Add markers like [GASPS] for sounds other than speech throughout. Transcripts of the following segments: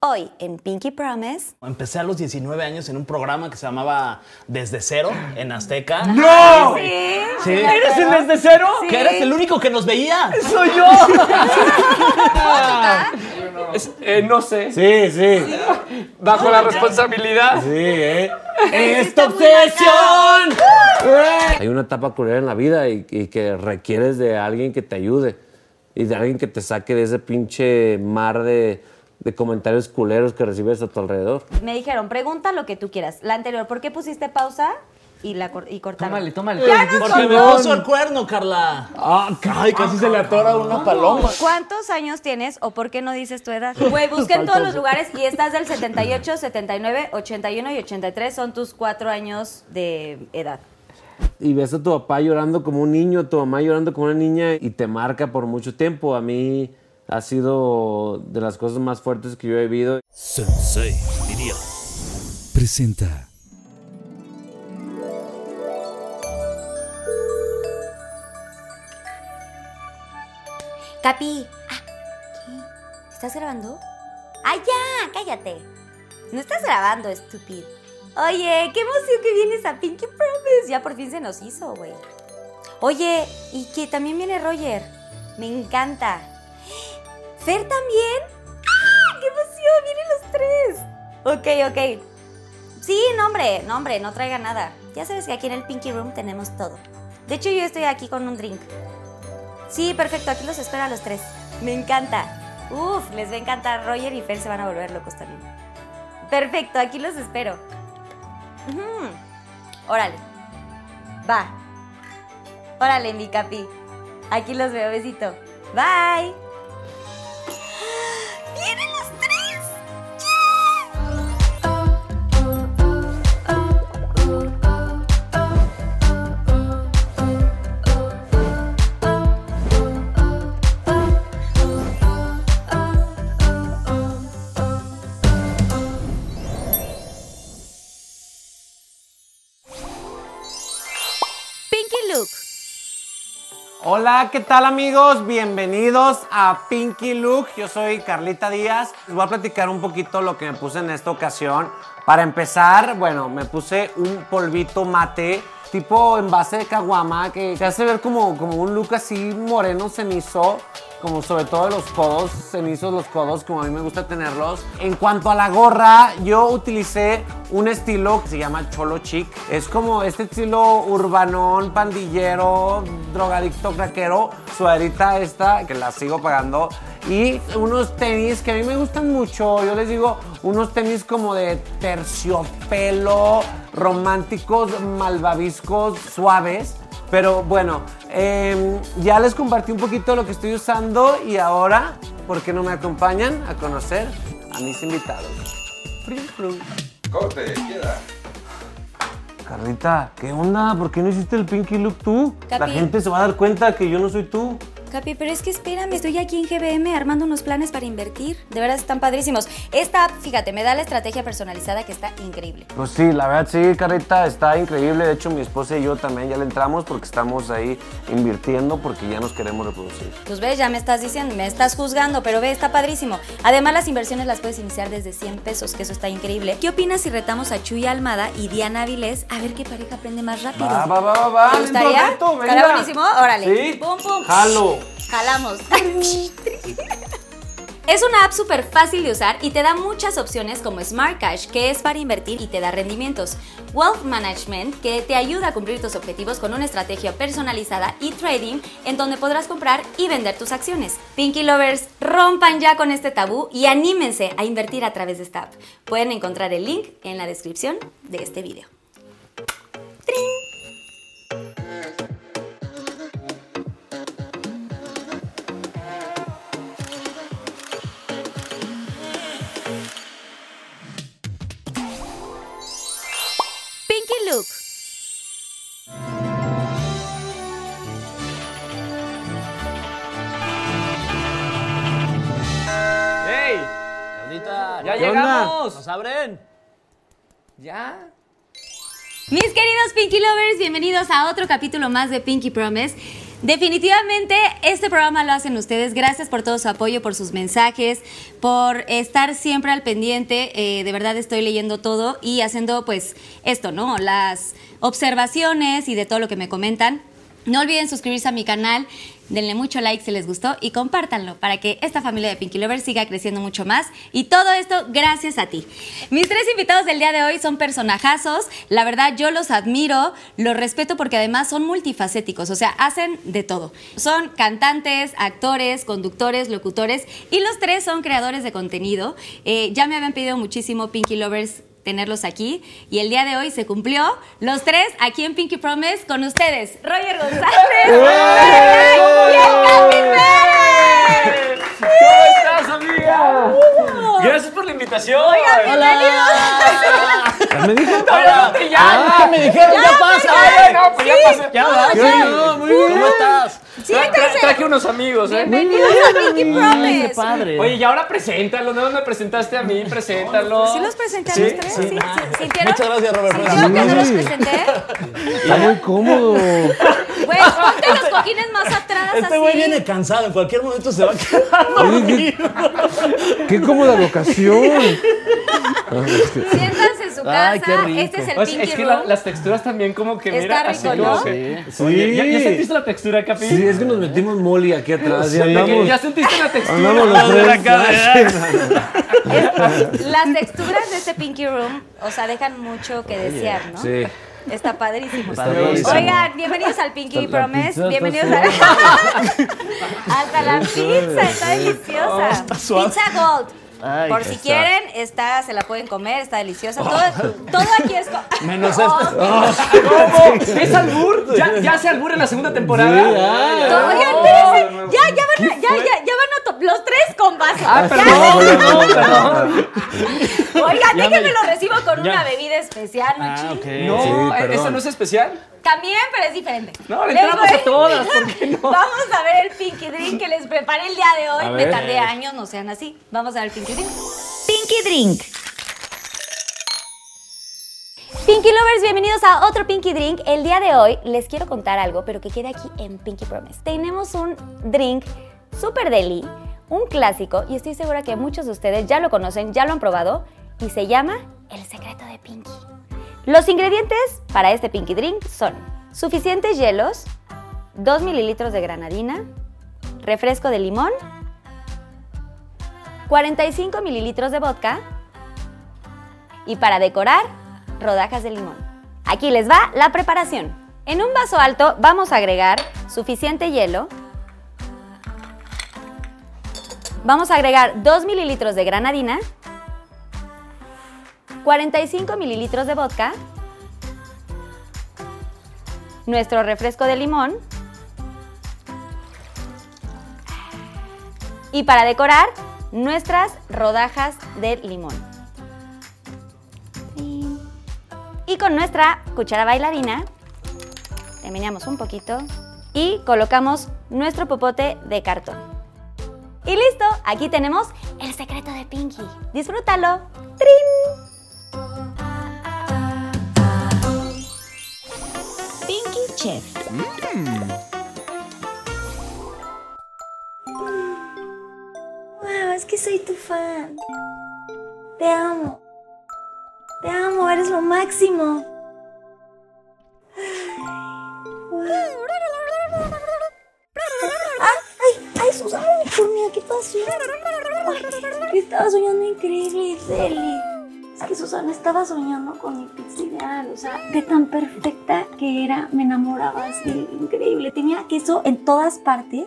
Hoy en Pinky Promise. Empecé a los 19 años en un programa que se llamaba Desde Cero en Azteca. ¡No! Sí. Sí. ¿Eres el desde cero? Que eres el único que nos veía. ¡Soy yo! [LAUGHS] Es- eh, no sé. Sí, sí. Bajo la responsabilidad. Sí, ¿eh? ¡Esta obsesión! Hay una etapa culera en la vida y, y que requieres de alguien que te ayude y de alguien que te saque de ese pinche mar de, de comentarios culeros que recibes a tu alrededor. Me dijeron, pregunta lo que tú quieras. La anterior, ¿por qué pusiste pausa y, la cor- y cortaron? Tómale, tómale. Porque me puso el cuerno, Carla. ¡Ah, ay, casi se le atora una paloma! ¿Cuántos años tienes o por qué no dices tu edad? [LAUGHS] Güey, busqué en todos los lugares y estás del 78, 79, 81 y 83. Son tus cuatro años de edad. Y ves a tu papá llorando como un niño, a tu mamá llorando como una niña y te marca por mucho tiempo. A mí ha sido de las cosas más fuertes que yo he vivido. Sensei, diría. Presenta. Capi. Ah, ¿qué? ¿Estás grabando? ¡Ah, ya! ¡Cállate! No estás grabando, estúpido. Oye, qué emoción que vienes a Pinky Promise. Ya por fin se nos hizo, güey. Oye, y que también viene Roger. Me encanta. ¿Fer también? ¡Ah! ¡Qué emoción! Vienen los tres. Ok, ok. Sí, no, hombre, no, traiga nada. Ya sabes que aquí en el Pinky Room tenemos todo. De hecho, yo estoy aquí con un drink. Sí, perfecto, aquí los espero a los tres. Me encanta. Uf, les va a encantar. Roger y Fer se van a volver locos también. Perfecto, aquí los espero. Ujú. Órale. Va. Órale, mi capi. Aquí los veo, besito. Bye. ¡Vienen los Hola, ¿qué tal amigos? Bienvenidos a Pinky Look. Yo soy Carlita Díaz. Les voy a platicar un poquito lo que me puse en esta ocasión. Para empezar, bueno, me puse un polvito mate tipo envase de caguama que te hace ver como, como un look así moreno cenizo, como sobre todo los codos, cenizos los codos, como a mí me gusta tenerlos. En cuanto a la gorra, yo utilicé un estilo que se llama cholo chic. Es como este estilo urbanón, pandillero, drogadicto, craquero, suadrita esta, que la sigo pagando. Y unos tenis que a mí me gustan mucho, yo les digo, unos tenis como de terciopelo, románticos, malvaviscos, suaves. Pero bueno, em, ya les compartí un poquito lo que estoy usando y ahora, ¿por qué no me acompañan a conocer a mis invitados? Plum, plum. ¿Cómo te queda? Carlita, ¿qué onda? ¿Por qué no hiciste el pinky look tú? La gente se va a dar cuenta que yo no soy tú. Capi, pero es que espérame, estoy aquí en GBM armando unos planes para invertir. De verdad están padrísimos. Esta app, fíjate, me da la estrategia personalizada que está increíble. Pues sí, la verdad sí, Carlita, está increíble. De hecho, mi esposa y yo también ya le entramos porque estamos ahí invirtiendo porque ya nos queremos reproducir. Pues ves, ya me estás diciendo, me estás juzgando, pero ve, está padrísimo. Además, las inversiones las puedes iniciar desde 100 pesos, que eso está increíble. ¿Qué opinas si retamos a Chuy Almada y Diana Avilés a ver qué pareja aprende más rápido? Va, va, va, va, va. ¿Te gustaría? Reto, venga. ¿Estará buenísimo? Órale. Sí. Pum, pum. Jalo. Jalamos. [LAUGHS] Es una app súper fácil de usar y te da muchas opciones como Smart Cash, que es para invertir y te da rendimientos, Wealth Management, que te ayuda a cumplir tus objetivos con una estrategia personalizada y Trading, en donde podrás comprar y vender tus acciones. Pinky Lovers, rompan ya con este tabú y anímense a invertir a través de esta app. Pueden encontrar el link en la descripción de este video. ¡Ya ¿Qué onda? llegamos! ¿Nos abren? ¿Ya? Mis queridos Pinky Lovers, bienvenidos a otro capítulo más de Pinky Promise. Definitivamente este programa lo hacen ustedes. Gracias por todo su apoyo, por sus mensajes, por estar siempre al pendiente. Eh, de verdad estoy leyendo todo y haciendo pues esto, ¿no? Las observaciones y de todo lo que me comentan. No olviden suscribirse a mi canal, denle mucho like si les gustó y compártanlo para que esta familia de Pinky Lovers siga creciendo mucho más. Y todo esto gracias a ti. Mis tres invitados del día de hoy son personajazos. La verdad yo los admiro, los respeto porque además son multifacéticos, o sea, hacen de todo. Son cantantes, actores, conductores, locutores y los tres son creadores de contenido. Eh, ya me habían pedido muchísimo Pinky Lovers tenerlos aquí y el día de hoy se cumplió los tres aquí en Pinky Promise con ustedes Roger González y el Capi Pérez. ¿Cómo estás, amiga? Gracias por la invitación. ¿Ya me dijo? Ah, me dijeron, ya, pasa. Ay, no, pues ya pasé. Ya. ¿Cómo estás? Siéntense. traje unos amigos, ¿eh? Bienvenidos a Pinky Ay, qué Promise. padre. Oye, y ahora preséntalo. ¿No me presentaste a mí? Preséntalo. ¿Sí los presenté a ¿Sí? los tres? ¿Sí? ¿Sí? ¿Sintieron? Muchas gracias, Robert. ¿Sintieron que no los presenté? Está muy cómodo. Güey, ponte los cojines más atrás Este güey viene cansado, en cualquier momento se va a quedar dormido. Qué cómoda locación. Siéntanse en su casa. Ay, qué rico. Este es el O sea, Pinky es que la- las texturas también como que Está mira, rico, así ¿no? como que- Sí. Oye, ¿ya, ya sentiste la textura, Capi? Sí, es que nos metimos molly aquí atrás y Sí. andamos. ¿Ya sentiste la textura? Andamos los de la tres. cadera. [LAUGHS] Las texturas de este Pinky Room, o sea, dejan mucho que desear, ¿no? Sí. Está padrísimo. padrísimo. Oigan, bienvenidos al Pinky Promise. Bienvenidos a... [LAUGHS] Hasta la pizza, está deliciosa. está suave. Pizza Gold. Ay, Por si está. quieren, está, se la pueden comer, está deliciosa. Todo, todo aquí es... [LAUGHS] Menos Oh, [LAUGHS] esto. ¿Cómo? ¿Es albur? ¿Ya, ¿Ya se albur en la segunda temporada? Sí, ya, todo- Oigan, espérense. Ya, ya van a, ya, ya, ya van a to- los tres con vaso. Ah, Ya. perdón, perdón, perdón. Oigan, Ya déjenme me- lo recibo con ya. una bebida especial, Ah, machín. ok. No, Sí, ¿eso no es especial? También, pero es diferente. No, le entramos voy- a todas, ¿por qué no? [LAUGHS] Vamos a ver el Pinky Drink que les preparé el día de hoy. Me tardé años, no sean así. Vamos a ver el Pinky Drink. Pinky Drink. Pinky Lovers, bienvenidos a otro Pinky Drink. El día de hoy les quiero contar algo, pero que quede aquí en Pinky Promise. Tenemos un drink super deli, un clásico, y estoy segura que muchos de ustedes ya lo conocen, ya lo han probado, y se llama El Secreto de Pinky. Los ingredientes para este Pinky Drink son suficientes hielos, 2 mililitros de granadina, refresco de limón, 45 mililitros de vodka y para decorar, rodajas de limón. Aquí les va la preparación. En un vaso alto vamos a agregar suficiente hielo. Vamos a agregar 2 mililitros de granadina, 45 mililitros de vodka, nuestro refresco de limón y para decorar nuestras rodajas de limón. Y con nuestra cuchara bailarina terminamos un poquito y colocamos nuestro popote de cartón. Y listo, aquí tenemos el secreto de Pinky. Disfrútalo. ¡Trin! Chef. Wow, es que soy tu fan. Te amo. Te amo, eres lo máximo. ¡Ay! ¡Ay! ¡Ay, Susana unicornio! ¿Qué pasó? Ay, estaba soñando increíble, Deli. Es que Susana estaba soñando con mi pizza ideal, o sea, de tan perfecta que era, me enamoraba así, increíble. Tenía queso en todas partes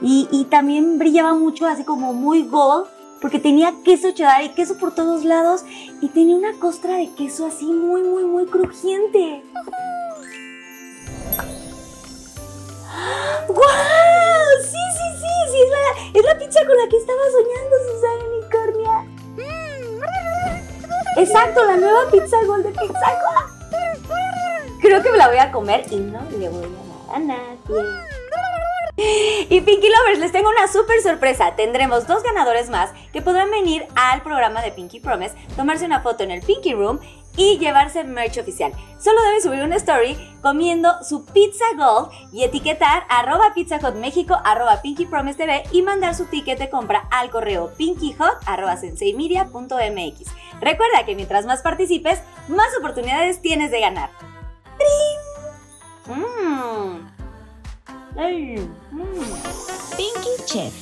y, y también brillaba mucho, así como muy gold, porque tenía queso cheddar y queso por todos lados y tenía una costra de queso así muy, muy, muy crujiente. ¡Guau! Sí, sí, sí, sí, es la, es la pizza con la que estaba soñando Susana. Exacto, la nueva pizza Gold de Pizza Hut. Creo que me la voy a comer y no le voy a dar a nadie. Y Pinky Lovers, les tengo una súper sorpresa. Tendremos dos ganadores más que podrán venir al programa de Pinky Promise, tomarse una foto en el Pinky Room y llevarse merch oficial. Solo debes subir una story comiendo su pizza gold y etiquetar arroba pizza hot México, arroba Pinky Promise TV y mandar su ticket de compra al correo pinkyhot arroba senseimedia.mx. Recuerda que mientras más participes, más oportunidades tienes de ganar. ¡Trin! Mmm. Ay, mm. Pinky Chef.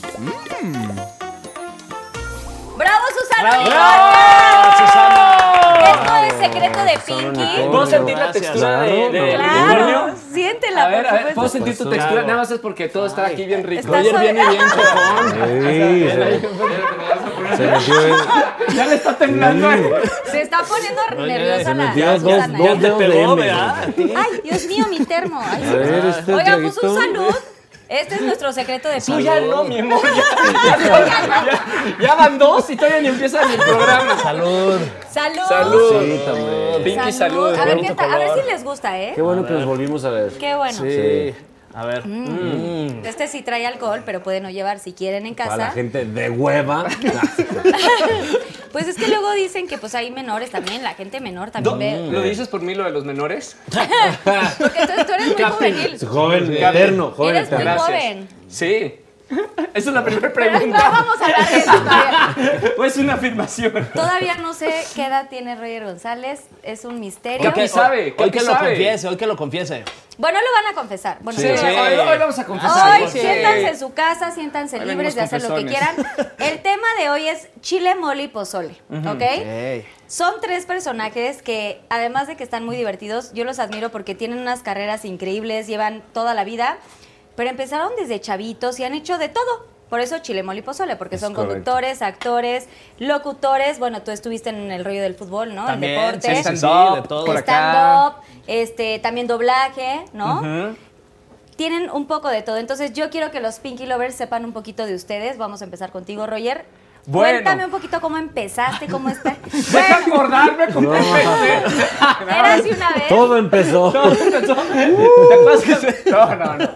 ¡Bravo, Susana! ¡Bravo, Susana! Secreto de Pinky. ¿Puedo sentir la textura de, de- Claro, siéntela, A ver, a ver. ¿puedo sentir tu textura? Nada más es porque todo está aquí bien rico. Suave. viene bien chocón. Sí, Ya le está temblando. Se está poniendo nerviosa la, la dos, dos dedos de Pegó, M. ¿verdad? Ay, Dios mío, mi termo. Ay, A ver, este Oigan, pues un salud. Este es nuestro secreto de Tú ya no, mi amor. Ya, ya- ya- ya van dos y todavía ni empieza ni el programa. Salud. ¡Salud! Salud. Sí. Pinky, salud. A ver, qué a ver si les gusta, ¿eh? Qué bueno que nos volvimos a ver. Qué bueno. Sí. A ver. Mm. Este sí trae alcohol, pero pueden no llevar si quieren en Para la casa. gente de hueva. [LAUGHS] Pues es que luego dicen que pues hay menores también, la gente menor también ve. ¿Lo dices por mí lo de los menores? [LAUGHS] Porque entonces tú eres muy juvenil. joven eterno, joven Eres muy joven. Sí. [LAUGHS] Esa es la primera No pregunta. vamos a hablar de eso todavía. ¿O [LAUGHS] es una afirmación? Todavía no sé qué edad tiene Roger González, es un misterio. Capi sabe, Hoy que lo confiese, hoy que lo confiese. Bueno, lo van a confesar. Bueno, Sí, sí, sí. Hoy, hoy vamos a confesar. Hoy siéntanse en su casa, siéntanse Hoy libres de hacer lo que quieran. El tema de hoy es chile, mole y pozole, ¿ok? Ey. Son tres personajes que, además de que están muy divertidos, yo los admiro porque tienen unas carreras increíbles, llevan toda la vida, pero empezaron desde chavitos y han hecho de todo. Por eso chile, mole y pozole, porque son correcto. conductores, actores, locutores. Bueno, tú estuviste en el rollo del fútbol, ¿no? También, el deporte. sí, sí, Stand-up, de todo. por acá. stand-up, este, también doblaje, ¿no? Tienen un poco de todo. Entonces, yo quiero que los Pinky Lovers sepan un poquito de ustedes. Vamos a empezar contigo, Roger. Bueno. Cuéntame un poquito cómo empezaste, cómo está. [LAUGHS] Deja acordarme cómo empecé. Era así una vez. Todo empezó. [LAUGHS] Todo empezó. ¿Te acuerdas que- No, no, no.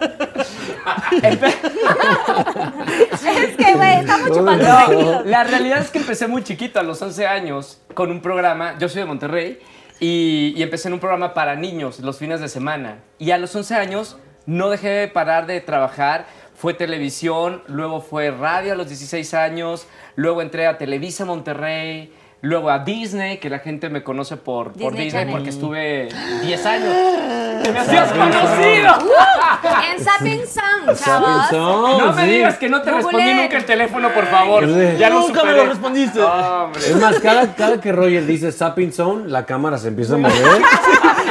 Es que, güey, estamos chupando No, la realidad es que empecé muy chiquito, a los 11 años, con un programa. Yo soy de Monterrey y, y empecé en un programa para niños los fines de semana. Y a los 11 años no dejé de parar de trabajar. Fue televisión, luego fue radio a los 16 años, luego entré a Televisa Monterrey, luego a Disney, que la gente me conoce por por Disney porque estuve 10 años. [LAUGHS] ¡Te me hacías conocido! En Sapping Sound, chavos. Sound, No me sí. digas que no te respondí nunca el teléfono, por favor. Ya lo Nunca me lo respondiste. Es más, cada, cada que Roger dice Sapping Zone, la cámara se empieza a mover. [LAUGHS]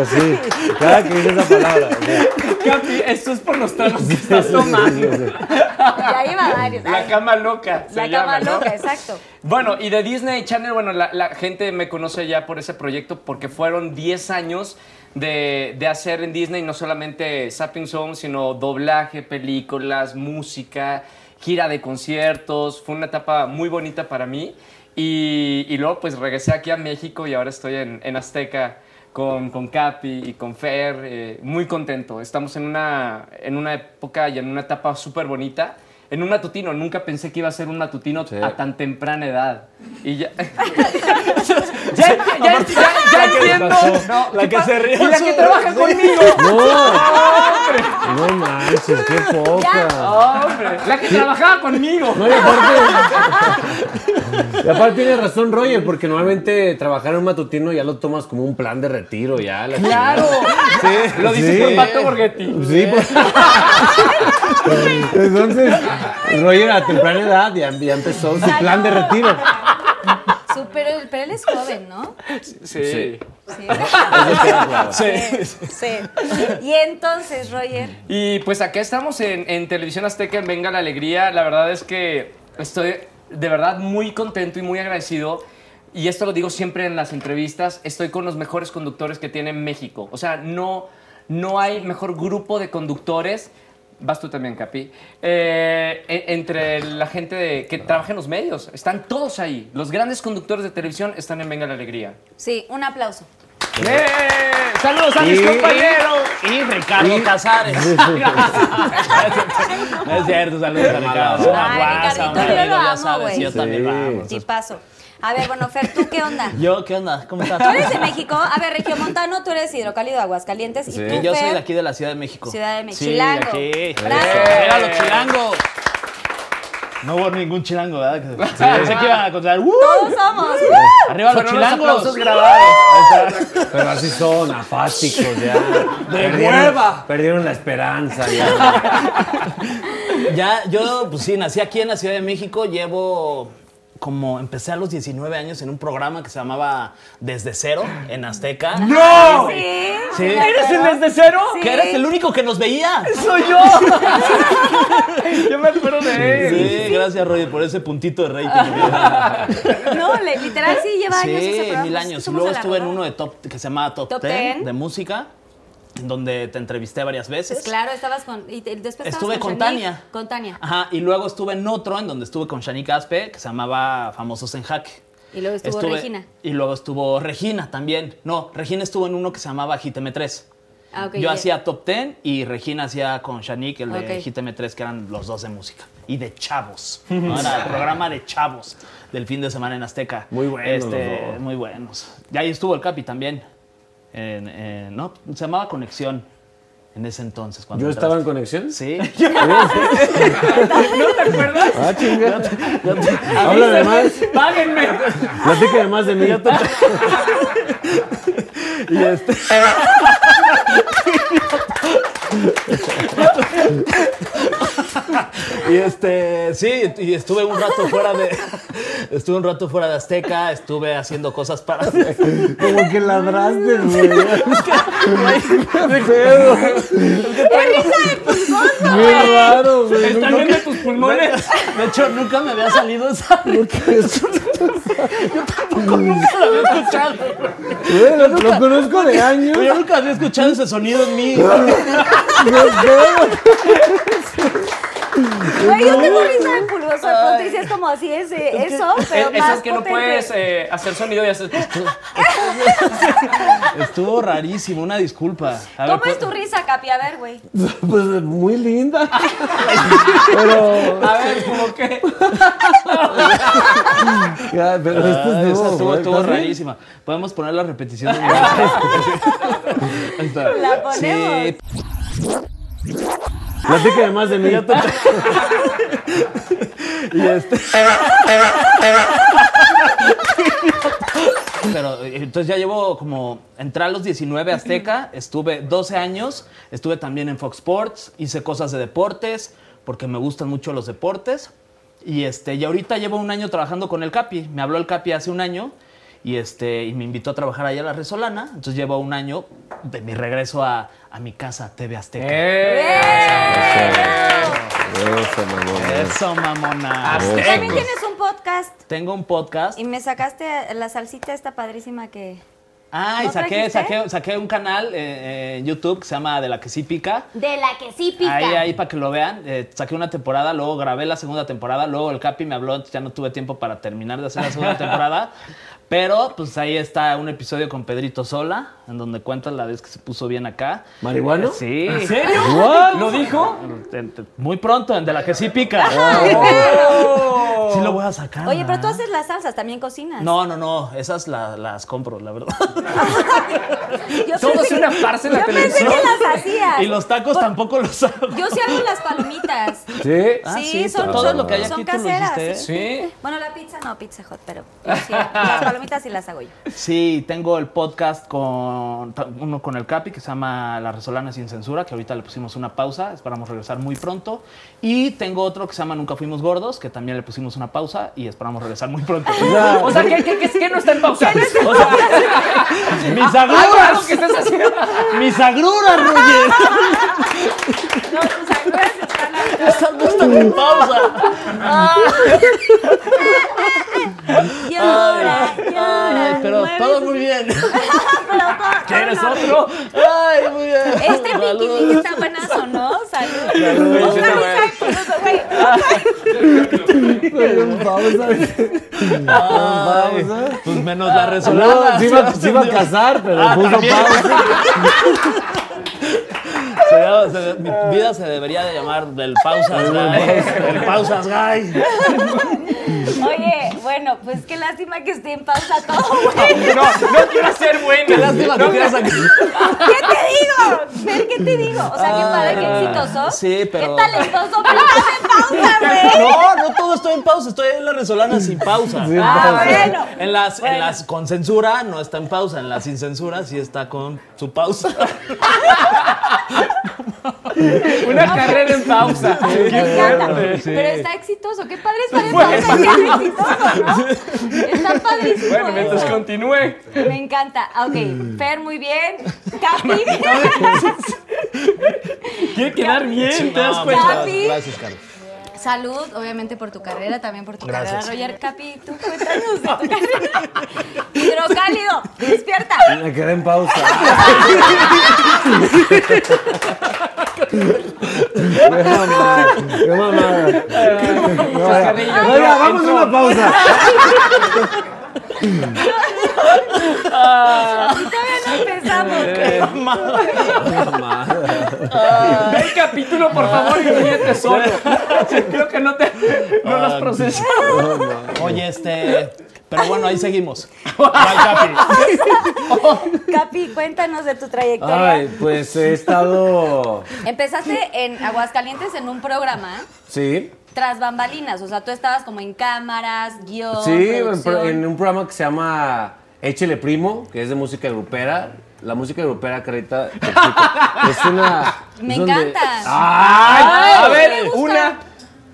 Así. Cada que dice esa palabra. o sea, Capi, esto es por los tragos que estás tomando. Ya iba varios. La cama loca. la se cama llama, ¿no? loca, exacto. Bueno, y de Disney Channel, bueno, la, la gente me conoce ya por ese proyecto porque fueron 10 años de, de hacer en Disney no solamente Sapping Zone, sino doblaje, películas, música, gira de conciertos. Fue una etapa muy bonita para mí. Y, y luego pues regresé aquí a México y ahora estoy en, en Azteca con, con Capi y con Fer. eh, muy contento. Estamos en una, en una época y en una etapa súper bonita. En un matutino, nunca pensé que iba a ser un matutino Sí. a tan temprana edad. Y ya. [LAUGHS] ya, ya, ya, ya, ya entiendo. No, La que se ríe. y la que trabaja conmigo. No, [LAUGHS] no manches, qué poca. Hombre, la que trabajaba conmigo. No, aparte, [LAUGHS] y aparte tiene razón Roger, porque normalmente trabajar en un matutino ya lo tomas como un plan de retiro, ya. la Claro. chingada. Lo dices Sí. por Pato Borghetti. Sí, pues. Entonces, Roger a temprana edad ya, ya empezó su plan de retiro. Pero, pero él es joven, ¿no? Sí. [LAUGHS] Sí. Sí. sí. Y entonces, Roger, Y pues acá estamos en, en Televisión Azteca en Venga la Alegría. La verdad es que estoy de verdad muy contento y muy agradecido. Y esto lo digo siempre en las entrevistas. Estoy con los mejores conductores que tiene México. O sea, no, no hay mejor grupo de conductores. Vas tú también, Capi. eh, e- entre la gente de- que trabaja en los medios. Están todos ahí. Los grandes conductores de televisión están en Venga la Alegría. sí, un aplauso. ¡Eh! ¡Saludos a mis Y- compañeros! Y Ricardo Y- Casares. [LAUGHS] no es cierto, saludos a Ricardo. Es una guasa, un yo amigo, lo ya amo, sabes, güey. yo también Sí. lo amo. Tipazo. A ver, bueno, Fer, ¿tú qué onda? Yo, ¿qué onda? ¿Cómo estás? Tú eres de México. A ver, Regiomontano, tú eres hidrocálido de Aguascalientes. Sí. Y tú, Yo soy de aquí de la Ciudad de México. Ciudad de México. Sí, Chilango. aquí. Bravo. ¡Era los chilangos! No hubo ningún chilango, ¿verdad? Que- Pensé que iban a contar. ¡Uh! Todos somos. [LAUGHS] ¡Arriba los los chilangos! aplausos grabados. Pero así son, afásticos ya. [LAUGHS] De Perdieron- hueva. Perdieron la esperanza ya. [LAUGHS] Ya, yo, pues sí, nací aquí en la Ciudad de México. Llevo como empecé a los 19 años en un programa que se llamaba Desde Cero en Azteca. ¡No! Sí. Sí. ¿Eres el desde cero? Sí. Que eres el único que nos veía. ¡Soy yo! [LAUGHS] yo me acuerdo de él. Sí, gracias, Roger, por ese puntito de rating. [LAUGHS] No, literal sí lleva años Sí, mil años. Y luego estuve en uno de top que se llamaba Top, Top 10 Ten. de música, donde te entrevisté varias veces. Pues claro, estabas con. Y te- después Estuve con Shanique. Tania. Con Tania. Ajá, y luego estuve en otro en donde estuve con Shanique Aspe, que se llamaba Famosos en Jaque. Y luego estuvo Estuve- Regina. Y luego estuvo Regina también. No, Regina estuvo en uno que se llamaba Hit M3. Ah, ok, Yo hacía Top 10 y Regina hacía con Shanique el de Ok. Hit M3, que eran los dos de música. Y de chavos. [LAUGHS] ¿no? Era el programa de chavos del fin de semana en Azteca. Muy buenos Este, muy buenos. Y ahí estuvo el Capi también. En- en- no, se llamaba Conexión en ese entonces. Cuando ¿Yo estaba en conexión? Sí. [LAUGHS] [LAUGHS] ¿No te acuerdas? Ah, chinga. [LAUGHS] Háblame más. ¡Páguenme! Platícame más de mí. Y este. [LAUGHS] y este, sí, y estuve un rato fuera de. Estuve un rato fuera de Azteca, estuve haciendo cosas para. [LAUGHS] Como que ladraste, güey. Qué pedo. Bien raro, güey. ¿Están viendo tus pulmones? [LAUGHS] De hecho, nunca me había salido esa. Yo tampoco nunca la había escuchado. Güey, lo, lo conozco de años. Yo nunca había escuchado ese sonido en mí. [LAUGHS] [LAUGHS] Güey, yo tengo risa de pulgoso de pronto y sí es como así, es, eh, eso, pero Es- más Esas que no potente. puedes eh, hacer sonido y hacer. Estuvo rarísimo, una disculpa. A ver, ¿Cómo es pues- tu risa, Capi? A ver, güey. [LAUGHS] Pues muy linda. Pero. A ver, como que. [LAUGHS] Ya, pero esto Ah, es esa nuevo, estuvo, güey. estuvo rarísima. Podemos poner la repetición de [LAUGHS] mi Ahí está. La ponemos. Sí, Platícame más de mí. [LAUGHS] y este. Pero entonces ya llevo como. Entré a los 19 Azteca, estuve 12 años, estuve también en Fox Sports, hice cosas de deportes, porque me gustan mucho los deportes. Y, este, y ahorita llevo un año trabajando con el Capi. Me habló el Capi hace un año y, este, y me invitó a trabajar allá a la Resolana. Entonces llevo un año de mi regreso a, a mi casa, TV Azteca. ¡Eh! Eso, mamón. Eso, mamona. También tienes un podcast Tengo un podcast. y me sacaste la salsita esta padrísima que... Ah, y ¿No saqué, saqué, saqué un canal eh, eh, en YouTube que se llama De la que sí pica. De la que sí pica. Ahí, ahí para que lo vean. Eh, saqué una temporada, luego grabé la segunda temporada, luego el Capi me habló, entonces ya no tuve tiempo para terminar de hacer la segunda [LAUGHS] temporada. Pero pues ahí está un episodio con Pedrito Sola, en donde cuentas la vez que se puso bien acá. ¿Marihuano? Sí. ¿En serio? [LAUGHS] ¿Lo dijo? Muy pronto, en De la que sí pica. [LAUGHS] [LAUGHS] Sí lo voy a sacar. Oye, pero tú haces las salsas, también cocinas. No, no, no, esas la- las compro, la verdad. yo Todo pensé- es una farsa en la yo pensé televisión. que las hacías. Y los tacos Por- tampoco los hago. Yo sí hago las palomitas. Sí. Ah, sí, sí, son, todo son- lo que hay aquí tú lo caseras. hiciste, ¿eh? Sí. Bueno, la pizza no, pizza hot, pero yo sí, las palomitas sí las hago yo. Sí, tengo el podcast con uno con el Capi que se llama La Resolana sin censura, que ahorita le pusimos una pausa, esperamos regresar muy pronto. Y tengo otro que se llama Nunca fuimos gordos, que también le pusimos una pausa y esperamos regresar muy pronto. [LAUGHS] O sea, ¿qué, qué, qué, qué no está en pausa? [LAUGHS] [LAUGHS] O sea, mis agruras, que estés haciendo. mis agruras, Roger. No, tus agruras están en pausa. Llora, [LAUGHS] llora. Ay, pero todo muy bien. [LAUGHS] Pero todo- [LAUGHS] ¿Quieres todo- otro? Ay, muy bien. Este piquín está buenazo, ¿no? Salud. Salud, Otra sí, está bueno. vez, güey. En pausa. Pausa. Pues menos la resolana. No, se iba, se iba a casar, pero Ah, puso también. pausa. Se llama- se- mi vida se debería de llamar del pausas guy. El pausas guy. Oye, bueno. Pues qué lástima que esté en pausa todo, [LAUGHS] güey. No, no quiero ser buena. Qué lástima que quieras aquí. ¿Qué te digo? Fer, ¿qué te digo? O sea, qué padre, qué Ah, exitoso. sí, pero- Qué talentoso, pero estás en pausa, güey. No, no todo estoy en pausa, estoy en la resolana sin pausa. Ah, bueno. En las, en las con censura no está en pausa, en las sin censura sí está con su pausa. [LAUGHS] [LAUGHS] Una carrera en pausa. Me encanta. Sí. Pero está exitoso. Qué padre estar en pausa y ser exitoso, ¿no? Está padrísimo. Bueno, mientras eso. continúe. Me encanta. Ok, Fer, muy bien. Capi. [LAUGHS] Quiere quedar bien, ¿te das cuenta? Capi. Gracias, Carlos. Salud, obviamente por tu carrera, también por tu Gracias. carrera, Roger. Capi, tú cuéntanos de tu carrera. Hidrocálido, despierta. Me quedé en pausa. Qué mamada, qué mamada. Vamos a una pausa. Todavía no empezamos. Ve el capítulo, por favor, y ríete solo. Creo que no te no lo has procesado. Oye, este. Pero bueno, ahí seguimos. ¿Cuál, Capi? Capi, cuéntanos de tu trayectoria. Ay, pues he estado. Empezaste en Aguascalientes en un programa Sí. Tras bambalinas. O sea, tú estabas como en cámaras, guion, Sí, en, producción. en un programa que se llama Échele Primo, que es de música grupera. La música grupera, Carita, [LAUGHS] es una. Me es donde- encanta. ¡Ay! a ver, una.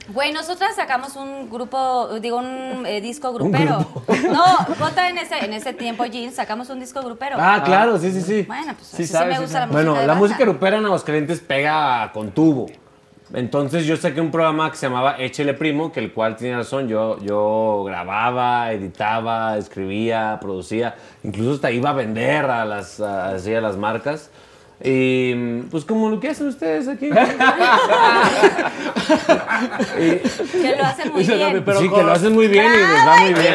Güey, nosotras sacamos un grupo, digo, un eh, disco grupero. No, Jota en ese, en ese tiempo, Jeans, sacamos un disco grupero. Ah, claro, sí, sí, sí. Bueno, pues Sí sabes, sí me sí gusta la música Bueno, de la banda. música grupera en Aguascalientes pega con tubo. Entonces yo saqué un programa que se llamaba Échele Primo, que el cual tiene razón, yo, yo grababa, editaba, escribía, producía, incluso hasta iba a vender a las, a, así a las marcas. Y pues como lo que hacen ustedes aquí. Que lo hacen muy bien. Sí, que lo hacen muy bien y les va muy bien.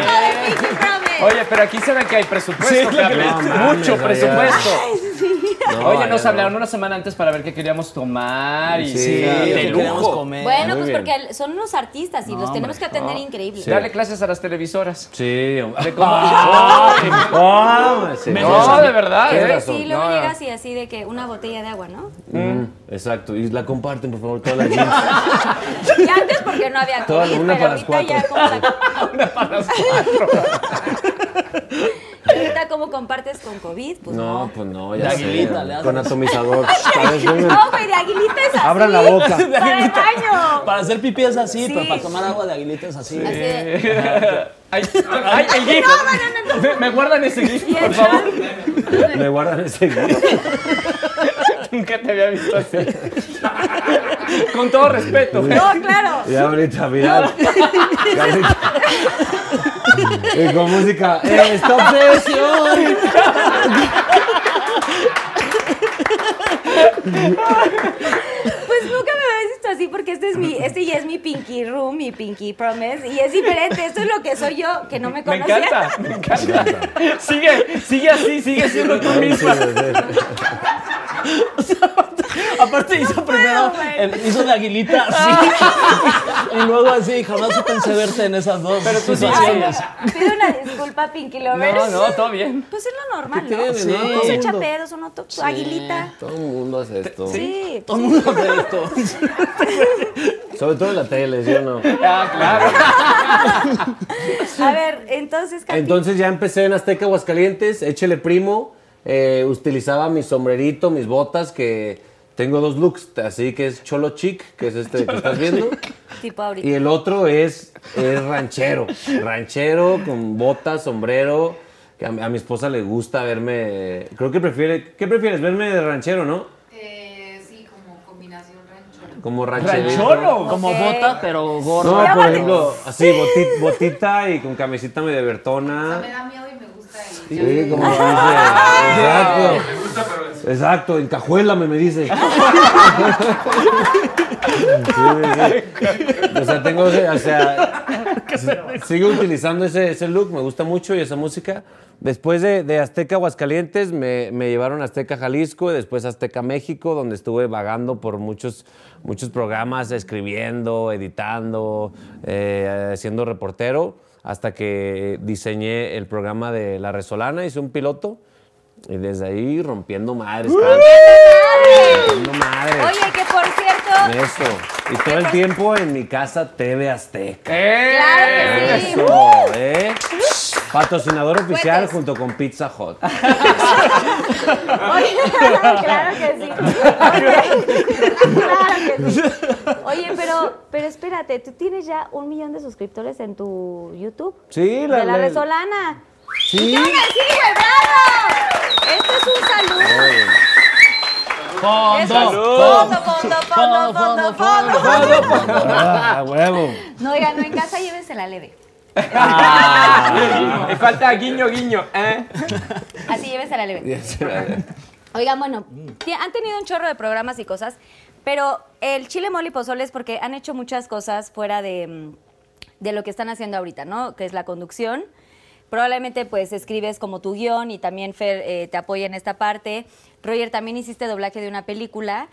Oye, pero aquí se ve que hay presupuesto, Sí, que No mames, Mucho allá. presupuesto. No, Oye, nos no. hablaron una semana antes para ver qué queríamos tomar y Sí, Sí, de que queremos lujo. comer. Bueno, Muy pues bien. porque son unos artistas y los tenemos que atender increíble. Sí. Dale clases a las televisoras. Sí. De cómo- Oh, sí. No, de verdad, ¿eh? Sí, luego No, no. llegas y así de que una botella de agua, ¿no? Mm, exacto. Y la comparten, por favor, todas las. [LAUGHS] Y antes porque no había Toda- COVID, una pero para las ahorita ya como la- [LAUGHS] Una para las cuatro. [LAUGHS] como compartes con COVID, pues No, no. pues no, De ya aguilita sé. le. Con atomizador. [LAUGHS] ¿Sabes? No, güey, de aguilita es así. Abran la boca. [LAUGHS] Para el baño. Para hacer pipí es así, Sí. pero para tomar agua de aguilita es así. Así de- Ay, ay, el GIF. Me, me guardan ese GIF, por favor. Me guardan ese gif. [LAUGHS] Nunca te había visto así. Con todo respeto. [LAUGHS] No, claro. Y ahorita, viral. Carlita. Y con música. ¡Esta obsesión! [LAUGHS] Nunca me habías visto así porque este es mi, [LAUGHS] este ya es mi Pinky Room, mi Pinky Promise y es diferente. Esto es lo que soy yo, que no me Me conocía. encanta, me encanta. Sigue, sigue así, sigue siendo tú misma. [LAUGHS] Aparte hizo primero, el- hizo de aguilita así. [LAUGHS] y luego así, jamás pensé verte en esas dos Pero tú sí, situaciones. Pido una disculpa, Pinky Lovers. No, no, todo bien. Pues es lo normal, ¿Qué ¿no? tiene, Sí. no? Todo se chaperos, uno su aguilita. Todo el mundo hace esto. Sí. Todo el mundo hace esto. [LAUGHS] Sobre todo en la tele, ¿sí o no? Ah, claro. A ver, entonces, Capi, Entonces ya empecé en Azteca Aguascalientes, échele primo, eh, utilizaba mi sombrerito, mis botas, que tengo dos looks, así que es cholo chic, que es este que estás viendo, tipo ahorita. y el otro es, es ranchero, ranchero con botas, sombrero, que a, mi- a mi esposa le gusta verme, creo que prefiere, ¿qué prefieres? Verme de ranchero, ¿no? Eh, sí, como combinación ranchona. Como rancherito. Rancholo. Como Ok. bota, pero gordo. No, por ejemplo, así, boti- botita y con camisita medio bertona. Me da miedo me gusta el Sí, como dice. Exacto. Exacto, encajuélame, me dice. [LAUGHS] Sí, sí. O sea, tengo, o sea, [LAUGHS] sigo utilizando ese, ese look, me gusta mucho y esa música. Después de, de Azteca Aguascalientes, me, me llevaron a Azteca Jalisco y después a Azteca México, donde estuve vagando por muchos, muchos programas, escribiendo, editando, eh, siendo reportero. Hasta que diseñé el programa de La Resolana, hice un piloto y desde ahí rompiendo madres. rompiendo madres. Oye, que por cierto, Eso. Y todo el tiempo en mi casa TV Azteca. ¡Eh! Claro que sí. Eso, ¿eh? Patrocinador oficial junto con Pizza Hut. Oye, claro que sí. Oye, claro que sí. Oye, pero, pero espérate, tú tienes ya un millón de suscriptores en tu YouTube. Sí, de la Resolana. Sí. ¡Sí, güey, bravo! Esto es un saludo. Fondo, Fondo, fondo, fondo, fondo, fondo. Ah, huevo. No, oiga, no, en casa llévensela leve. [LAUGHS] Me falta guiño, guiño. ¿eh? Así llévensela leve. Oigan, bueno, ti- han tenido un chorro de programas y cosas, pero el chile mole y pozole es porque han hecho muchas cosas fuera de, mm, de lo que están haciendo ahorita, ¿no? Que es la conducción. Probablemente pues escribes como tu guion y también Fer eh, te apoya en esta parte. Roger, también hiciste doblaje de una película.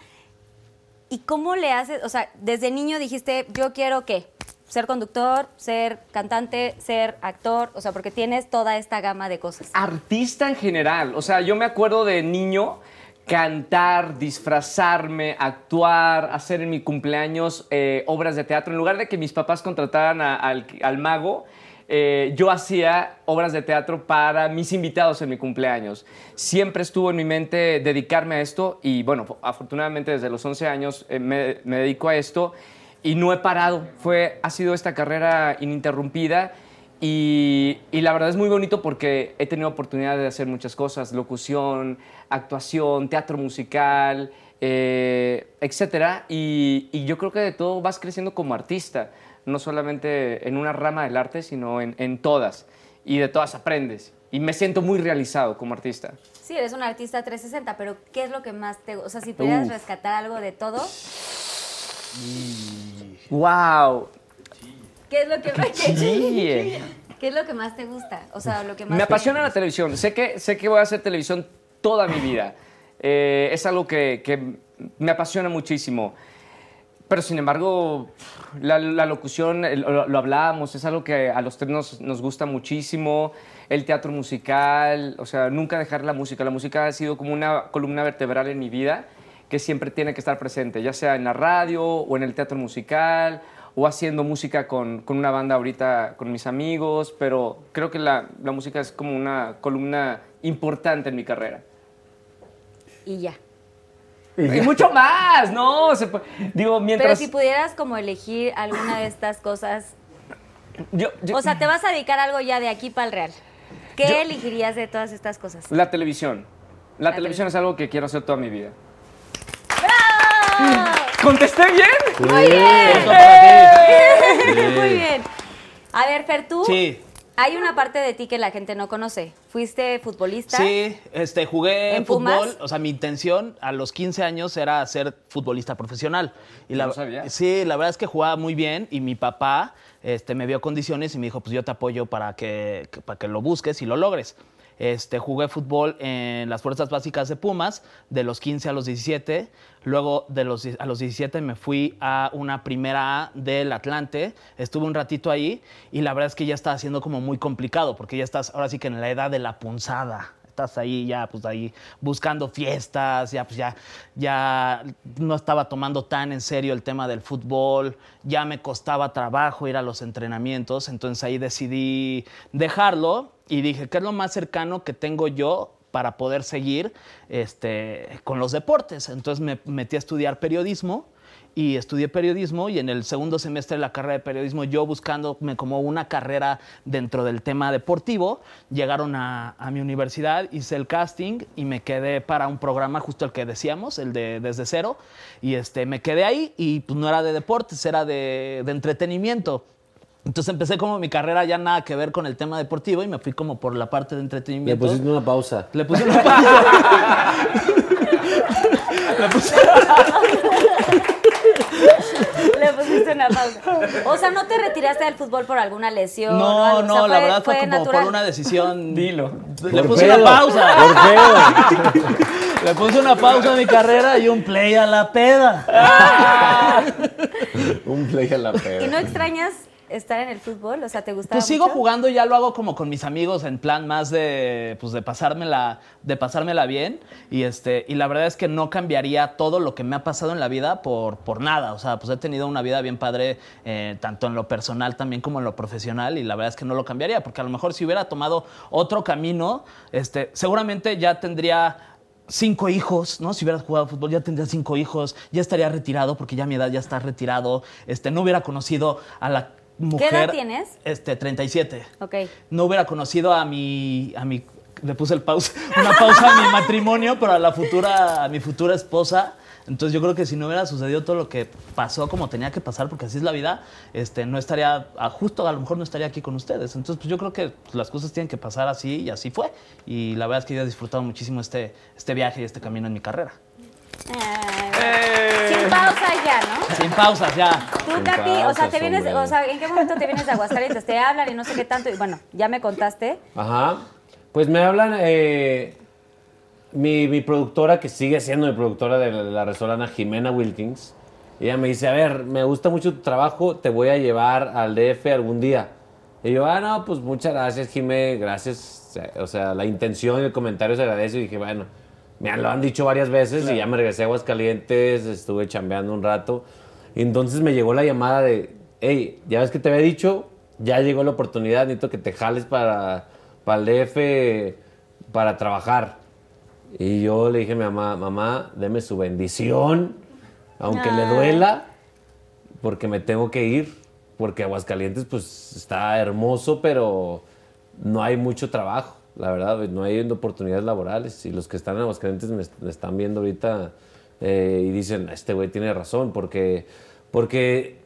¿Y cómo le haces? O sea, desde niño dijiste, yo quiero qué? Ser conductor, ser cantante, ser actor, o sea, porque tienes toda esta gama de cosas. Artista en general. O sea, yo me acuerdo de niño cantar, disfrazarme, actuar, hacer en mi cumpleaños eh, obras de teatro. En lugar de que mis papás contrataran al mago, eh, yo hacía obras de teatro para mis invitados en mi cumpleaños. Siempre estuvo en mi mente dedicarme a esto y bueno, afortunadamente desde los 11 años eh, me, me dedico a esto y no he parado. Fue, ha sido esta carrera ininterrumpida y, y la verdad es muy bonito porque he tenido oportunidad de hacer muchas cosas, locución, actuación, teatro musical, eh, etcétera. Y, y yo creo que de todo vas creciendo como artista, no solamente en una rama del arte, sino en, en todas. Y de todas aprendes. Y me siento muy realizado como artista. Sí, eres un artista 360, pero ¿qué es lo que más te... O sea, si pudieras Uf. rescatar algo de todo, ¡Wow! ¿qué es lo que más, Sí. ¿qué es lo que más te gusta? O sea, lo que más Me te- apasiona la televisión. Sé que, sé que voy a hacer televisión toda mi vida. Eh, es algo que, que me apasiona muchísimo. Pero sin embargo, la, la locución, lo, lo hablábamos, es algo que a los tres nos, nos gusta muchísimo. El teatro musical, o sea, nunca dejar la música. La música ha sido como una columna vertebral en mi vida que siempre tiene que estar presente, ya sea en la radio o en el teatro musical o haciendo música con, con una banda ahorita con mis amigos, pero creo que la, la música es como una columna importante en mi carrera. Y ya. Y mucho más, ¿no? Se digo, Pero mientras... si pudieras como elegir alguna de estas cosas, yo- yo- o sea, te vas a dedicar a algo ya de aquí para el real. ¿Qué Yo- elegirías de todas estas cosas? La televisión. La, La televisión es algo que quiero hacer toda mi vida. ¿Contesté bien? Muy bien. Ti. [LAUGHS] Muy bien. A ver, Fer, tú. Sí. Hay una parte de ti que la gente no conoce. Fuiste futbolista. Sí, este, jugué ¿En fútbol. Pumas? O sea, mi intención a los 15 años era ser futbolista profesional. Y la, No sabía. Sí, la verdad es que jugaba muy bien y mi papá este, me vio condiciones y me dijo, pues yo te apoyo para que, que- para que lo busques y lo logres. Este, jugué fútbol en las fuerzas básicas de Pumas de los 15 a los 17. Luego de los, a los 17 me fui a una primera A del Atlante. Estuve un ratito ahí y la verdad es que ya estaba siendo como muy complicado porque ya estás ahora sí que en la edad de la punzada. Estás ahí ya, pues ahí buscando fiestas, ya pues ya, ya no estaba tomando tan en serio el tema del fútbol, ya me costaba trabajo ir a los entrenamientos, entonces ahí decidí dejarlo y dije, ¿qué es lo más cercano que tengo yo para poder seguir este, con los deportes? Entonces me metí a estudiar periodismo y estudié periodismo y en el segundo semestre de la carrera de periodismo yo buscándome como una carrera dentro del tema deportivo, llegaron a, a mi universidad, hice el casting y me quedé para un programa justo el que decíamos, el de Desde Cero, y este, me quedé ahí y pues no era de deportes, era de, de entretenimiento. Entonces empecé como mi carrera ya nada que ver con el tema deportivo y me fui como por la parte de Le entretenimiento. pusiste una pausa. Le puse una pausa. [LAUGHS] [LAUGHS] Le puse- Le pusiste una pausa. O sea, ¿no te retiraste del fútbol por alguna lesión? o No, algo? O no, sea, la verdad fue, como natural. por una decisión. [LAUGHS] Dilo. Le Por puse pedo. una pausa. ¿Por? [LAUGHS] Le puse una pausa a mi carrera y un play a la peda. Un play a la ¿Y peda. no extrañas estar en el fútbol? O sea, ¿te gustaba Pues sigo mucho? jugando ya lo hago como con mis amigos en plan más de pues de pasármela de pasármela bien y este y la verdad es que no cambiaría todo lo que me ha pasado en la vida por por nada, o sea, pues he tenido una vida bien padre eh, tanto en lo personal también como en lo profesional y la verdad es que no lo cambiaría porque a lo mejor si hubiera tomado otro camino, este seguramente ya tendría cinco hijos, ¿no? Si hubiera jugado fútbol ya tendría cinco hijos, ya estaría retirado porque ya mi edad ya está retirado, este no hubiera conocido a la mujer edad tienes? este, 37. Ok. No hubiera conocido a mi, a mi, le puse el pausa, [LAUGHS] una pausa a mi matrimonio, pero a la futura, a mi futura esposa. Entonces yo creo que si no hubiera sucedido todo lo que pasó como tenía que pasar, porque así es la vida, este, no estaría, a- justo a lo mejor no estaría aquí con ustedes. Entonces pues yo creo que las cosas tienen que pasar así y así fue. Y la verdad es que yo he disfrutado muchísimo este, este viaje y este camino en mi carrera. Eh, Sin pausa ya, ¿no? Sin pausas, ya. Tú, Capi, o sea, pausas, te vienes, hombre. o sea, ¿en qué momento te vienes de Aguascalientes? Te hablan y no sé qué tanto, y bueno, ya me contaste. Ajá. Pues me hablan eh, mi, mi productora, que sigue siendo mi productora de la, la Resolana, Jimena Wilkins. Ella me dice, a ver, me gusta mucho tu trabajo, te voy a llevar al DF algún día. Y yo, ah, no, pues muchas gracias, Jimé, gracias. O sea, la intención y el comentario se agradece. Y dije, bueno, me lo han dicho varias veces y ya me regresé a Aguascalientes, estuve chambeando un rato. Y entonces me llegó la llamada de, hey, ya ves que te había dicho, ya llegó la oportunidad, necesito que te jales para, para el DF para trabajar. Y yo le dije a mi mamá, mamá, deme su bendición, aunque le duela, porque me tengo que ir, porque Aguascalientes pues está hermoso, pero no hay mucho trabajo, la verdad, no hay oportunidades laborales. Y los que están en Aguascalientes me, me están viendo ahorita eh, y dicen, este güey tiene razón, porque, porque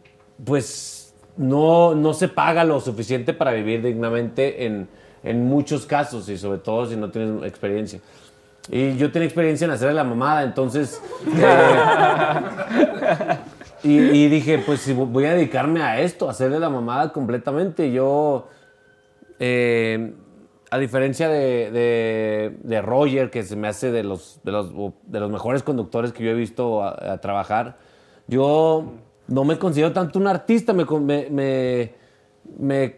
pues no, no se paga lo suficiente para vivir dignamente en, en muchos casos y sobre todo si no tienes experiencia. Y yo tenía experiencia en hacer la mamada, entonces... [LAUGHS] eh, y, y dije, pues si voy a dedicarme a esto, a hacerle la mamada completamente. Yo, eh, a diferencia de, de- Roger, que se me hace de los, de los, de los mejores conductores que yo he visto a, a trabajar, yo no me considero tanto un artista, me, me, me-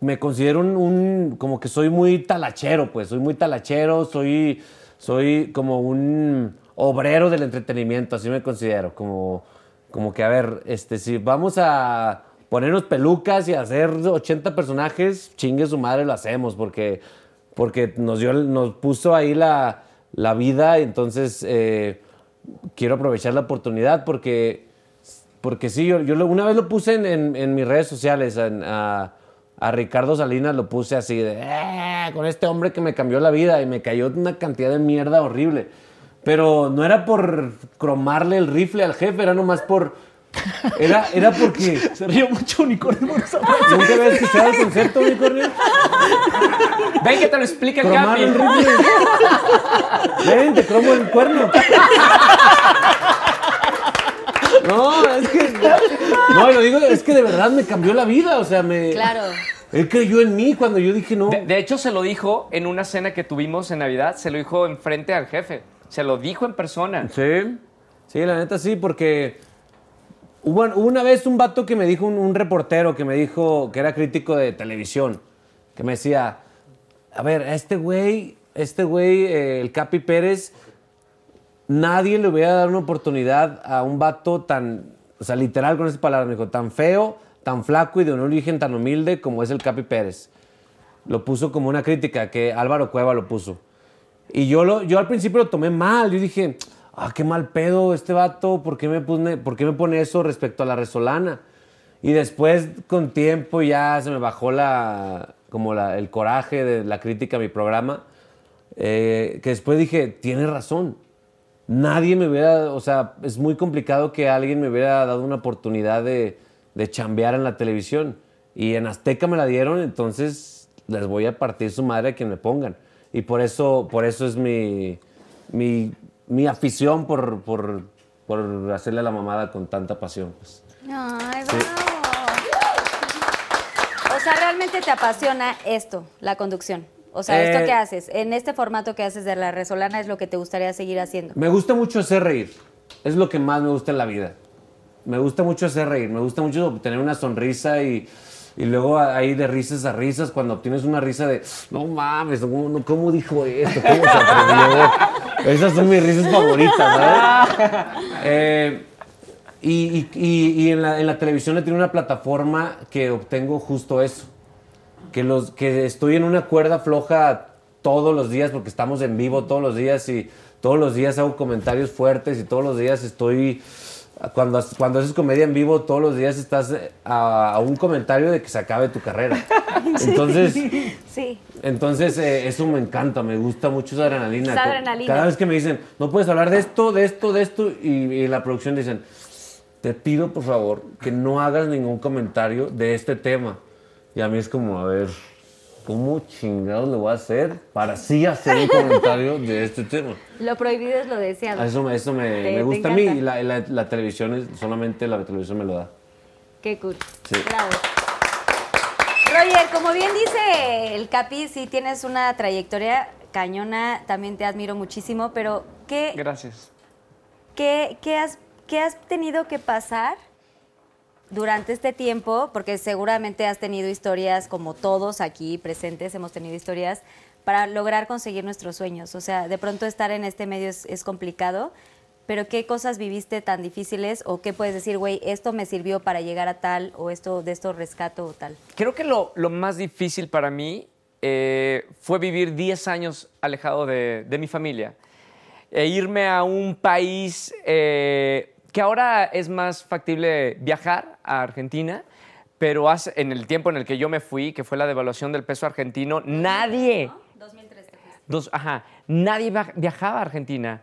me considero un, un- como que soy muy talachero, pues, soy muy talachero, soy, soy como un obrero del entretenimiento, así me considero, como, como que, a ver, este, si vamos a ponernos pelucas y hacer 80 personajes, chingue su madre, lo hacemos, porque, porque nos, dio, nos puso ahí la, la vida, entonces eh, quiero aprovechar la oportunidad porque porque sí, yo, yo una vez lo puse en, en- mis redes sociales, a, a Ricardo Salinas lo puse así de, "Eh, con este hombre que me cambió la vida y me cayó una cantidad de mierda horrible. Pero no era por cromarle el rifle al jefe, era nomás por... Era, era porque... [LAUGHS] Se río mucho unicornio por esa ¿Nunca habías escuchado el concepto, unicornio? Ven que te lo explica el Cromar Capi. el rifle. Ven, te cromo el cuerno. No, es que. No, lo digo, es que de verdad me cambió la vida. O sea, me. Claro. Él creyó en mí cuando yo dije no. De, de hecho, se lo dijo en una cena que tuvimos en Navidad, se lo dijo enfrente al jefe. Se lo dijo en persona. Sí. Sí, la neta sí, porque. Hubo, una vez un vato que me dijo, un, reportero que me dijo, que era crítico de televisión, que me decía, a ver, este güey, este güey, eh, el Capi Pérez, nadie le hubiera dado una oportunidad a un vato tan, o sea, literal con esas palabras, me dijo, tan feo, tan flaco y de un origen tan humilde como es el Capi Pérez. Lo puso como una crítica, que Álvaro Cueva lo puso. Y yo, lo, yo al principio lo tomé mal. Yo dije, ah, qué mal pedo este vato. ¿Por qué me pone, por qué me pone eso respecto a la resolana? Y después, con tiempo, ya se me bajó la, como la- el coraje de la crítica a mi programa. eh, que después dije, tiene razón. Nadie me hubiera, o sea, es muy complicado que alguien me hubiera dado una oportunidad de, de chambear en la televisión. Y en Azteca me la dieron, entonces les voy a partir su madre a quien me pongan. Y por eso, por eso es mi, mi, mi afición por, por, por hacerle la mamada con tanta pasión. pues. Ay, bravo. O sea, realmente te apasiona esto, la conducción. O sea, esto Eh, que haces, en este formato que haces de la Resolana es lo que te gustaría seguir haciendo. Me gusta mucho hacer reír. Es lo que más me gusta en la vida. Me gusta mucho hacer reír. Me gusta mucho tener una sonrisa y, Y luego hay de risas a risas cuando obtienes una risa de, no mames, ¿cómo, dijo esto? ¿Cómo se atrevió? [LAUGHS] Esas son mis risas favoritas, ¿sabes? [LAUGHS] Eh, y y- en, la, en la televisión he tenido una plataforma que obtengo justo eso. Que, los, que estoy en una cuerda floja todos los días porque estamos en vivo todos los días y todos los días hago comentarios fuertes y todos los días estoy... Cuando, cuando haces comedia en vivo, todos los días estás eh, a, a un comentario de que se acabe tu carrera. [LAUGHS] Entonces, Sí. entonces eh, eso me encanta, me gusta mucho esa adrenalina. Esa Co- adrenalina. Cada vez que me dicen, no puedes hablar de esto, de esto, de esto, y, y en la producción dicen, te pido por favor que no hagas ningún comentario de este tema. Y a mí es como, a ver, ¿cómo chingados le voy a hacer para sí hacer un comentario de este tema? Lo prohibido es lo deseado. Eso, me- eso me, Te- me gusta a mí y la, la- la televisión, es- solamente la televisión me lo da. Qué cool. Sí. Bravo. Roger, como bien dice el Capi, sí tienes una trayectoria cañona, también te admiro muchísimo, pero ¿qué, Gracias. qué, qué has, qué has tenido que pasar durante este tiempo? Porque seguramente has tenido historias, como todos aquí presentes, hemos tenido historias para lograr conseguir nuestros sueños. O sea, de pronto estar en este medio es, complicado, pero ¿qué cosas viviste tan difíciles o qué puedes decir, güey, esto me sirvió para llegar a tal o esto de esto rescato o tal? Creo que lo, lo más difícil para mí eh, fue vivir 10 años alejado de, de mi familia e irme a un país eh, que ahora es más factible viajar a Argentina, pero hace- en el tiempo en el que yo me fui, que fue la devaluación del peso argentino, nadie, 2003 te fuiste. dos- ajá, nadie viajaba a Argentina.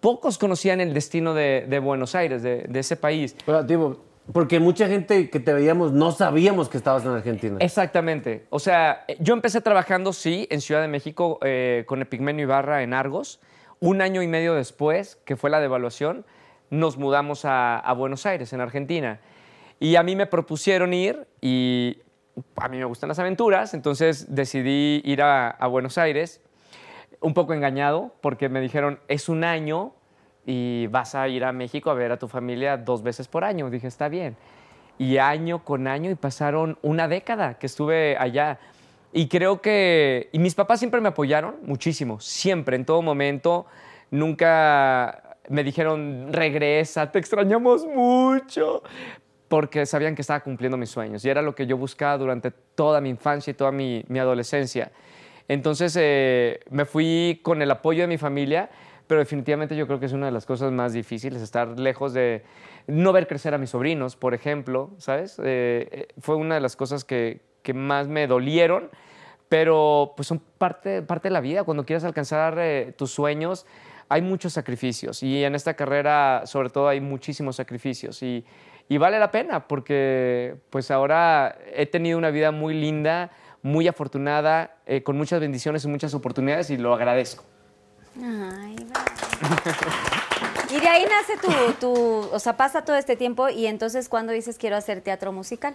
Pocos conocían el destino de, de Buenos Aires, de, de ese país. Pero, tipo, porque mucha gente que te veíamos no sabíamos que estabas en Argentina. Exactamente. O sea, yo empecé trabajando, sí, en Ciudad de México eh, con Epigmenio Ibarra en Argos. Un año y medio después, que fue la devaluación, nos mudamos a, a Buenos Aires, en Argentina. Y a mí me propusieron ir y a mí me gustan las aventuras, entonces decidí ir a, Buenos Aires, un poco engañado, porque me dijeron, es un año y vas a ir a México a ver a tu familia dos veces por año. Dije, está bien. Y año con año, y pasaron una década que estuve allá. Y creo que, y mis papás siempre me apoyaron muchísimo, siempre, en todo momento. Nunca me dijeron, regresa, te extrañamos mucho porque sabían que estaba cumpliendo mis sueños y era lo que yo buscaba durante toda mi infancia y toda mi, mi adolescencia. Entonces eh, me fui con el apoyo de mi familia, pero definitivamente yo creo que es una de las cosas más difíciles, estar lejos de no ver crecer a mis sobrinos, por ejemplo, ¿sabes? Eh, eh, fue una de las cosas que, que más me dolieron, pero pues son parte, parte de la vida. Cuando quieres alcanzar eh, tus sueños, hay muchos sacrificios y en esta carrera sobre todo hay muchísimos sacrificios y, y vale la pena porque pues ahora he tenido una vida muy linda, muy afortunada, eh, con muchas bendiciones y muchas oportunidades y lo agradezco. Ay, va. Y de ahí nace tu, tu, o sea, pasa todo este tiempo y entonces cuando dices quiero hacer teatro musical.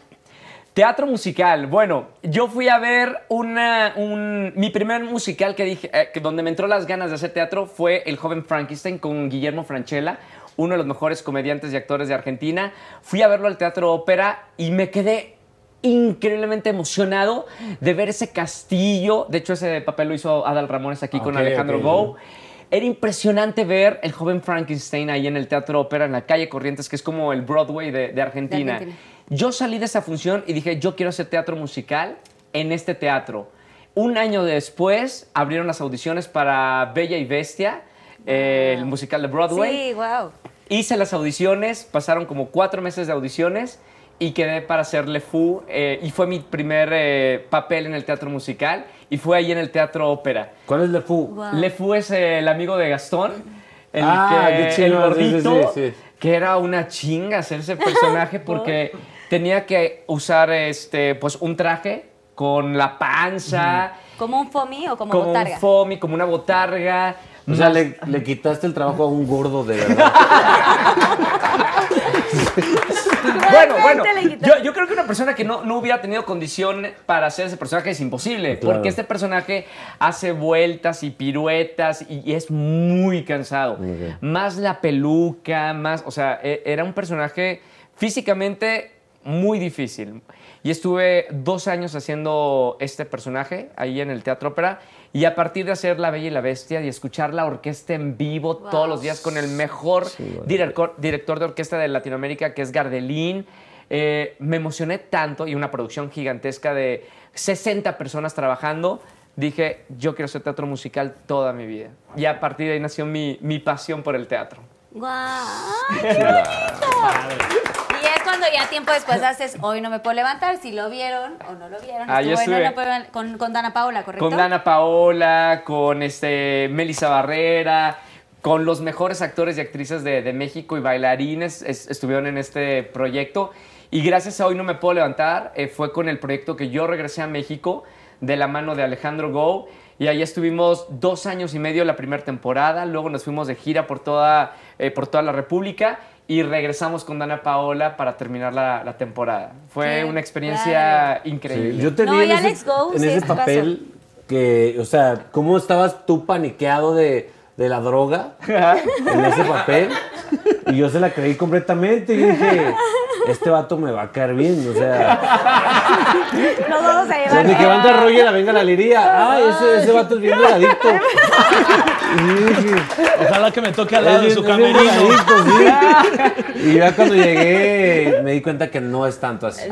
Teatro musical. Bueno, yo fui a ver una, un, mi primer musical que dije, eh, que donde me entró las ganas de hacer teatro fue El joven Frankenstein con Guillermo Franchella, uno de los mejores comediantes y actores de Argentina. Fui a verlo al Teatro Ópera y me quedé increíblemente emocionado de ver ese castillo. De hecho, ese papel lo hizo Adal Ramones aquí con Ok, Alejandro ok. Gou. Era impresionante ver el joven Frankenstein ahí en el Teatro Ópera, en la calle Corrientes, que es como el Broadway de, de Argentina. De Argentina. Yo salí de esa función y dije, yo quiero hacer teatro musical en este teatro. Un año después abrieron las audiciones para Bella y Bestia, eh, el musical de Broadway. Sí, wow. Hice las audiciones, pasaron como cuatro meses de audiciones y quedé para hacer Le Fou. eh, y fue mi primer eh, papel en el teatro musical y fue ahí en el teatro ópera. ¿Cuál es Le Fou? Wow. Le Fou es eh, el amigo de Gastón. El, Ah, que, qué chido, el sí, sí, gordito, sí, sí. que era una chinga hacer ese personaje [LAUGHS] porque tenía que usar este, pues, un traje con la panza, ¿Como un foamy o como, como botarga? un foamy, como una botarga. O sea, le, le quitaste el trabajo a un gordo de verdad. [LAUGHS] Bueno, bueno, yo, yo creo que una persona que no, no hubiera tenido condición para hacer ese personaje es imposible, Claro. porque este personaje hace vueltas y piruetas y, y es muy cansado. Más la peluca, más, o sea, e- era un personaje físicamente muy difícil. y estuve dos años haciendo este personaje ahí en el Teatro Ópera. Y a partir de hacer La Bella y la Bestia y escuchar la orquesta en vivo todos los días con el mejor director, director de orquesta de Latinoamérica, que es Gardelín, eh, me emocioné tanto y una producción gigantesca de 60 personas trabajando. Dije, yo quiero hacer teatro musical toda mi vida. Y a partir de ahí nació mi, mi pasión por el teatro. ¡Guau! [LAUGHS] ¡Qué bonito! Y es cuando ya tiempo después haces Hoy no me puedo levantar, si lo vieron o no lo vieron. Ah, yo estuve- no puedo levantar- con, con Dana Paola, ¿correcto? Con Dana Paola, con este, Melissa Barrera, con los mejores actores y actrices de, de México y bailarines es- estuvieron en este proyecto. Y gracias a Hoy No Me Puedo Levantar eh, fue con el proyecto que yo regresé a México de la mano de Alejandro Go. Y ahí estuvimos dos años y medio la primera temporada. Luego nos fuimos de gira por toda, eh, por toda la República y regresamos con Dana Paola para terminar la, la temporada. Fue Qué una experiencia increíble. yo te No, vi en Alex ese, Go, en sí, ese papel que, o sea, ¿cómo estabas tú paniqueado de, de la droga en ese papel? Y yo se la creí completamente y dije, este vato me va a caer bien, o sea, Nos vamos a o sea, llevar. ni que Banda Roger venga la liría, ay, ese, ese vato es bien drogadicto. Y dije, Ojalá que me toque al lado Es de su camerino. sí. [LAUGHS] Y ya cuando llegué me di cuenta que no es tanto así.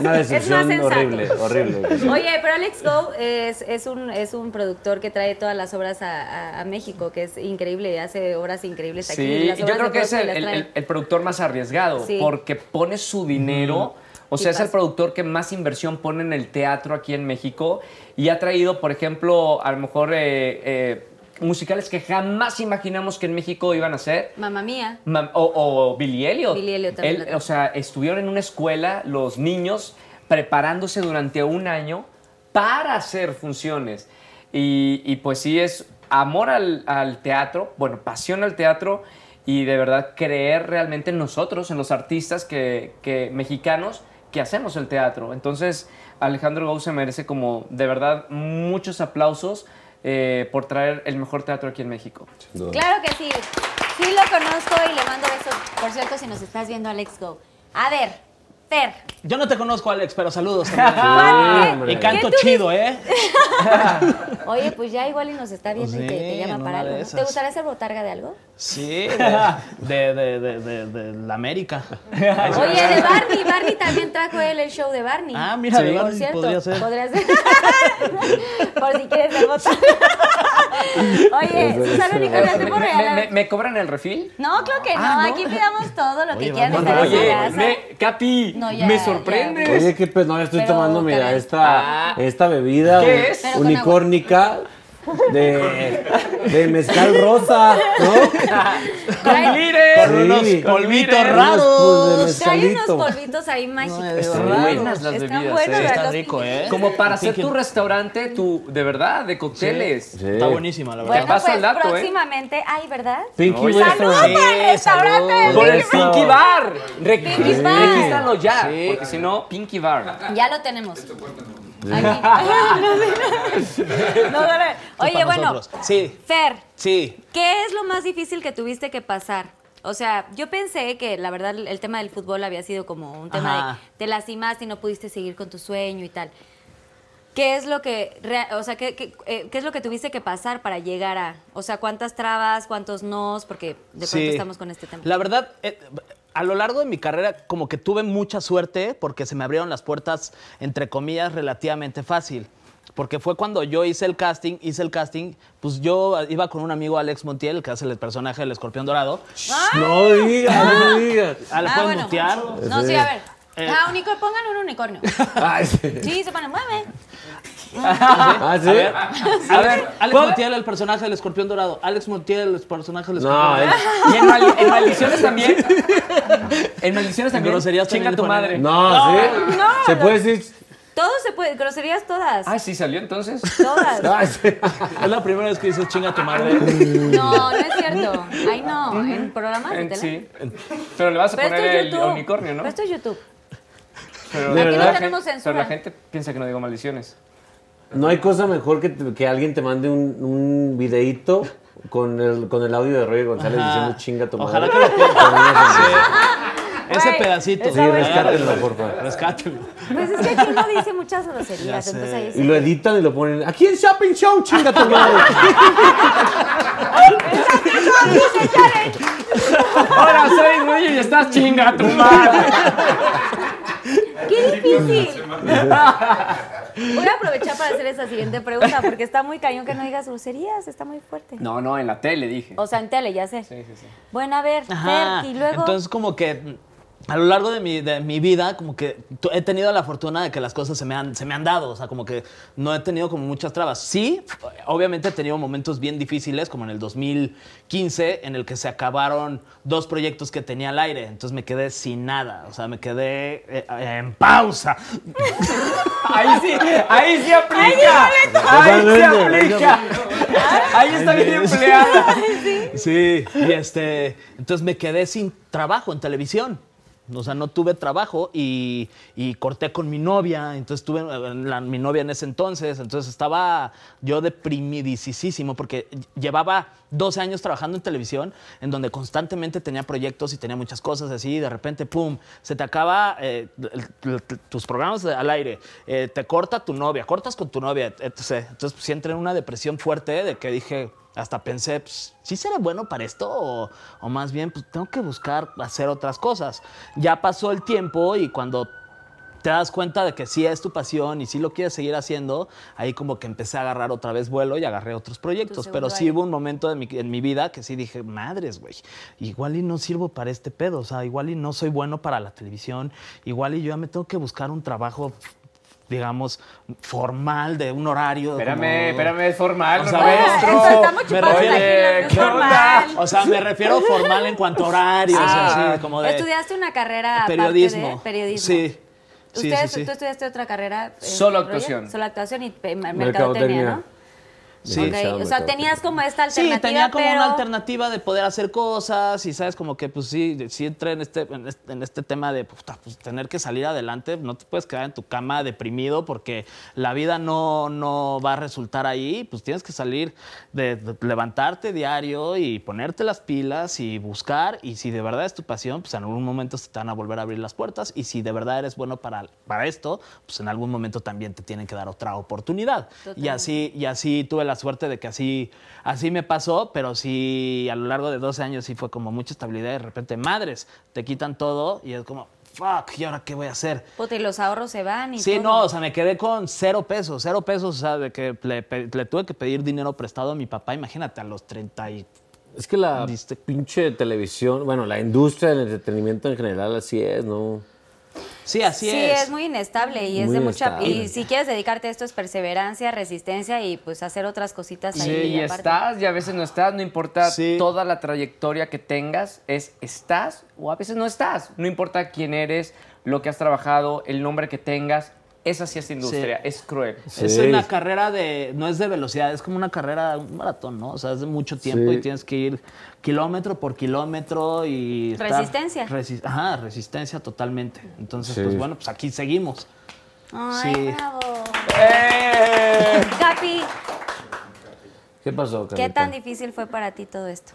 No, es- Una es más horrible, horrible. Oye, pero Alex Go es, es, un, es un productor que trae todas las obras a, a- a México, que es increíble, hace obras increíbles aquí. Sí, las yo creo de que es el, productor más arriesgado Sí. porque pone su dinero. O sea, Y es el productor que más inversión pone en el teatro aquí en México y ha traído, por ejemplo, a lo mejor eh, eh, musicales que jamás imaginamos que en México iban a ser. Mamma mía. Mam- O, o Billy Elliot. Billy Elliot también Él, o sea, estuvieron en una escuela los niños preparándose durante un año para hacer funciones. Y, y pues sí, es amor al, al teatro, bueno, pasión al teatro y de verdad creer realmente en nosotros, en los artistas que, que mexicanos que hacemos el teatro. Entonces, Alejandro Gou se merece como de verdad muchos aplausos eh, por traer el mejor teatro aquí en México. Claro que sí. Sí lo conozco y le mando besos. Por cierto, si nos estás viendo, Alex Go. A ver, Fer. Yo no te conozco, Alex, pero saludos. [LAUGHS] también. ¿qué- hombre. Y canto chido, ¿eh? [LAUGHS] Oye, pues ya igual y nos está viendo y te, llama para algo. ¿no? ¿Te gustaría ser botarga de algo? Sí, de, [LAUGHS] de, de, de, de- de la América. Oye, de Barney. Barney también trajo él el show de Barney. Ah, mira, de Por Barney cierto, podría ser. podría ser. [LAUGHS] Por si quieres ser botarga. [LAUGHS] Oye, Susana. Nicolás, ¿te ¿Me, puedo regalar? me- me cobran el refil? No, creo que no. Ah, ¿no? Aquí pidamos todo lo que quieran Oye, me- Capi, No, ya, me sorprendes. Oye, qué pues, no, ya estoy Pero, tomando, mira, esta, Ah. esta bebida unicórnica de, de mezcal rosa, ¿no? Trae- ¡Mire! Con unos Sí. polvitos raros. Pues de Trae unos polvitos ahí mágicos. Están raros. buenas las Están bebidas, buenos, ¿eh? Está rico, ¿eh? Como para hacer tu restaurante, tu, de verdad, de cócteles. Sí. Está buenísima, la verdad. Bueno, paso pues el dato, ¿eh? próximamente, ay, ¿verdad? Pinky Oye. Restaurant. ¡Salud para el restaurante de Por el. Pinky Bar. Pinky Bar. Regístralo ya, Sí. porque si no, Pinky Bar. Ya lo tenemos. Aquí. [LAUGHS] No, no, no. Oye, bueno. Sí, Fer, sí. ¿qué es lo más difícil que tuviste que pasar? O sea, yo pensé que la verdad el tema del fútbol había sido como un tema Ajá. de te lastimaste y no pudiste seguir con tu sueño y tal. ¿Qué es lo que, o sea, qué, qué- eh, qué es lo que tuviste que pasar para llegar a, o sea, cuántas trabas, cuántos nos, porque de pronto Sí. estamos con este tema. La verdad, eh, a lo largo de mi carrera, como que tuve mucha suerte porque se me abrieron las puertas, entre comillas, relativamente fácil. Porque fue cuando yo hice el casting, hice el casting, pues yo iba con un amigo Alex Montiel, que hace el personaje del escorpión dorado. No digas, no digas. Ah, ¿le Ah, pueden bueno. mutear? No, sí, a ver. Eh. Ah, unicornio, pongan un unicornio. [LAUGHS] Ay, sí. Sí, se pone, mueve. Ah, ¿sí? A ver, Alex ¿puedo- Montiel, el personaje del escorpión dorado. Alex Montiel, el personaje del escorpión No, dorado. él- [LAUGHS] Y en, mal- en maldiciones también. [LAUGHS] En maldiciones también. groserías Chinga también tu madre. no, ¿sí? No, Se no. puede decir. Todo se puede, groserías todas. Ah, sí salió entonces. Todas. Sí. [LAUGHS] Es la primera vez que dices chinga tu madre. No, no es cierto. Ay, no, en programas de sí. Pero le vas a Pero poner es el YouTube. unicornio, ¿no? Pero esto es YouTube. Pero la gente piensa que no digo maldiciones. No hay cosa mejor que, te- que alguien te mande un, un videíto con el, con el audio de Roger González Ajá. diciendo chinga tu madre. Ojalá que lo Ese Güey, pedacito. Sí, rescátenlo, por favor. Rescátenlo. Pues es que aquí uno dice muchas groserías, sé. entonces ahí Y sí. lo editan y lo ponen. Aquí en Shopping Show, chinga tu madre. [LAUGHS] Ahora seis, güey, y estás chinga tu madre. ¡Qué difícil! [LAUGHS] Voy a aprovechar para hacer esa siguiente pregunta porque está muy cañón que no digas groserías, está muy fuerte. No, no, en la tele dije. O sea, en tele, ya sé. Sí, sí, sí. Bueno, a ver, Ajá. Fer, y luego. Entonces, como que a lo largo de mi, de mi vida, como que he tenido la fortuna de que las cosas se me, han, se me han dado. O sea, como que no he tenido como muchas trabas. Sí, obviamente he tenido momentos bien difíciles, como en el 2015, en el que se acabaron dos proyectos que tenía al aire. Entonces me quedé sin nada. O sea, me quedé eh, en pausa. [LAUGHS] Ahí sí, ahí sí aplica. Ahí sí aplica. Ahí está bien empleada. [LAUGHS] Sí, y este, entonces me quedé sin trabajo en televisión. O sea, no tuve trabajo y, corté con mi novia. Entonces tuve mi novia en ese entonces. Entonces estaba yo deprimidísimo porque llevaba 12 años trabajando en televisión, en donde constantemente tenía proyectos y tenía muchas cosas así. Y de repente, pum, se te acaba eh, tus programas al aire. eh, te corta tu novia, cortas con tu novia, etc. Entonces, pues, sí entré en una depresión fuerte de que dije, hasta pensé, pues, ¿sí seré bueno para esto? O, o más bien, pues tengo que buscar hacer otras cosas. Ya pasó el tiempo y cuando te das cuenta de que sí es tu pasión y sí lo quieres seguir haciendo, ahí como que empecé a agarrar otra vez vuelo y agarré otros proyectos. Pero sí hubo un momento en mi, en mi vida que sí dije, madres, güey, igual y no sirvo para este pedo, o sea, igual y no soy bueno para la televisión, igual y yo ya me tengo que buscar un trabajo digamos, formal, de un horario. Espérame, como- espérame, es formal, O no sea, maestro. Me refiero- formal. O sea, me refiero formal en cuanto a horarios, Ah. así, como de ¿Estudiaste una carrera aparte periodismo. de periodismo? Sí. Sí, ¿Ustedes, sí, sí. ¿Tú estudiaste otra carrera? Solo actuación. Solo actuación y mercadotecnia, Mercadotecnia. ¿no? Sí. Ok, O sea, tenías como esta Sí, alternativa, tenía como pero... una alternativa de poder hacer cosas y sabes como que pues sí, sí entré en este, en este, en este tema de puta, pues, tener que salir adelante, no te puedes quedar en tu cama deprimido porque la vida no, no va a resultar ahí, pues tienes que salir de, de levantarte diario y ponerte las pilas y buscar y si de verdad es tu pasión, pues en algún momento se te van a volver a abrir las puertas y si de verdad eres bueno para, para esto, pues en algún momento también te tienen que dar otra oportunidad. Y Totalmente. así y así tuve la suerte de que así, así me pasó, pero sí a lo largo de 12 años sí fue como mucha estabilidad y de repente, madres, te quitan todo y es como, fuck, ¿y ahora qué voy a hacer? Puta, y los ahorros se van y Sí, todo. no, o sea, me quedé con cero pesos, cero pesos, o sea, de que le, tuve que pedir dinero prestado a mi papá, imagínate, a los 30 y... Es que la Diste- pinche televisión, bueno, la industria del entretenimiento en general así es, ¿no? Sí, así sí, es. es. muy inestable y es de mucha... Y si quieres dedicarte a esto es perseverancia, resistencia y pues hacer otras cositas Sí, ahí. y aparte. estás y a veces no estás, no importa Sí. toda la trayectoria que tengas, es estás o a veces no estás. No importa quién eres, lo que has trabajado, el nombre que tengas, esa sí es industria, es cruel. Es una carrera de, no es de velocidad, es como una carrera, un maratón, ¿no? O sea, es de mucho tiempo Sí. y tienes que ir kilómetro por kilómetro y... estar- Resistencia. resi- Ajá, resistencia totalmente. Entonces, Sí. pues bueno, pues aquí seguimos. Ay, Sí. bravo. ¡Eh! Capi, ¿Qué pasó, ¿qué Carlita? tan difícil fue para ti todo esto?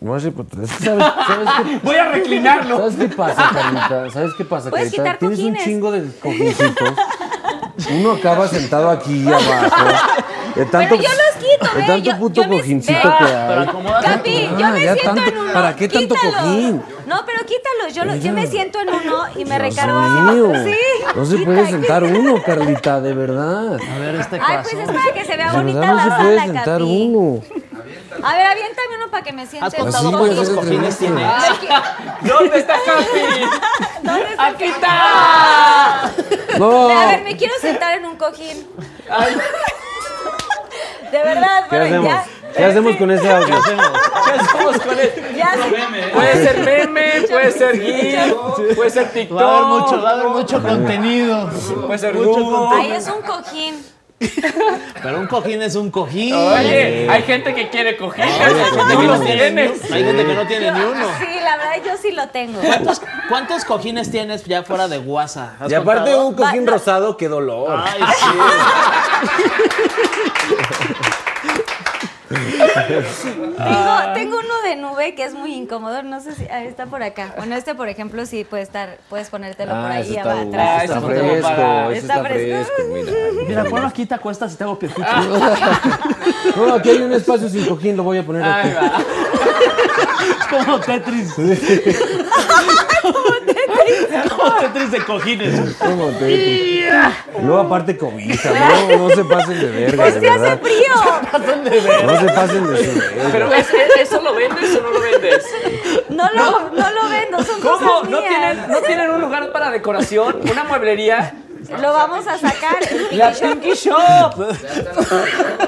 No sé, pues, es que ¿sabes, sabes [LAUGHS] qué, Voy a reclinarlo. ¿Sabes qué pasa, [LAUGHS] Carlita? ¿Sabes qué pasa, Puedes Carlita? Tienes cojines. un chingo de cojincitos. Uno acaba sentado aquí abajo. De tanto, Pero yo los quito, De tanto yo- puto yo me- cojincito ve. que Pero hay. Capi, yo Ah, me ya siento tanto- en uno. ¿para qué tanto Quítalo. cojín? No, pero quítalo. Yo, lo- yo me siento en uno y me recargo así. Sí. No se Quita, puede quita. sentar uno, Carlita, de verdad. A ver, este Ay, pues es para que se vea De bonita verdad no la se puede sentar Capi. uno. A ver, aviéntame uno para que me siente ¿Has contado cuántos cojines tienes? ¿Dónde está Capi? [LAUGHS] ¿Dónde está? ¡Aquí está! No. A ver, me quiero sentar en un cojín. De verdad, ¿Qué bueno, hacemos? ya. ¿Qué hacemos con ese audio? [LAUGHS] ¿Qué hacemos con él? Ya, Puede ser meme, puede ser GIF, puede ser TikTok. Va a haber mucho, va a haber mucho contenido. Puede ser Mucho Google. Ahí es un cojín. [LAUGHS] Pero un cojín es un cojín. Oye, hay gente que quiere coger, hay gente que no los tiene tiene. ni- Hay gente que no tiene ni uno. Sí, la verdad, yo sí lo tengo. ¿Cuántos, cuántos cojines tienes ya fuera de WhatsApp? ¿Has Y aparte contado? un cojín Va, no. rosado, qué dolor. Ay, sí. [LAUGHS] Tengo, tengo uno de nube que es muy incómodo. No sé si ah, está por acá. Bueno, este, por ejemplo, sí puede estar, puedes ponértelo por Ah, ahí ese está, abajo, atrás. está Ah, fresco, para- Está está fresco. fresco, mira. Mira, ponlo aquí, te acuestas y te hago piojito. No, aquí hay un espacio sin cojín, lo voy a poner aquí. Ahí. [LAUGHS] Es como Tetris. [LAUGHS] como Tetris de cojines. Como Tetris. Luego aparte cobija, no, no se pasen de verga, Pues de sí hace frío. No se pasen de su verga. Pero ¿es- es- ¿eso lo vendes o no lo vendes? No lo, no lo vendo, son ¿Cómo? cosas ¿No mías. tienen, ¿No tienen un lugar para decoración? ¿Una mueblería? Lo vamos a sacar. [LAUGHS] el La Pinky Pinky [LAUGHS] Shop.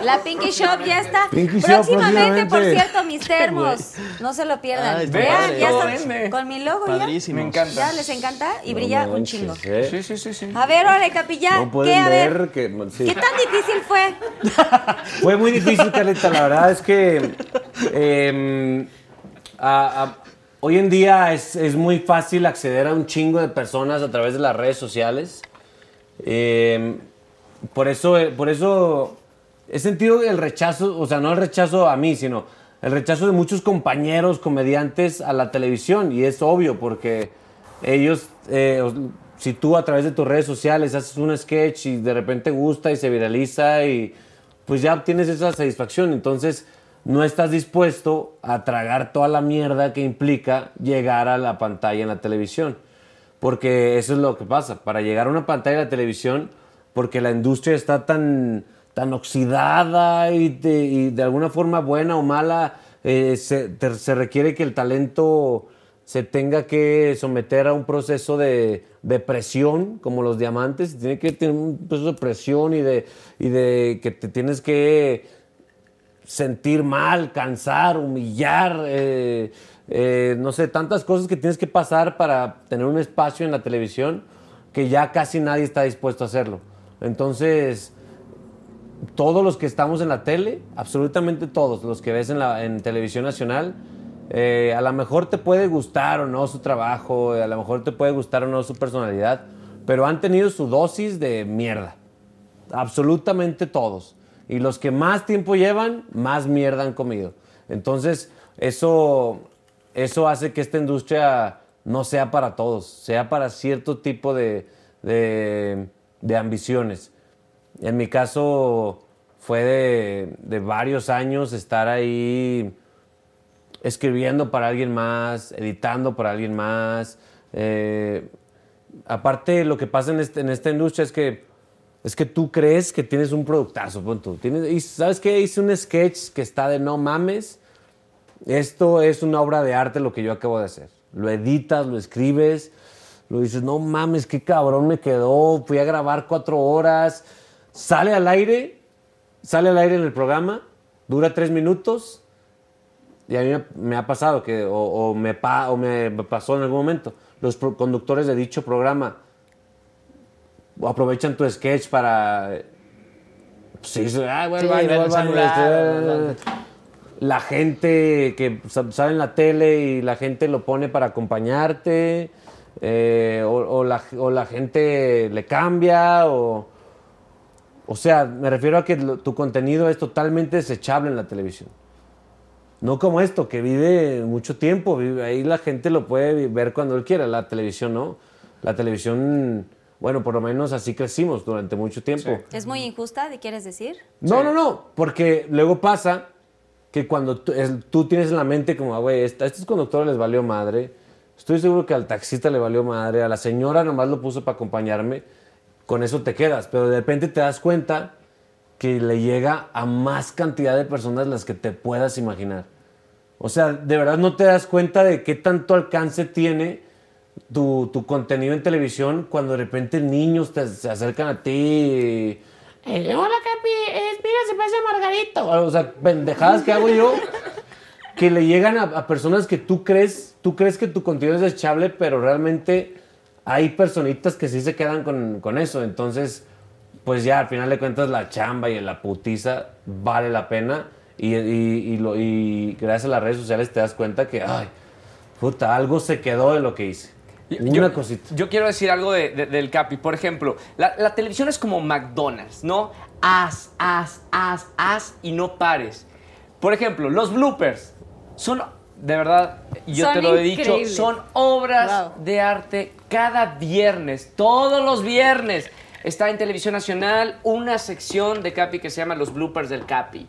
La Pinky Shop ya está. Pinky Shop, Próximamente, por cierto, mis [LAUGHS] termos. No se lo pierdan. Ay, Vean, padre. ya está con mi logo ya. Padrísimo. Me encanta. Ya les encanta y brilla un chingo. ¿eh? Sí, sí, sí, sí. A ver, órale, capilla. No ¿Qué? A ver. que... sí. ¿Qué tan difícil fue? Fue muy difícil, Carlita. La verdad es que eh, a- a- hoy en día es, es muy fácil acceder a un chingo de personas a través de las redes sociales. Eh, por eso, eh, por eso he sentido el rechazo, o sea, no el rechazo a mí, sino el rechazo de muchos compañeros comediantes a la televisión. Y es obvio, porque ellos, eh, si tú a través de tus redes sociales haces un sketch y de repente gusta y se viraliza y pues ya obtienes esa satisfacción. Entonces no estás dispuesto a tragar toda la mierda que implica llegar a la pantalla en la televisión. Porque eso es lo que pasa. Para llegar a una pantalla de la televisión, porque la industria está tan, tan oxidada y de, y de alguna forma buena o mala, eh, se, te- se requiere que el talento se tenga que someter a un proceso de, de presión, como los diamantes, tiene que tener un proceso de presión y de, y de que te tienes que sentir mal, cansar, humillar, eh, eh, no sé, tantas cosas que tienes que pasar para tener un espacio en la televisión que ya casi nadie está dispuesto a hacerlo. Entonces, todos los que estamos en la tele, absolutamente todos los que ves en, televisión nacional, eh, a lo mejor te puede gustar o no su trabajo, a lo mejor te puede gustar o no su personalidad, pero han tenido su dosis de mierda. Absolutamente todos. Y los que más tiempo llevan, más mierda han comido. Entonces, eso, eso hace que esta industria no sea para todos, sea para cierto tipo de, de, ambiciones. En mi caso, fue de, de varios años estar ahí escribiendo para alguien más, editando para alguien más. eh, aparte, lo que pasa en, este- en esta industria es que, es que tú crees que tienes un productazo. Tienes, y ¿Sabes qué? Hice un sketch que está de no mames. Esto es una obra de arte lo que yo acabo de hacer. Lo editas, lo escribes, lo dices, no mames, qué cabrón me quedó. Fui a grabar cuatro horas. Sale al aire, sale al aire en el programa, dura tres minutos. Y a mí me, ha pasado que, o, o me pa- o me pasó en algún momento, los conductores de dicho programa aprovechan tu sketch para. Sí, sí, ah, al Sí, baño, La gente que sa- sale en la tele y la gente lo pone para acompañarte, eh, o, o la, o la gente le cambia, o. O sea, me refiero a que lo- tu contenido es totalmente desechable en la televisión. No como esto, que vive mucho tiempo. vive- ahí la gente lo puede ver cuando él quiera. La televisión no. La televisión, bueno, por lo menos así crecimos durante mucho tiempo. ¿Es muy injusta, ¿te quieres decir? No, no, no. Porque luego pasa que cuando tú, es- tú tienes en la mente como, "Ah, güey, a estos conductores les valió madre. Estoy seguro que al taxista le valió madre. A la señora nomás lo puso para acompañarme. Con eso te quedas. Pero de repente te das cuenta que le llega a más cantidad de personas las que te puedas imaginar. O sea, de verdad no te das cuenta de qué tanto alcance tiene tu, contenido en televisión cuando de repente niños se acercan a ti. "Eh, hola, Capi, eh, mira, se pasa Margarito. O sea, pendejadas que hago yo [LAUGHS] que le llegan a, a personas que tú crees, tú crees que tu contenido es desechable, pero realmente hay personitas que sí se quedan con, con eso. Entonces, pues ya al final de cuentas la chamba y la putiza vale la pena. Y, y- y lo- y gracias a las redes sociales te das cuenta que, ay, puta, algo se quedó de lo que hice. Una yo, cosita. Yo quiero decir algo de- de- del Capi. Por ejemplo, la, la televisión es como McDonald's, ¿no? Haz, haz, haz, haz y no pares. Por ejemplo, los bloopers. Son, de verdad, yo Son te lo he dicho, son obras Wow. de arte cada viernes, todos los viernes. Está en Televisión Nacional una sección de Capi que se llama Los Bloopers del Capi.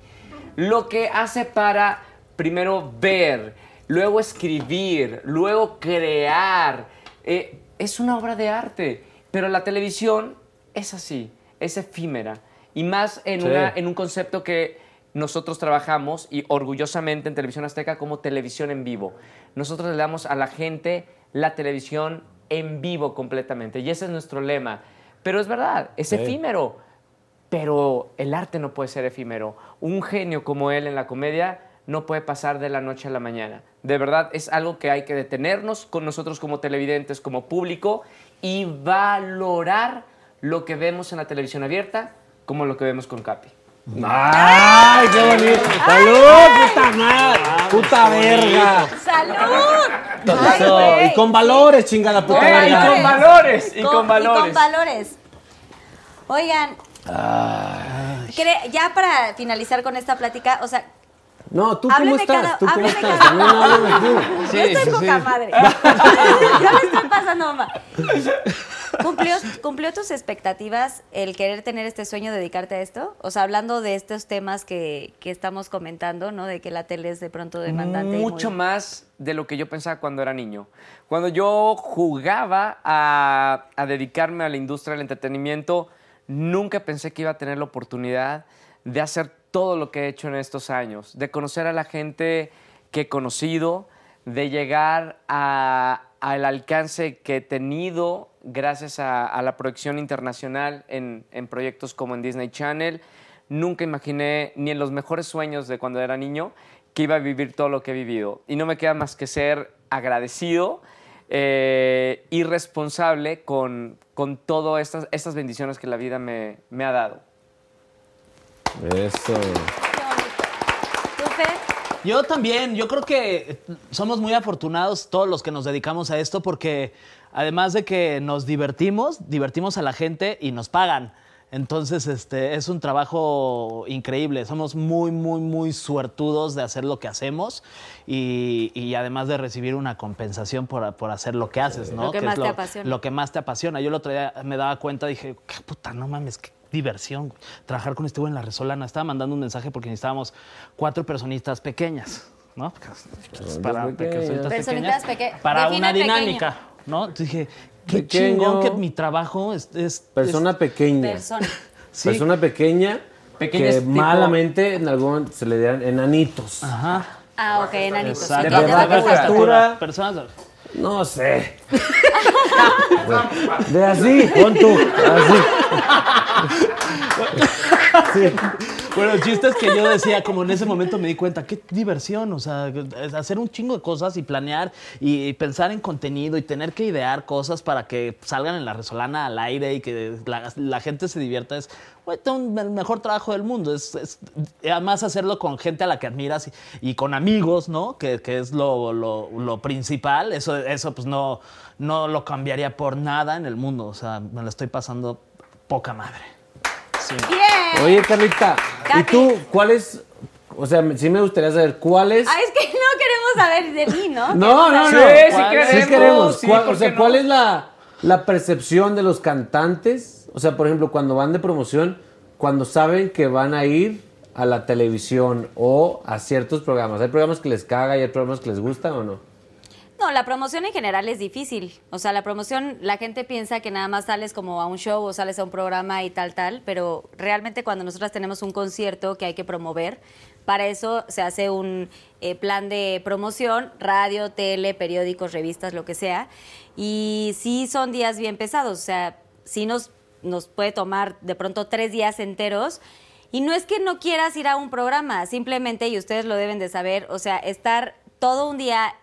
Lo que hace para primero ver, luego escribir, luego crear. Eh, es una obra de arte, pero la televisión es así, es efímera. Y más en, Sí. una- en un concepto que nosotros trabajamos y orgullosamente en Televisión Azteca como televisión en vivo. Nosotros le damos a la gente la televisión en vivo completamente y ese es nuestro lema. Pero es verdad, es efímero. Pero el arte no puede ser efímero. Un genio como él en la comedia no puede pasar de la noche a la mañana. De verdad, es algo que hay que detenernos con nosotros como televidentes, como público, y valorar lo que vemos en la televisión abierta como lo que vemos con Capi. ¡Ay, qué bonito! ¡Salud, puta madre! ¡Puta verga! ¡Salud! Eso, y con valores, chingada puta ¡Eh, y verga. con valores! Y Con- con valores. Y con valores. Oigan, ya para finalizar con esta plática, o sea, No, ¿tú cómo estás? cada- ¿Tú cómo estás? cada- También háblame tú. yo estoy poca madre. [LAUGHS] yo me estoy pasando mamá. ¿Cumplió, ¿Cumplió tus expectativas el querer tener este sueño, dedicarte a esto? O sea, hablando de estos temas que, que estamos comentando, ¿no? De que la tele es de pronto demandante. y Mucho muy- más de lo que yo pensaba cuando era niño. Cuando yo jugaba a, a dedicarme a la industria del entretenimiento, nunca pensé que iba a tener la oportunidad de hacer todo lo que he hecho en estos años, de conocer a la gente que he conocido, de llegar al alcance que he tenido gracias a, la proyección internacional en, proyectos como en Disney Channel. Nunca imaginé, ni en los mejores sueños de cuando era niño, que iba a vivir todo lo que he vivido. Y no me queda más que ser agradecido eh, y responsable con, con todas estas, bendiciones que la vida me ha dado. Eso. Yo también, yo creo que somos muy afortunados todos los que nos dedicamos a esto porque además de que nos divertimos, divertimos a la gente y nos pagan. Entonces, este, es un trabajo increíble. Somos muy, muy, muy suertudos de hacer lo que hacemos y, y además de recibir una compensación por, por hacer lo que haces, ¿no? Lo que es más te apasiona. Lo que más te apasiona. Yo el otro día me daba cuenta, dije, qué puta, no mames, qué diversión trabajar con este güey en la Resolana. Estaba mandando un mensaje porque necesitábamos cuatro personitas pequeñas, ¿no? Para personitas Personitas pequeñas, peque- para una pequeño. dinámica, ¿no? Entonces dije, qué Pequeño. chingón que mi trabajo es... es- Persona es- pequeña. Persona. sí. Persona pequeña Pequeña que tipo- malamente en algún momento se le dieran enanitos. Ajá. Ah, ok, enanitos. Exacto. De de baja estatura. Personas... No sé. [LAUGHS] De así, pon tú. Así. Sí. Bueno, el chiste es que yo decía, como en ese momento me di cuenta, qué diversión, o sea, hacer un chingo de cosas y planear y pensar en contenido y tener que idear cosas para que salgan en la resolana al aire y que la, gente se divierta. Es el mejor trabajo del mundo. Es, además hacerlo con gente a la que admiras y, y con amigos, ¿no? Que, que es lo, lo- lo principal. Eso, eso pues no, no lo cambiaría por nada en el mundo. O sea, me lo estoy pasando poca madre. Sí. Bien. Oye, Carlita, ¿y tú cuál es? O sea, sí me gustaría saber cuál es. Ah, es que no queremos saber de mí, ¿no? No, no, no. Sí, sí ¿Cuál- queremos, Sí queremos. sí, ¿Cuál- ¿por o sea, no? ¿cuál es la, la percepción de los cantantes? O sea, por ejemplo, cuando van de promoción, cuando saben que van a ir a la televisión o a ciertos programas. ¿Hay programas que les caga y hay programas que les gustan o no? No, la promoción en general es difícil. O sea, la promoción, la gente piensa que nada más sales como a un show o sales a un programa y tal, tal, pero realmente cuando nosotras tenemos un concierto que hay que promover, para eso se hace un eh, plan de promoción, radio, tele, periódicos, revistas, lo que sea. Y sí son días bien pesados, o sea, sí nos, nos puede tomar de pronto tres días enteros. Y no es que no quieras ir a un programa, simplemente, y ustedes lo deben de saber, o sea, estar todo un día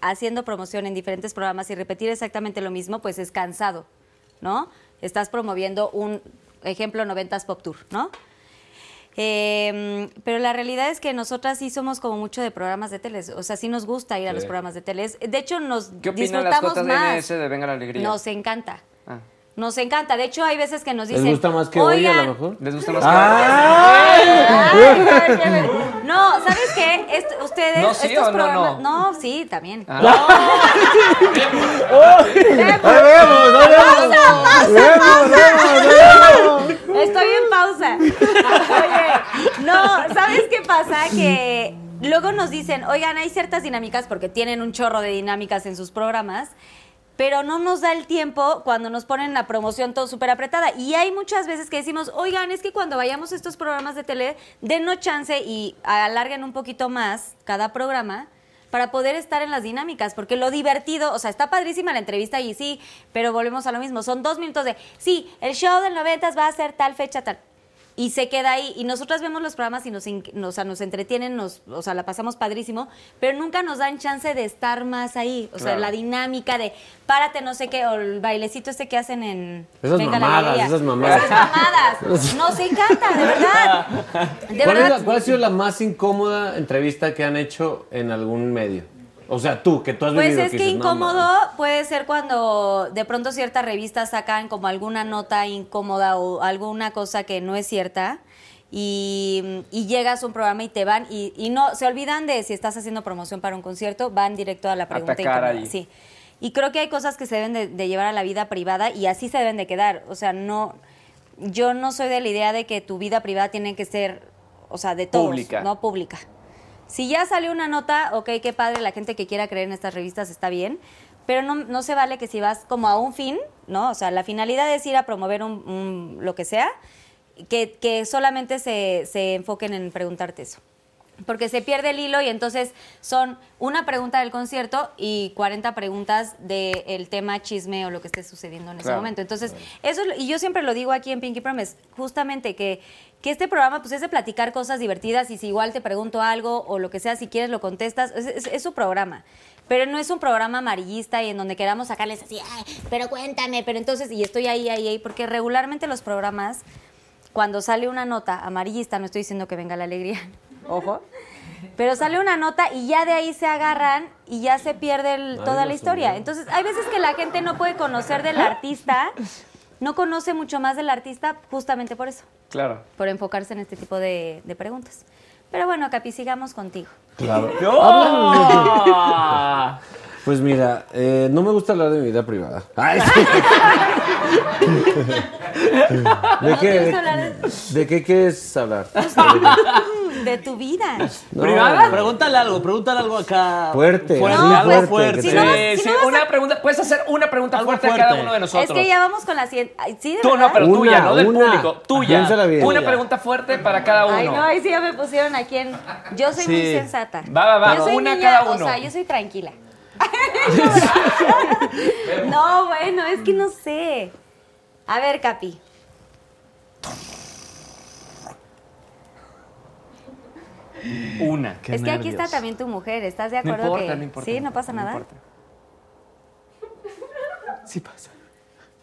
haciendo promoción en diferentes programas y repetir exactamente lo mismo, pues es cansado, ¿no? Estás promoviendo un ejemplo 90s Pop Tour, ¿no? Eh, pero la realidad es que nosotras sí somos como mucho de programas de teles, o sea, sí nos gusta ir a los programas de teles. De hecho, nos ¿Qué opinan las disfrutamos más. JNS de Venga la Alegría? Nos encanta. Ah. Nos encanta. De hecho, hay veces que nos ¿Les dicen. gusta más que hoy a lo "Oigan, mejor? ¿Les gusta más ay, qué ver- No, ¿sabes qué? esto- ustedes, ¿No sí estos o no, programas. no? sí, también. Ah. Estoy en pausa. Oye, no, ¿sabes qué pasa? Que luego nos dicen, oigan, hay ciertas dinámicas porque tienen un chorro de dinámicas en sus programas. Pero no nos da el tiempo cuando nos ponen la promoción todo súper apretada. Y hay muchas veces que decimos, oigan, es que cuando vayamos a estos programas de tele, denos chance y alarguen un poquito más cada programa para poder estar en las dinámicas, porque lo divertido, o sea, está padrísima la entrevista y sí, pero volvemos a lo mismo, son dos minutos de, sí, el show del noventas va a ser tal fecha, tal, y se queda ahí, y nosotras vemos los programas y nos, o sea, nos entretienen, nos, o sea, la pasamos padrísimo, pero nunca nos dan chance de estar más ahí, o sea, Claro. la dinámica de, párate, no sé qué, o el bailecito este que hacen en... Esas Venga mamadas, esas mamadas. Esas mamadas, nos encanta, de verdad, de ¿Cuál, es verdad. la- cuál ha sido la más incómoda entrevista que han hecho en algún medio? O sea, tú, que tú has Pues vivido. es que dices, incómodo puede ser cuando de pronto ciertas revistas sacan como alguna nota incómoda o alguna cosa que no es cierta y, y llegas a un programa y te van y, y no se olvidan de si estás haciendo promoción para un concierto, van directo a la pregunta Atacar ahí. Sí. Y creo que hay cosas que se deben de, de llevar a la vida privada y así se deben de quedar. O sea, no, yo no soy de la idea de que tu vida privada tiene que ser, o sea, de todos, Pública. no pública. Si ya salió una nota, ok, qué padre, la gente que quiera creer en estas revistas está bien, pero no, no se vale que si vas como a un fin, ¿no? O sea, la finalidad es ir a promover un, un- lo que sea, que, que solamente se, se enfoquen en preguntarte eso. Porque se pierde el hilo y entonces son una pregunta del concierto y 40 preguntas del tema chisme o lo que esté sucediendo en ese Claro. momento. Entonces, eso, y yo siempre lo digo aquí en Pinky Promise, justamente que, que este programa pues es de platicar cosas divertidas y si igual te pregunto algo o lo que sea, si quieres lo contestas, es, es- es su programa. Pero no es un programa amarillista y en donde queramos sacarles así, "Ay, pero cuéntame, pero entonces, y estoy ahí, ahí, ahí, porque regularmente los programas, cuando sale una nota amarillista, no estoy diciendo que venga la alegría, ojo, [LAUGHS] pero sale una nota y ya de ahí se agarran y ya se pierde el- toda la historia. Entonces, hay veces que la gente no puede conocer del [LAUGHS] artista, no conoce mucho más del artista justamente por eso, Claro. por enfocarse en este tipo de, de preguntas. Pero bueno, Capi, sigamos contigo. Claro. [LAUGHS] ¡No! [LAUGHS] Pues mira, eh, no me gusta hablar de mi vida privada. Ay, sí. [LAUGHS] ¿De, ¿No qué, quieres de, hablar de- de qué quieres hablar? De tu vida. No, ¿Privada? Pregúntale algo, pregúntale algo acá. Fuerte, Fuerte, algo algo fuerte, fuerte. que Si no vas- Sí, si sí, no vas a- una pregunta. Puedes hacer una pregunta Algo fuerte, a cada uno de nosotros. Es que ya vamos con la siguiente. ay, ¿Sí, de Tú no, pero Una, tuya, no del una. público. Tuya. Piénsala bien. Una pregunta fuerte para cada uno. Ay, no, ahí sí ya me pusieron aquí en... Yo soy muy sensata. Va, va, va, Yo soy una niña, cada uno. O sea, yo soy tranquila. [LAUGHS] [LAUGHS] no, bueno, es que no sé. A ver, Capi. Una. Qué es que aquí está también tu mujer. ¿Estás de No acuerdo importa, que no importa. sí, no pasa nada? importa. Sí pasa.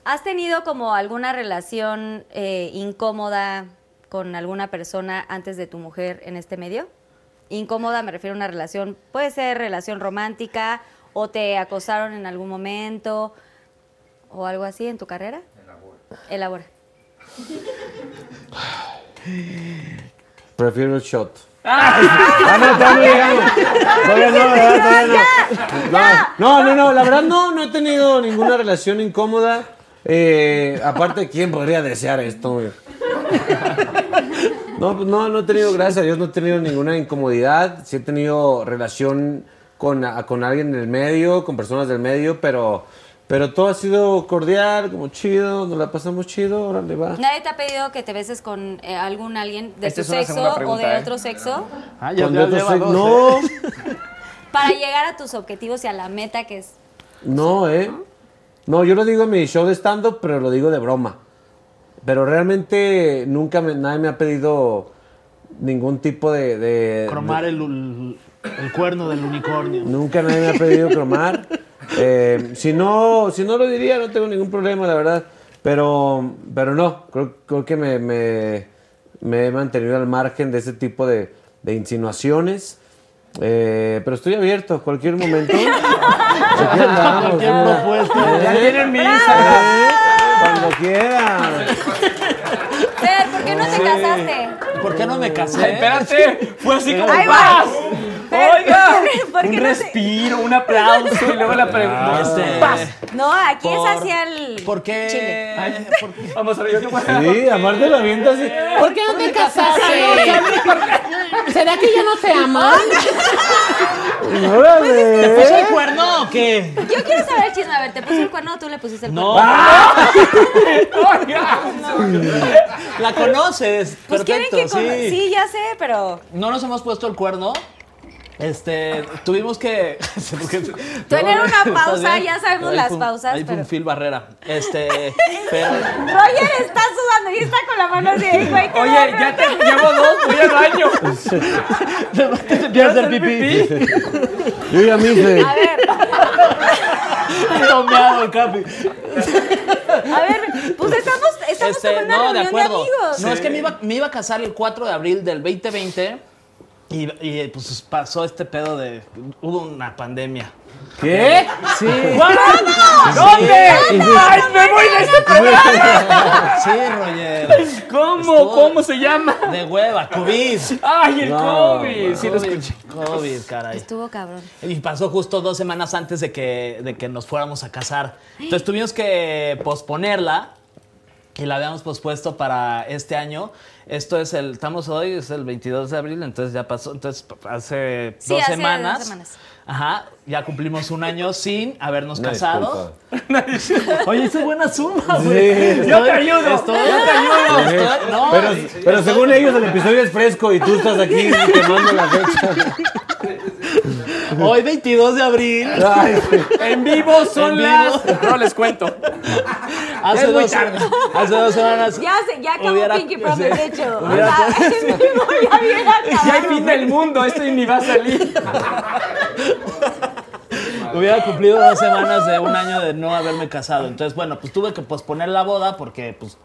¿Has tenido como alguna relación eh, incómoda con alguna persona antes de tu mujer en este medio? Incómoda me refiero a una relación, puede ser relación romántica o te acosaron en algún momento o algo así en tu carrera. Elabora. Prefiero el shot. Ah, no, todavía no. Todavía no, no. No, no, no, la verdad no, no he tenido ninguna relación incómoda. Eh, aparte, ¿quién podría desear esto? No, pues no, no he tenido, gracias a Dios, no he tenido ninguna incomodidad. Sí he tenido relación con, con alguien del medio, con personas del medio, pero, pero todo ha sido cordial, como chido, nos la pasamos chido, órale, va. ¿Nadie te ha pedido que te beses con eh, algún alguien de Esta tu sexo segunda o pregunta, de ¿eh? otro sexo Ah, ya, ya otro se- dos, no, ¿eh? [LAUGHS] para llegar a tus objetivos y a la meta que es? No, ¿eh? No, yo lo digo en mi show de stand-up, pero lo digo de broma. Pero realmente nunca me, nadie me ha pedido ningún tipo de... de- Cromar de- el- el cuerno del unicornio. Nunca nadie me ha pedido cromar. [LAUGHS] Eh, si, no, si no lo diría, no tengo ningún problema, la verdad. Pero, pero no, creo, creo que me, me- me he mantenido al margen de ese tipo de, de insinuaciones. Eh, pero estoy abierto a cualquier momento. Aquí andamos, [LAUGHS] Cualquier mira. propuesta. Ya tienen mi Instagram. Cuando quieran. Fer, ¿por qué no te casaste? ¿Por qué no me casé? Espérate. Fue así como ¡paz! Pero- Oiga, [LAUGHS] ¿por qué un no se- respiro, un aplauso y luego la pregunta. Este, No, aquí por- es hacia el ¿Por qué? chile. ¿Por qué? Vamos a ver, yo te voy a- Sí, aparte lo avienta así. ¿Por qué no te casaste? ¿Será que ya no te aman? ¿Te puso el cuerno o qué? Yo quiero saber el chisme. A ver, ¿te puso el cuerno o tú le pusiste el No. cuerno? [LAUGHS] Oiga. La conoces. Pues quieren Perfecto, que con- sí. sí. ya sé, pero No nos hemos puesto el cuerno. Este, tuvimos que. [LAUGHS] Tener una [LAUGHS] ¿Estás pausa, ya sabemos las un- pausas, fue pero- un Phil Barrera. Este, [LAUGHS] pero. Roger está sudando y está con la mano así, "Ay, güey, ¿qué Oye, ya te llevo dos, voy al baño. ¿Quieres hacer pipí? Yo ya me hice. A ver, Tomeado capi. a ver, pues estamos, estamos Este, como en una no, de reunión de, acuerdo. amigos. No, es que me iba, me iba a casar el 4 de abril del 2020 y, y, pues pasó este pedo de. Hubo una pandemia. ¿Qué? Sí. ¿Dónde? ¡Ay, me voy de este programa! Sí, Roger. ¿Cómo? Estuvo- ¿Cómo se llama? De hueva, COVID. ¡Ay, el No, COVID! Sí, lo escuché. COVID, caray. Estuvo cabrón. Y pasó justo dos semanas antes de que, de que nos fuéramos a casar. Entonces tuvimos que posponerla y la habíamos pospuesto para este año. Esto es el, estamos hoy, es el 22 de abril, entonces ya pasó, entonces hace Sí, dos hace semanas. dos semanas. Ajá, ya cumplimos un año sin habernos casado. [LAUGHS] Oye, hice buena suma, Sí. güey. Yo te ayudo, Estoy, yo te ayudo. estoy- no, Pero, pero según ellos el episodio es fresco y tú estás aquí quemando la fecha. [LAUGHS] [LAUGHS] hoy 22 de abril. Ay, sí. En vivo son En vivo. las. No les cuento. Hace es muy dos, tarde. hace dos semanas. Ya, se, ya acabó Hubiera- Pinky Promise, de hecho. O Hubiera- [LAUGHS] sea, en vivo ya hubiera [LAUGHS] Ya hay acabado. fin del mundo, esto ni va a salir. Hubiera cumplido dos semanas de un año de no haberme casado. Entonces, bueno, pues tuve que posponer la boda porque pues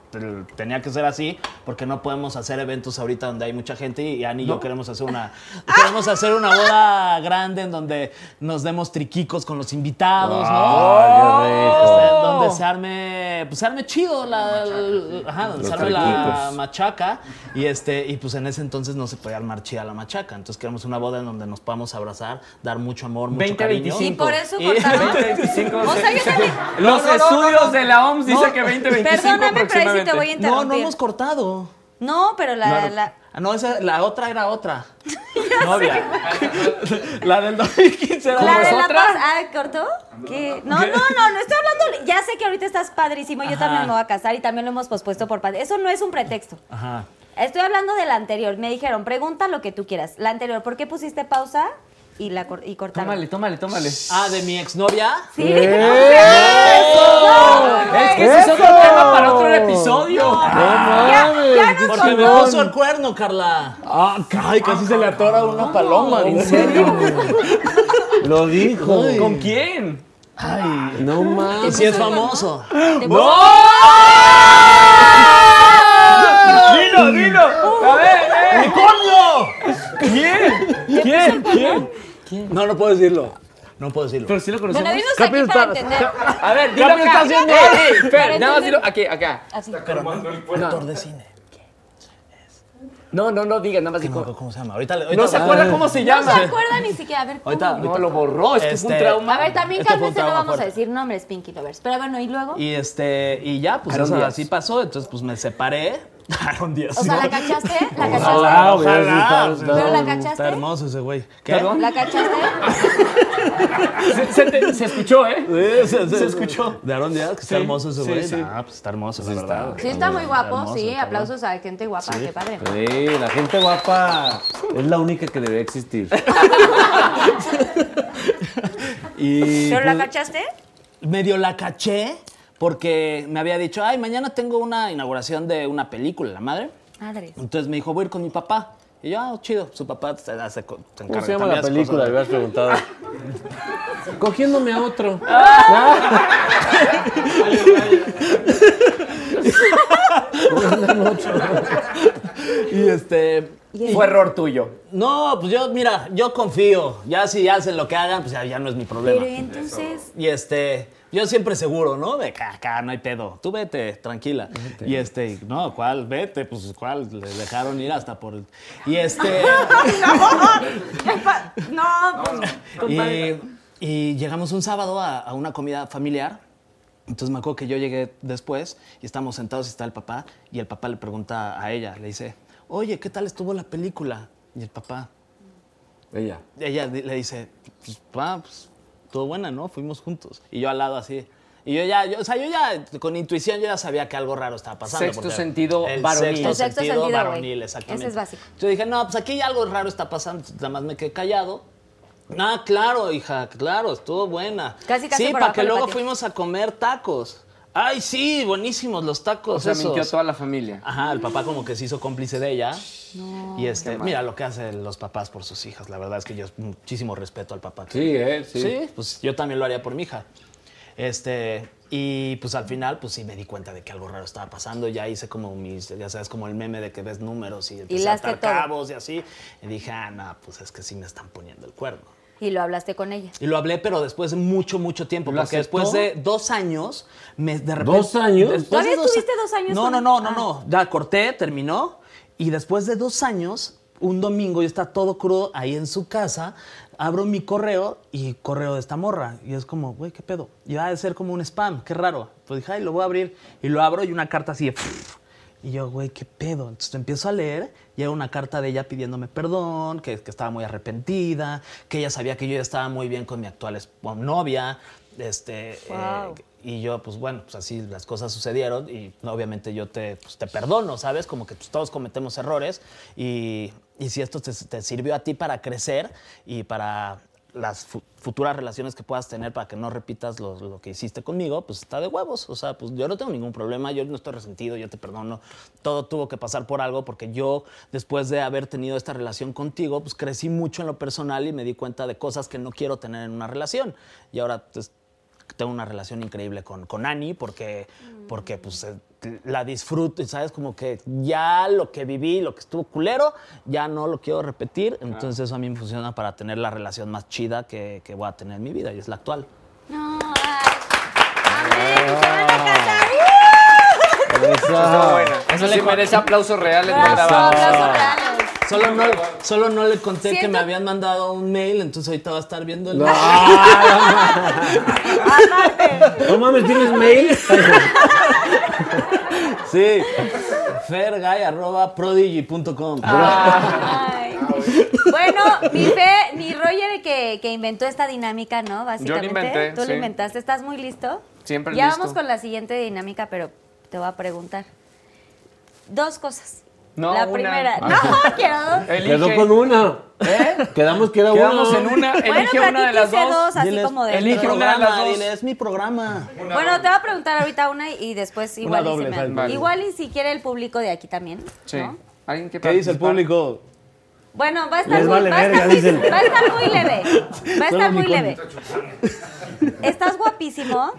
tenía que ser así, porque no podemos hacer eventos ahorita donde hay mucha gente y Ani y yo queremos hacer una [LAUGHS] queremos hacer una boda grande en donde nos demos triquicos con los invitados, ¿no? Ay, qué rico. Este, donde se arme, pues se arme chido la, el- ajá, donde se arme la machaca y este y pues en ese entonces no se podía armar chida la machaca, entonces queremos una boda en donde nos podamos abrazar, dar mucho amor, mucho 20, cariño. 25. Y por eso Y- cortaron. [LAUGHS] 2025. O sea. Los estudios de la OMS dicen que 2025 Perdóname, te voy a No, interrumpir. no hemos cortado. No, pero la, la- Ah, no, esa, la otra era otra. [LAUGHS] Novia. [LAUGHS] la del 2015 era la de la otra? paz. Ah, ¿cortó? ¿Qué? No, no, no, no estoy hablando. Ya sé que ahorita estás padrísimo. Yo Ajá. también me voy a casar y también lo hemos pospuesto por padre. Eso no es un pretexto. Ajá. Estoy hablando de la anterior. Me dijeron, pregunta lo que tú quieras. La anterior, ¿por qué pusiste pausa y la cor- y cortaron? Tómale, tómale, tómale. Ah, de mi exnovia. Sí. Es que ese es otro tema para otro episodio. Ya, ya nos Porque me puso el cuerno, Carla. Ah, ay, casi se le atora una paloma. ¿En serio? Lo dijo. ¿Con quién? Ay. No Y mames. si es famoso. Te puso- Dilo, dilo. A ver, eh. ¡Coño! ¿Quién? ¿Quién? ¿Quién? No, no puedo decirlo. No puedo decirlo. Pero sí lo conocemos. Bueno, dinos aquí para entender. A ver, dilo acá. está haciendo- Ey, Para nada más dilo aquí, acá. Así. Actor de cine. No, no, no digas, nada más No me digo. acuerdo ¿Cómo se llama? Ahorita, le- ahorita No se acuerda cómo se No se llama. acuerda ni siquiera. A ver, ¿cómo? Ahorita, No, lo borró, es que fue un Este- trauma. A ver, también Es que fue un cálmense, no vamos a fuerte. decir nombres, Pinky Lovers. Pero bueno, ¿y luego? Y este, y ya, pues eso así pasó. Entonces, pues me separé. Aaron Díaz. O sea, ¿la ¿no? cachaste? ¿La Ojalá, cachaste? está- Ojalá. está- ¿Pero la Está cachaste? hermoso ese güey. ¿Qué? ¿Perdón? ¿La cachaste? Se, se te- se escuchó, ¿eh? Sí, se, Se escuchó. De Aaron Díaz, que está Sí, hermoso ese güey. sí. Ah, pues está hermoso, la verdad. Sí, está muy guapo, hermoso, sí. cabrón. Aplausos a gente guapa, qué padre. Sí, la gente guapa es la única que debe existir. [LAUGHS] Y ¿Pero la pues, cachaste? medio la caché porque me había dicho, ay, mañana tengo una inauguración de una película, la madre. Madre. Entonces me dijo, voy a ir con mi papá. Y yo, ah, chido, su papá se, hace, se ¿Cómo encarga se llama la hace película? de- hubieras preguntado. [LAUGHS] Cogiéndome a otro. [LAUGHS] Y este, Fue error tuyo. no, pues yo, mira, yo confío. Ya si hacen lo que hagan, pues ya, ya no es mi problema. Pero y entonces, Y este, Yo siempre seguro, ¿no? De acá, acá, no hay pedo. Tú vete, tranquila. Y este, no, ¿cuál? Vete, pues ¿cuál? Le dejaron ir hasta por... el- Y este... [LAUGHS] No, pues, y, y llegamos un sábado a, a una comida familiar. Entonces me acuerdo que yo llegué después y estamos sentados y está el papá. Y el papá le pregunta a ella, le dice, oye, ¿qué tal estuvo la película? Y el papá, Ella. ella le dice, pues, pa, pues, todo buena, ¿no? Fuimos juntos. Y yo al lado así. Y yo ya, yo, o sea, yo ya, con intuición, yo ya sabía que algo raro estaba pasando. Sexto sentido el varonil. Sexto El sexto sentido, sentido, varonil, exactamente. Ese es básico. Yo dije, no, pues aquí algo raro está pasando. Nada más me quedé callado. Ah, claro, hija, claro, estuvo buena. Casi, casi Sí, para que luego patio. fuimos a comer tacos. Ay, sí, buenísimos los tacos. O sea, esos. mintió toda la familia. Ajá, el papá como que se hizo cómplice de ella. Y este, mira lo que hacen los papás por sus hijas. La verdad es que yo muchísimo respeto al papá. Sí, ¿eh? Sí. Sí, pues yo también lo haría por mi hija. Este, y pues al final, pues sí me di cuenta de que algo raro estaba pasando. Ya hice como mis, ya sabes, como el meme de que ves números y empecé a Hilaste atar cabos y así. Y dije, ah, no, pues es que sí me están poniendo el cuerno. Y lo hablaste con ella. Y lo hablé, pero después de mucho, mucho tiempo. ¿Lo Porque aceptó? después de dos años, me, de repente. ¿Dos años? después de ¿Todavía dos estuviste a- dos años No, con no, no, no, Ah. no. Ya corté, terminó. Y después de dos años, un domingo, yo está todo crudo ahí en su casa. Abro mi correo y correo de esta morra. Y es como, güey, ¿qué pedo? Y va a ser como un spam, qué raro. Pues dije, ay, lo voy a abrir. Y lo abro y una carta así de. Y yo, güey, ¿qué pedo? Entonces empiezo a leer y era una carta de ella pidiéndome perdón, que, que estaba muy arrepentida, que ella sabía que yo ya estaba muy bien con mi actual novia. Este, eh, y yo, pues bueno, pues así las cosas sucedieron y obviamente yo te, pues, te perdono, ¿sabes? Como que pues, todos cometemos errores y, y si esto te, te sirvió a ti para crecer y para las fu- futuras relaciones que puedas tener para que no repitas lo, lo que hiciste conmigo, pues está de huevos. O sea, pues yo no tengo ningún problema, yo no estoy resentido, yo te perdono. Todo tuvo que pasar por algo porque yo, después de haber tenido esta relación contigo, pues crecí mucho en lo personal y me di cuenta de cosas que no quiero tener en una relación. Y ahora, pues, tengo una relación increíble con, con Ani porque, porque pues, eh, la disfruto y sabes como que ya lo que viví, lo que estuvo culero, ya no lo quiero repetir. Entonces eso a mí me funciona para tener la relación más chida que, que voy a tener en mi vida y es la actual. No, ay. Amén, se van a casar. Estuvo buena. Eso sí merece aplausos reales. aplausos reales. Solo no, solo no le conté que me habían mandado un mail, entonces ahorita va a estar viendo el No mames, ¿tienes mail? [LAUGHS] Sí. fergay.prodigy.com. Ay. Bueno, mi fe, mi Roger que, que inventó esta dinámica, ¿no? Básicamente. inventé, Tú sí. lo inventaste. ¿Estás muy listo? Siempre Ya listo. vamos con la siguiente dinámica, pero te voy a preguntar. Dos cosas. No, la una. primera. Ah. No, [LAUGHS] quiero dos. Elige. Quedó con una. ¿Eh? Quedamos que era Quedamos una. en una. Bueno, Elige pero una de las quise dos. dos, así Diles, como de. elige una de las programa, dos. dile, es mi programa. Bueno, te voy a preguntar ahorita una y después igual y doble, se me- exacto. Vale. Igual y si quiere el público de aquí también. Sí. ¿no? ¿Alguien que ¿Qué dice el público? Bueno, va a estar Les muy, vale va a estar verga, muy- dicen. va a estar muy leve. Va a estar muy leve. Estás guapísimo.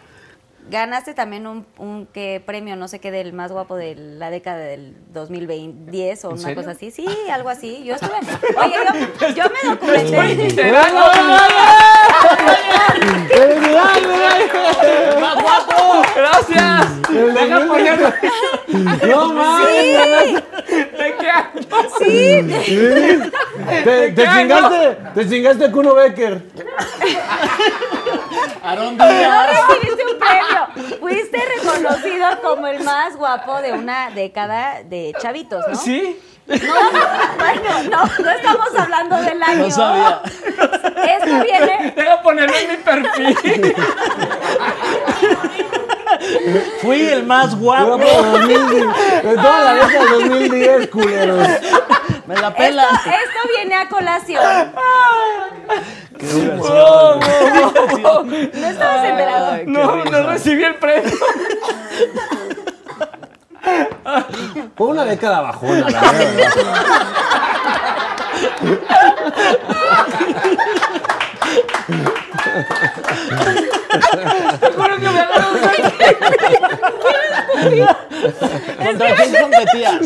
Ganaste también un, un ¿qué premio, no sé qué, del más guapo de la década del 2010 o una serio? cosa así. Sí, [LAUGHS] algo así. Yo estuve. Oye, yo, yo me documenté. [LAUGHS] ¡Más guapo! ¡Gracias! Deja ponerlo. [LAUGHS] No mames. ¿De qué año? Sí. Te, te qué año? chingaste, te chingaste a Kuno Becker. Aarón No Díaz. recibiste un premio. Fuiste reconocido como el más guapo de una década de chavitos, ¿no? ¿Sí? No, bueno, no, no estamos hablando del año. No sabía. Esto viene. Deja ponerlo en mi perfil. Fui el más guapo. Guapo 2010. De toda la década del 2010, culeros. Me la pela. esto viene a colación. Qué. No estabas enterado. No, risa. no recibí el premio. Fue una década bajona, la verdad. [LAUGHS] Juro que me agarró un [LAUGHS] ¿Contra quién competías?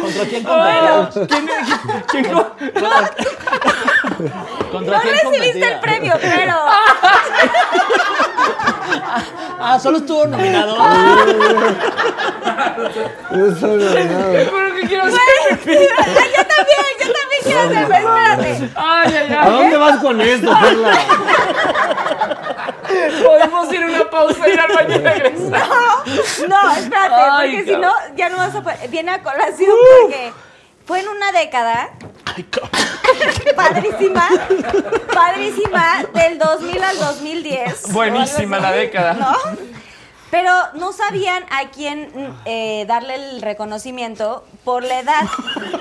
¿Contra quién competías? ¿Quién, ¿Contra No quién recibiste el premio, pero. Ah, solo estuvo nominado. [LAUGHS] No soy nominado. Pero que quiero hacer. Ay, yo también, yo también quiero hacer, pero espérate. Ay, ay, ¿A ay. dónde vas con esto, Carla? Podemos ir a una pausa, ir al baño y regresar. No, espérate, Ay, porque si no, ya no vas a poder. Viene a colación porque fue en una década padrísima, padrísima, del 2000 al 2010. Buenísima la década. ¿No? Pero no sabían a quién eh, darle el reconocimiento por la edad,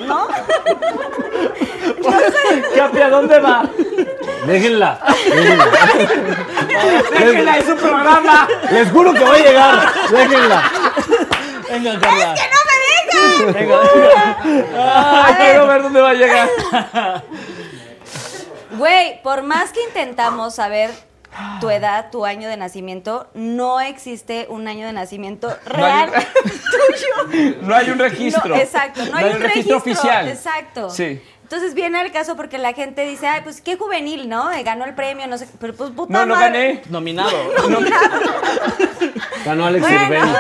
¿no? [LAUGHS] Capi, ¿a dónde va? Déjenla. Déjenla. Déjenla en su programa. Les juro que va a llegar. Déjenla. Venga, Carla. ¡Que no me dejan! Venga, venga. Ay, quiero ver dónde va a llegar. Güey, por más que intentamos saber tu edad, tu año de nacimiento, no existe un año de nacimiento No real un- tuyo. [LAUGHS] No hay un registro. No, exacto, no, hay, un registro, oficial. Exacto. Sí. Entonces viene al caso porque la gente dice, ay, pues qué juvenil, ¿no? Eh, Ganó el premio, no sé, pero pues puta No, no madre. gané. Nominado. [LAUGHS] [LAUGHS] Ganó Alex Bueno.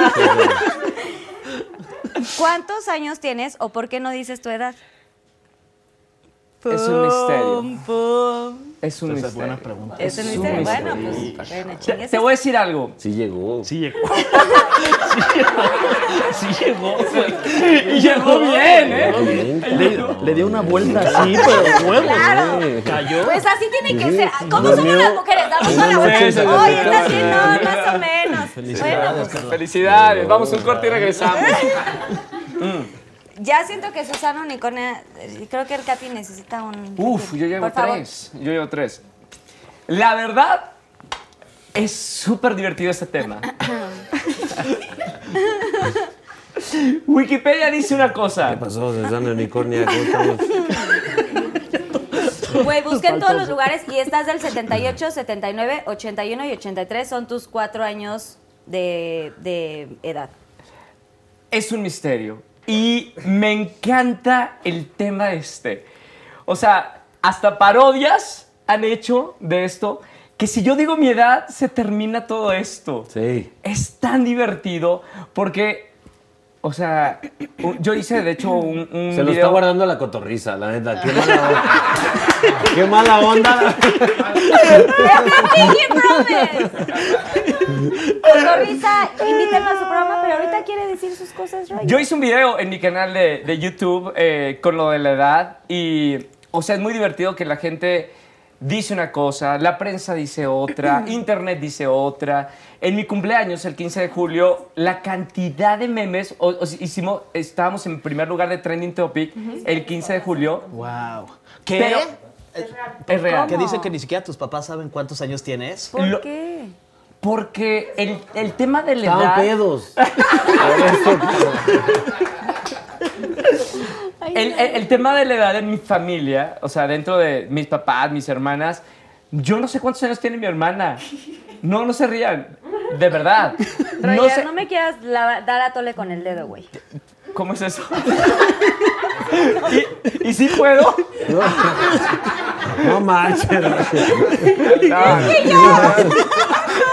¿Cuántos años tienes o por qué no dices tu edad? Es un misterio. Es un Esa es buena misterio. pregunta. Es un Es un misterio. Bueno, misterio. pues, bueno, Te, chingues. te voy a decir algo. Sí llegó. Sí llegó. [LAUGHS] Sí llegó. Y llegó bien, ¿eh? Le, le dio una vuelta así, pero huevo. Claro. Cayó. Pues así tiene que ser. ¿Cómo Durmió somos las mujeres? Damos una a la noche vuelta. Oye, está así, no, más o menos. Bueno, pues, Felicidades. Vamos a un corte y regresamos. [LAUGHS] ya siento que Susana Unicornia, eh, creo que el Capi necesita un... Uf, yo llevo Por favor. tres. Yo llevo tres. La verdad, es súper divertido este tema. [LAUGHS] Wikipedia dice una cosa. ¿Qué pasó, Susana Unicornia? ¿Cómo estamos? Güey, busqué en todos los lugares y estás del 78, 79, 81 y 83. Son tus cuatro años de, de edad. Es un misterio. Y me encanta el tema este. O sea, hasta parodias han hecho de esto. Que si yo digo mi edad, se termina todo esto. Sí. Es tan divertido porque, o sea, yo hice de hecho un, un Se lo está guardando la cotorriza, la neta. Qué mala onda. Qué mala onda. Cotorriza, invítenlo a su programa, pero ahorita quiere decir sus cosas, Roy. Yo hice un video en mi canal de, de YouTube eh, con lo de la edad y, o sea, es muy divertido que la gente dice una cosa, la prensa dice otra, [CLEARS THROAT] internet dice otra. En mi cumpleaños, el 15 de julio, la cantidad de memes, o, o hicimos, estábamos en primer lugar de Trending Topic el 15 de julio. Wow. ¿Qué? Pero es real. Que dice que ni siquiera tus papás saben cuántos años tienes. ¿Por lo- qué? Porque el, el tema de la Estaban edad... pedos. [LAUGHS] El, el- el tema de la edad en mi familia, o sea, dentro de mis papás, mis hermanas, yo no sé cuántos años tiene mi hermana. No, no se rían. De verdad. Roger, No sé. me quieras la- dar a tole con el dedo, güey. ¿Cómo es eso? [LAUGHS] ¿Y, y sí puedo? No manches. No.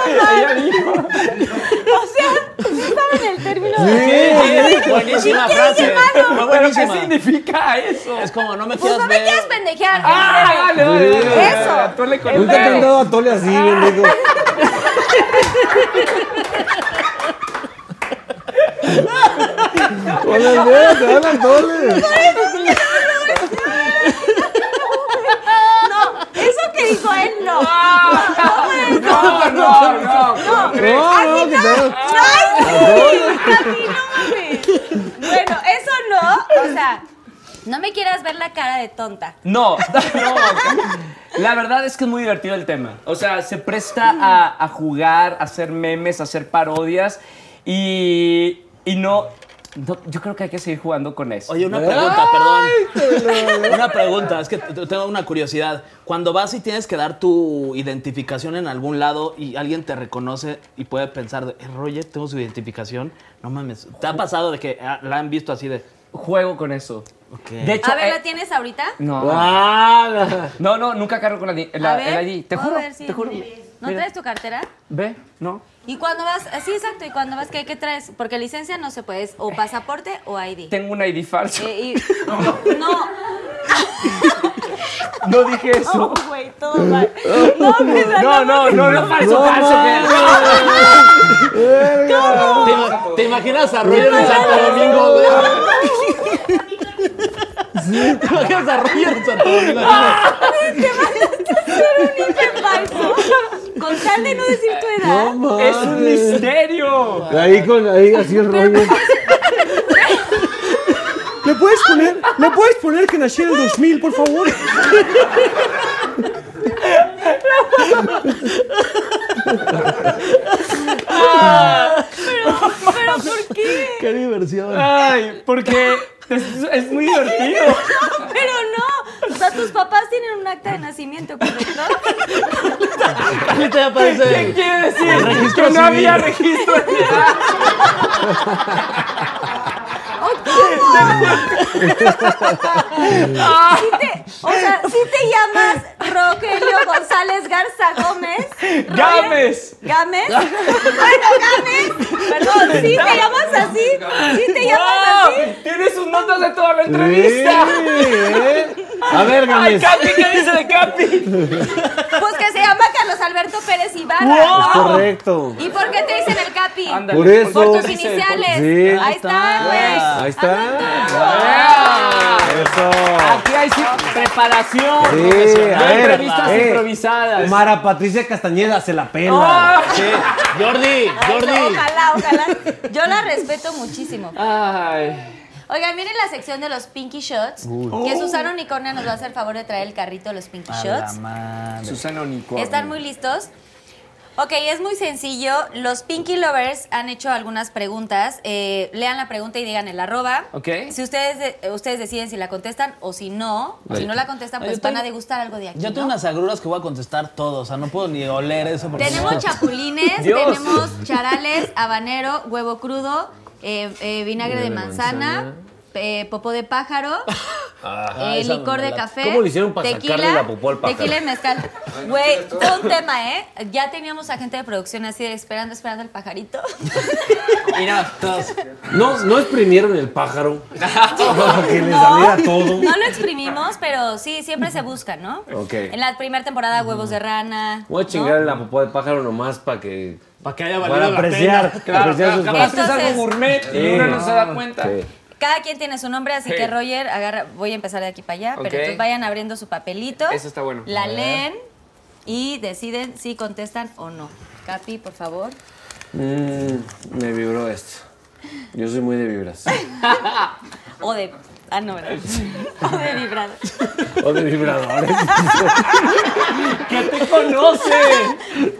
Ella dijo. O sea, ¿saben el término Sí, de... sí, buenísima frase. Fue ¿Pero qué buenísima. significa eso? Es como, no me Pues quieras no me ver. quieras pendejear. ¡Ah, güey. dale, dale, dale! Eso. Tú le con Nunca te han dado a tole así, bien [LAUGHS] dan al tole. No, eso que dijo él, no. No, no, no. no. No, no, que te dan. ¡Ay, Capi, no! Bueno, eso no. O sea, no me quieras ver la cara de tonta. [LAUGHS] No, no. La verdad es que es muy divertido el tema. O sea, se presta a, a jugar, a hacer memes, a hacer parodias y, y no, no- Yo creo que hay que seguir jugando con eso. Oye, una pregunta, perdón. Una pregunta, es que tengo una curiosidad. Cuando vas y tienes que dar tu identificación en algún lado y alguien te reconoce y puede pensar, de, "Eh, Roger, tengo su identificación, no mames. ¿Te ha pasado de que ah, la han visto así de... Juego con eso. De hecho, A ver, eh, ¿la tienes ahorita? no. Ah, No, no, nunca cargo con la, la- A ver, el ID. Te juro, ver si- te juro. ¿No Mira. traes tu cartera? ¿Ve? ¿No? ¿Y cuando vas? Sí, exacto. ¿Y cuando vas qué, qué traes? Porque licencia no se puede, es o pasaporte o ID. Tengo un ID falso. Eh, y- [LAUGHS] no, No dije eso. no, güey, todo mal. No, pues, No, no, no, no, falso, falso. ¿Te, ima- [LAUGHS] te imaginas a Roger en Santo Domingo, güey? ¿Te imaginas a Roger en Santo Domingo? Qué falso. Con tal de no decir tu edad. No Es un misterio. Ahí con, ahí así el rollo. ¿Le puedes poner, ¿le puedes poner que nací en el 2000, por favor? ¿Pero por qué? ¡Qué diversión! Ay, porque es, es muy divertido. [LAUGHS] Pero no. O sea, tus papás tienen un acta de nacimiento, ¿correcto? Ya aparece. ¿Qué quiere decir? registro que no civil. había registro [LAUGHS] Sí te- o sea, si te llamas Rogelio González Garza Gómez. ¡Gámez! ¿Gámez? Bueno, Gámez. Perdón, sí te llamas así. Sí te llamas ¡Wow! así. Tiene sus notas de toda la entrevista. ¿eh? A ver, ¡Ay, Gámez. Capi! ¿Qué dice de Capi? Pues que se llama Carlos Alberto Pérez Ibarra. ¡Wow! ¿no? Correcto. ¿Y por qué te dicen el Capi? Ándale, Por eso. Por tus iniciales. Sí. Ahí está, güey. Ahí está. ¡Ah! Eso. Aquí hay preparación. Sí, profesional. a ver, entrevistas eh, improvisadas. Mara Patricia Castañeda se la pela. ¡Ah! Jordi, Ay, Jordi. Ojalá, ojalá. Yo la respeto muchísimo. Ay. Oigan, miren la sección de los Pinky Shots. Que Susana Unicornia nos va a hacer favor de traer el carrito de los Pinky A la Shots. madre. Susana Unicornio. ¿Están muy listos? Ok, es muy sencillo. Los Pinky Lovers han hecho algunas preguntas. Eh, lean la pregunta y digan el arroba. Ok. Si ustedes, de- ustedes deciden si la contestan o si no. Si no la contestan, pues Yo tengo- van a degustar algo de aquí. Yo tengo ¿no? unas agruras que voy a contestar todo. O sea, no puedo ni oler eso. porque Tenemos no- chapulines, [LAUGHS] Dios. tenemos charales, habanero, huevo crudo, eh, eh, vinagre de manzana, eh, popó de pájaro, [LAUGHS] eh, esa licor de la- café, ¿Cómo le hicieron para tequila, sacarle la popó al pájaro? tequila y mezcal. [LAUGHS] Güey, todo un tema, ¿eh? Ya teníamos a gente de producción así de esperando, esperando el pajarito. [LAUGHS] Mira, todos. No, no exprimieron el pájaro. Para que le saliera todo. No lo exprimimos, pero sí, siempre se busca, ¿no? Ok. En la primera temporada, huevos de rana. Voy a ¿no? chingar la popó de pájaro nomás para que. Para que haya Para valido la apreciar. pena. Claro, apreciar claro, sus capaz es algo gourmet y Sí. uno no se da cuenta. Sí. Cada quien tiene su nombre, así Sí. que Roger, agarra, voy a empezar de aquí para allá, Ok. pero entonces vayan abriendo su papelito. Eso está bueno. La A ver. leen y deciden si contestan o no. Capi, por favor. Mm, me vibró esto. Yo soy muy de vibras. [LAUGHS] O de. Ah, no, ¿verdad? [LAUGHS] O de vibrado. O de vibradores. [LAUGHS] ¿Qué te conoce?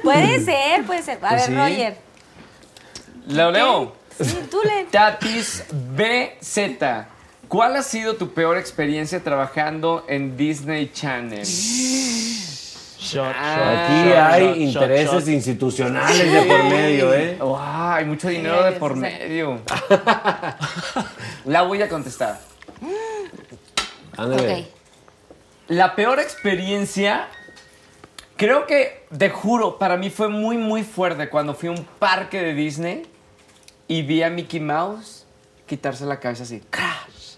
Puede ser, puede ser. A ver, sí. Roger. Lo leo. Sí, tú leen. [LAUGHS] Tatis BZ. ¿Cuál ha sido tu peor experiencia trabajando en Disney Channel? Shot, Ah, Aquí shot, hay shot, intereses institucionales de por medio, ¿eh? Wow, hay mucho dinero de por medio. [LAUGHS] La voy a contestar. Ándale. Ok. La peor experiencia, creo que, te juro, para mí fue muy, muy fuerte cuando fui a un parque de Disney y vi a Mickey Mouse quitarse la cabeza así. crash,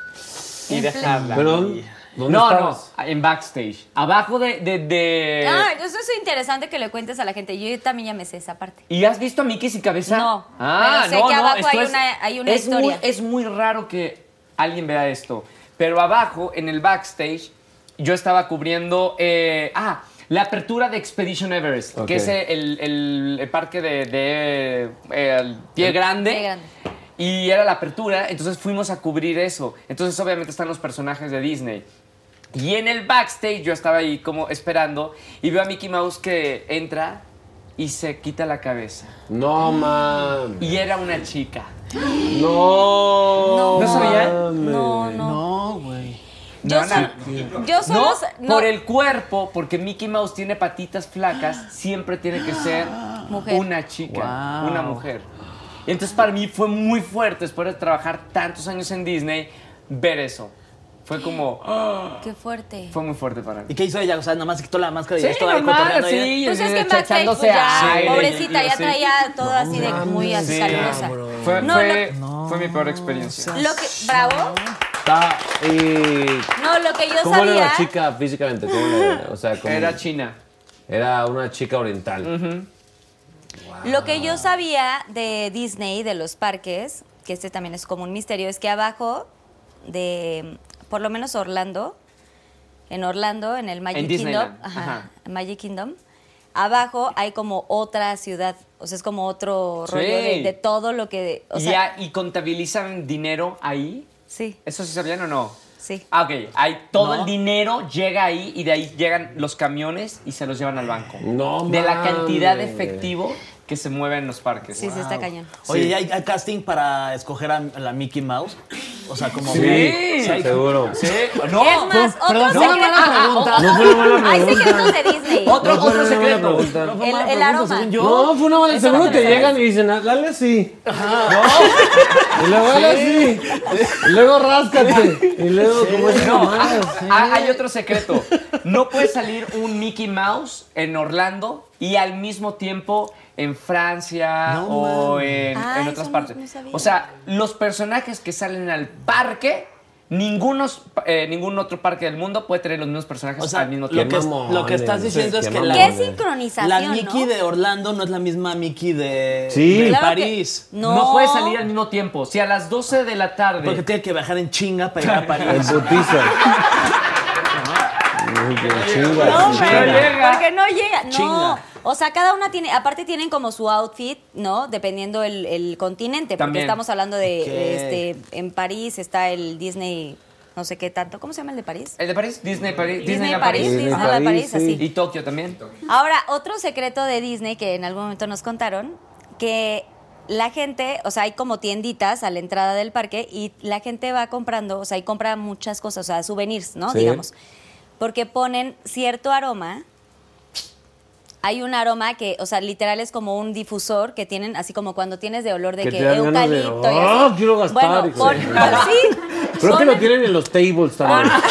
Y dejarla. Pero, ¿dónde no, no, en backstage. Abajo de... de, de- Ah, eso es interesante que le cuentes a la gente. Yo también ya me sé esa parte. ¿Y has visto a Mickey sin cabeza? No, Ah, pero sé no, que no, abajo hay es- una- hay una es historia. Muy, es muy raro que alguien vea esto. Pero abajo, en el backstage, yo estaba cubriendo... eh, ah, la apertura de Expedition Everest, que es el, el- el parque de, de, eh, el Pie Grande. Pie Grande. Y era la apertura, entonces fuimos a cubrir eso. Entonces obviamente están los personajes de Disney. Y en el backstage yo estaba ahí como esperando y veo a Mickey Mouse que entra y se quita la cabeza. No, man. Y era una chica. No. ¿No sabía? No, no. No, güey. Yo, No, sol- yo solo. No, no. por el cuerpo, porque Mickey Mouse tiene patitas flacas, siempre tiene que ser Mujer. una chica, Wow. una mujer. Entonces para mí fue muy fuerte, después de trabajar tantos años en Disney, ver eso. Fue como. Qué fuerte. fue muy fuerte para mí. ¿Y qué hizo ella? O sea, nomás se quitó la máscara y Sí, ahí normal, sí, Pues es sí, que backstage, pues ya, aire, pobrecita, ya sí. traía todo así de muy Sí. calurosa. Fue, No, fue, fue mi peor experiencia. Lo que, bravo. Está, y, No, lo que yo ¿Cómo era sabía. la chica físicamente? ¿Cómo era? O sea, ¿cómo- Era China. Era una chica oriental. Lo que yo sabía de Disney, de los parques, que este también es como un misterio, es que abajo de, por lo menos Orlando, en Orlando, en el Magic En Kingdom, Disneyland, ajá, ajá. Magic Kingdom, abajo hay como otra ciudad, o sea, es como otro Sí. rollo de, de todo lo que, o y, sea, ya- y contabilizan dinero ahí. Sí, ¿Eso sí sabían o no? sí. Ah, ok. Hay, todo No. el dinero llega ahí y de ahí llegan los camiones y se los llevan al banco. No De la cantidad de efectivo que se mueve en los parques. Sí, sí, está cañón. Oye, ¿y hay, hay casting para escoger a la Mickey Mouse? O sea, como... Sí, seguro. Sí. No, es más, otro perdón, secreto. no, no, no, No fue una mala Hay pregunta. secretos de Disney. Otro, No secreto. pregunta. No fue El- mala aroma. No, fue una mala. Seguro no te llegan y dicen, "Ah, dale así. Y luego dale así. Y luego ráscate. Y luego, es No, ah, hay otro secreto. No puede salir un Mickey Mouse en Orlando y al mismo tiempo en Francia No o en, Ah, en otras partes. no o sea, los personajes que salen al parque, ningunos, eh, ningún otro parque del mundo puede tener los mismos personajes O sea, al mismo lo tiempo. que, mamones, lo que estás sí, diciendo es que la, ¿Qué sincronización, la Mickey no? de Orlando no es la misma Mickey de, Sí. de Claro que- París. no. No puede salir al mismo tiempo. Si a las 12 de la tarde. Porque tiene que viajar en chinga para llegar a En París. [LAUGHS] bien, chinga, No, llega. porque no llega. No. Chinga. O sea, cada una tiene, aparte tienen como su outfit, ¿no? Dependiendo el, el continente. Porque También. estamos hablando de, este, en París está el Disney, no sé qué tanto. ¿Cómo se llama el de París? ¿El de París? Disney París. Disney Disneyland París, París. Disney París, París, sí. así. Y Tokio también. Ahora, otro secreto de Disney que en algún momento nos contaron, que la gente, o sea, hay como tienditas a la entrada del parque y la gente va comprando, o sea, y compra muchas cosas, o sea, souvenirs, ¿no? Sí. Digamos. Porque ponen cierto aroma. Hay un aroma que, o sea, literal es como un difusor que tienen, así como cuando tienes de olor de Que de, eucalipto y "Ah, quiero gastar", Bueno, pon- sí. Creo que lo tienen en los tables también. [LAUGHS]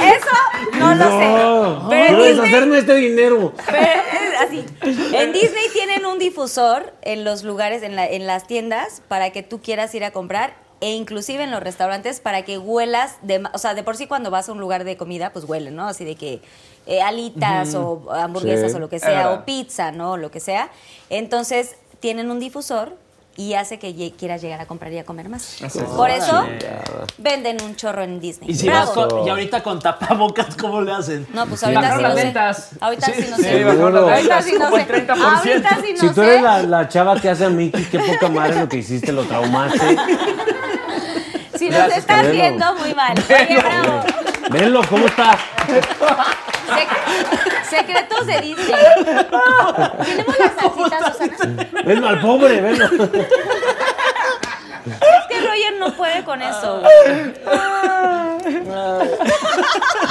Eso no lo sé. Pero Quiero Disney- deshacerme de este dinero. Pero es así. En Disney tienen un difusor en los lugares, en, la- en las tiendas, para que tú quieras ir a comprar e inclusive en los restaurantes para que huelas, de, o sea, de por sí cuando vas a un lugar de comida, pues huelen, ¿no? Así de que eh, alitas o hamburguesas Sí. o lo que sea, o pizza, ¿no? Lo que sea. Entonces tienen un difusor y hace que quieras llegar a comprar y a comer más. Por eso venden un chorro en Disney. Y si Bravo. vas con, y ahorita con tapabocas, ¿cómo le hacen? No, pues ahorita sí Bajaron no las sé. ventas. Ahorita sí, no sí, sé. Ahorita sí no sé. el 30%. Ahorita sí no Si tú sé. eres la, la chava que hace a Mickey, qué poca madre lo que hiciste, lo traumaste. [LAUGHS] Si nos Gracias, estás Canelo. viendo, muy mal. Oye, bravo. Venlo, ¿cómo está? Sec- secretos de Disney. Tenemos las salsitas, Susana. Venlo al pobre, venlo. Es que Roger no puede con eso.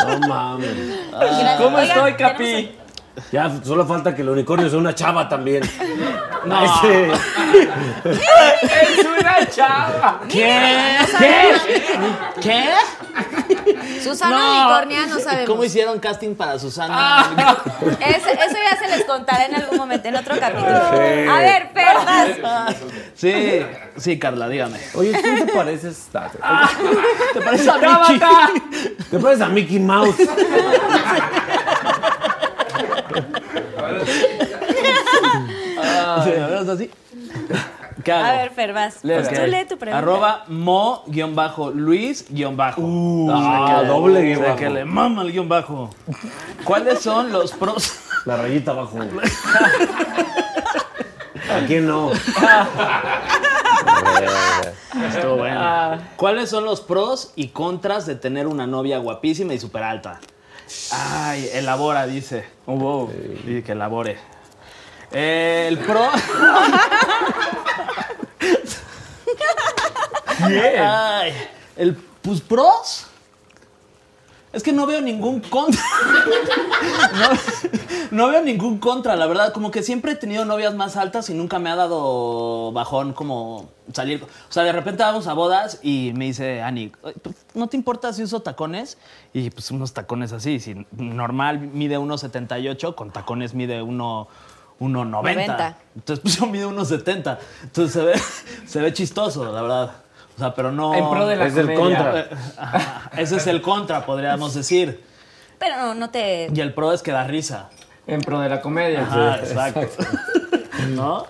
No mames. Gracias. ¿Cómo Oigan, estoy, tenemos Capi? Ya, solo falta que el unicornio sea una chava también. [LAUGHS] No. Ese- ¡Es una chava! ¿Qué? ¿Qué? ¿Qué? Susana No. Unicornia no sabemos. ¿Cómo hicieron casting para Susana? Ese- eso ya se les contará en algún momento, en otro capítulo. A ver, perdas. Sí, sí, Carla, dígame. Oye, ¿tú te pareces? ¿Te parece a Mickey? ¿Te pareces a Mickey Mouse? [LAUGHS] Sí, a ver, haz así. [LAUGHS] ¿Qué hago? A ver, Fer, vas. Pues tú lee tu pregunta. Arroba mo-luis-bajo. ah, doble guion bajo. que le mama el guion bajo. ¿Cuáles son los pros? La rayita abajo. [LAUGHS] ¿A quién no? [LAUGHS] Estuvo bueno. ¿Cuáles son los pros y contras de tener una novia guapísima y súper alta? Ay, elabora, dice. Dice que elabore. Eh, el pro. Ay, el pues pros. Es que no veo ningún contra. no, no veo ningún contra, la verdad. Como que siempre he tenido novias más altas y nunca me ha dado bajón como salir. O sea, de repente vamos a bodas y me dice Ani, "Ay, pues, ¿no te importa si uso tacones? Y pues unos tacones así. Si normal mide 1,78, con tacones mide 1. 1,90. 90. Entonces, pues yo mido 1,70. Entonces se ve, [LAUGHS] se ve chistoso, la verdad. O sea, pero no. En pro de la Es el comedia. contra. [LAUGHS] Ajá, Ese es el contra, podríamos [LAUGHS] decir. Pero no, no te. Y el pro es que da risa. En pro de la comedia. Ajá, exacto. ¿No?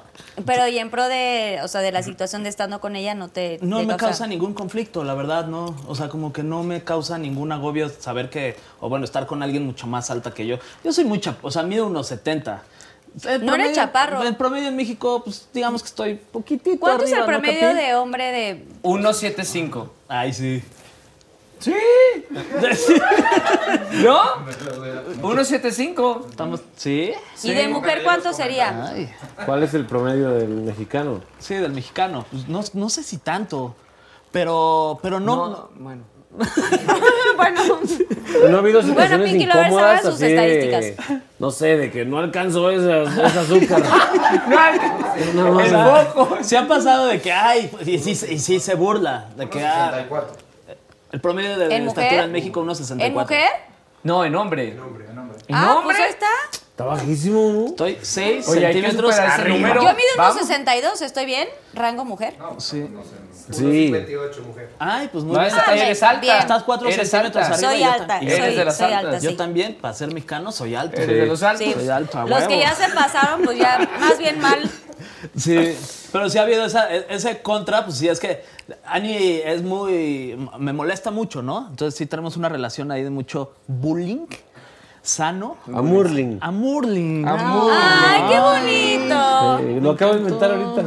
Pero y en pro de, o sea, de la situación de estando con ella no te. No te me causa ningún conflicto, la verdad, no. O sea, como que no me causa ningún agobio saber que, o bueno, estar con alguien mucho más alta que yo. Yo soy muy chap, o sea, mido unos 70. El No eres chaparro. El promedio en México, pues digamos que estoy poquitito ¿Cuánto es el arriba, ¿no, promedio de hombre de 175. Ay, sí. Sí. [LAUGHS] ¿No? 175. Estamos, ¿sí? ¿Y de mujer cuánto sería? Ay, ¿Cuál es el promedio del mexicano? sí, del mexicano. Pues no, no sé si tanto, pero, pero no, no- Bueno. [LAUGHS] bueno, No ha habido situaciones Lovers, incómodas sus así de, no sé, de que no alcanzo ese, ese azúcar. [LAUGHS] No, no, O no. sea, Se ha pasado de que, ay, y sí, y sí se burla. De que, ah, el promedio de ¿En estatura mujer? en México, unos 64. ¿En mujer? No, en hombre. ¿En Ah, hombre? pues ahí está. Está bajísimo, ¿no? Estoy 6 Oye, hay que centímetros superar ese arriba. número. Yo mido unos Vamos. 62, ¿estoy bien? Rango mujer. Sí. Sí. Ay, pues muy No, bien. es- eres alta. Bien. Estás 4 Eres centímetros alta. arriba. Soy yo alta, tam- Eres soy, de las soy altas. alta, Yo sí. también, para ser mexicano, soy alto. Eres de los altos. Sí. Soy alto, a Los que huevo. ya se pasaron, pues ya más bien mal. [LAUGHS] Sí, pero sí ha habido esa, e- ese contra, pues sí, es que Ani es muy, me molesta mucho, ¿no? Entonces sí tenemos una relación ahí de mucho bullying sano. A Murling. Amurling. Amurling. ¡Ay, qué bonito! Lo acabo de inventar ahorita.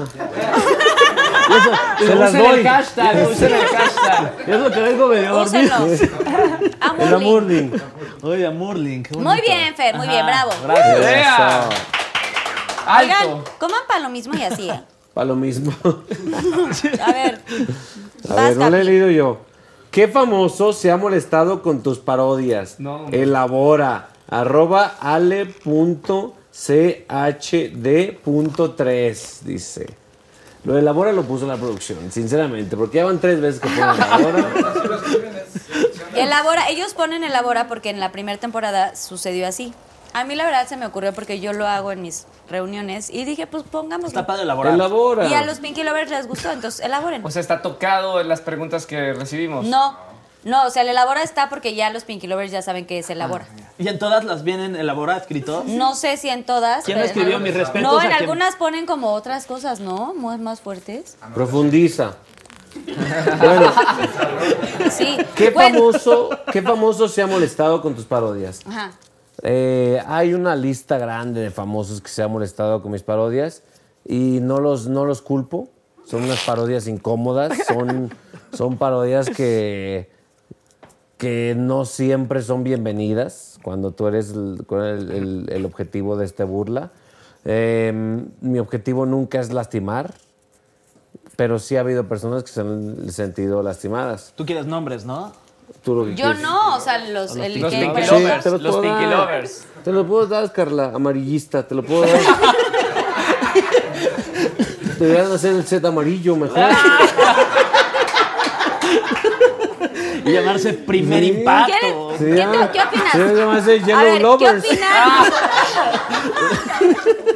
Se las doy. el hashtag, usen el hashtag. Es lo que vengo medio dormido. El Amurling. Amurling. Oye, Amurling, qué Muy bien, Fer, muy bien, bravo. Gracias. ¡Ea! Oigan, Alto. coman para lo mismo y así, ¿eh? Para lo mismo. [LAUGHS] A ver. A vas, ver, no le he leído yo. ¿Qué famoso se ha molestado con tus parodias? No, hombre. Elabora. Arroba ale.chd.3, dice. Lo de elabora lo puso la producción, sinceramente, porque ya van tres veces que ponen elabora. [LAUGHS] Elabora, ellos ponen elabora porque en la primera temporada sucedió así. A mí la verdad se me ocurrió porque yo lo hago en mis reuniones y dije, pues pongámoslo. Está padre elaborar. Elabora. Y a los Pinky Lovers les gustó, entonces elaboren. O sea, está tocado en las preguntas que recibimos. No, no, o sea, el elabora está porque ya los Pinky Lovers ya saben que es elabora. Y en todas las vienen elaborar escrito. No sé si en todas. ¿Quién pero en escribió? Mis respetos No, a en quien- algunas ponen como otras cosas, ¿no? Más, más fuertes. Profundiza. [LAUGHS] Bueno, Sí. ¿qué Bueno, famoso, ¿qué famoso se ha molestado con tus parodias? Ajá. Eh, hay una lista grande de famosos que se ha molestado con mis parodias y no los, no los culpo. Son unas parodias incómodas, son, [LAUGHS] son parodias que, que no siempre son bienvenidas cuando tú eres el, el- el- el objetivo de esta burla. Eh, mi objetivo nunca es lastimar, pero sí ha habido personas que se han sentido lastimadas. Tú quieres nombres, ¿no? Tú lo que Yo quieres. no, o sea, los, el que Pinky Sí, Lovers. te lo Los puedo Pinky dar. Lovers. Te lo puedo dar, Carla, amarillista, te lo puedo dar. [LAUGHS] Deberían hacer el set amarillo mejor. Y llamarse Primer Sí. Impacto. ¿Qué, Sí, qué te- ah. qué opinas? Sí, se llama ese Yellow A ver, Lovers. ¿qué opinas? [LAUGHS]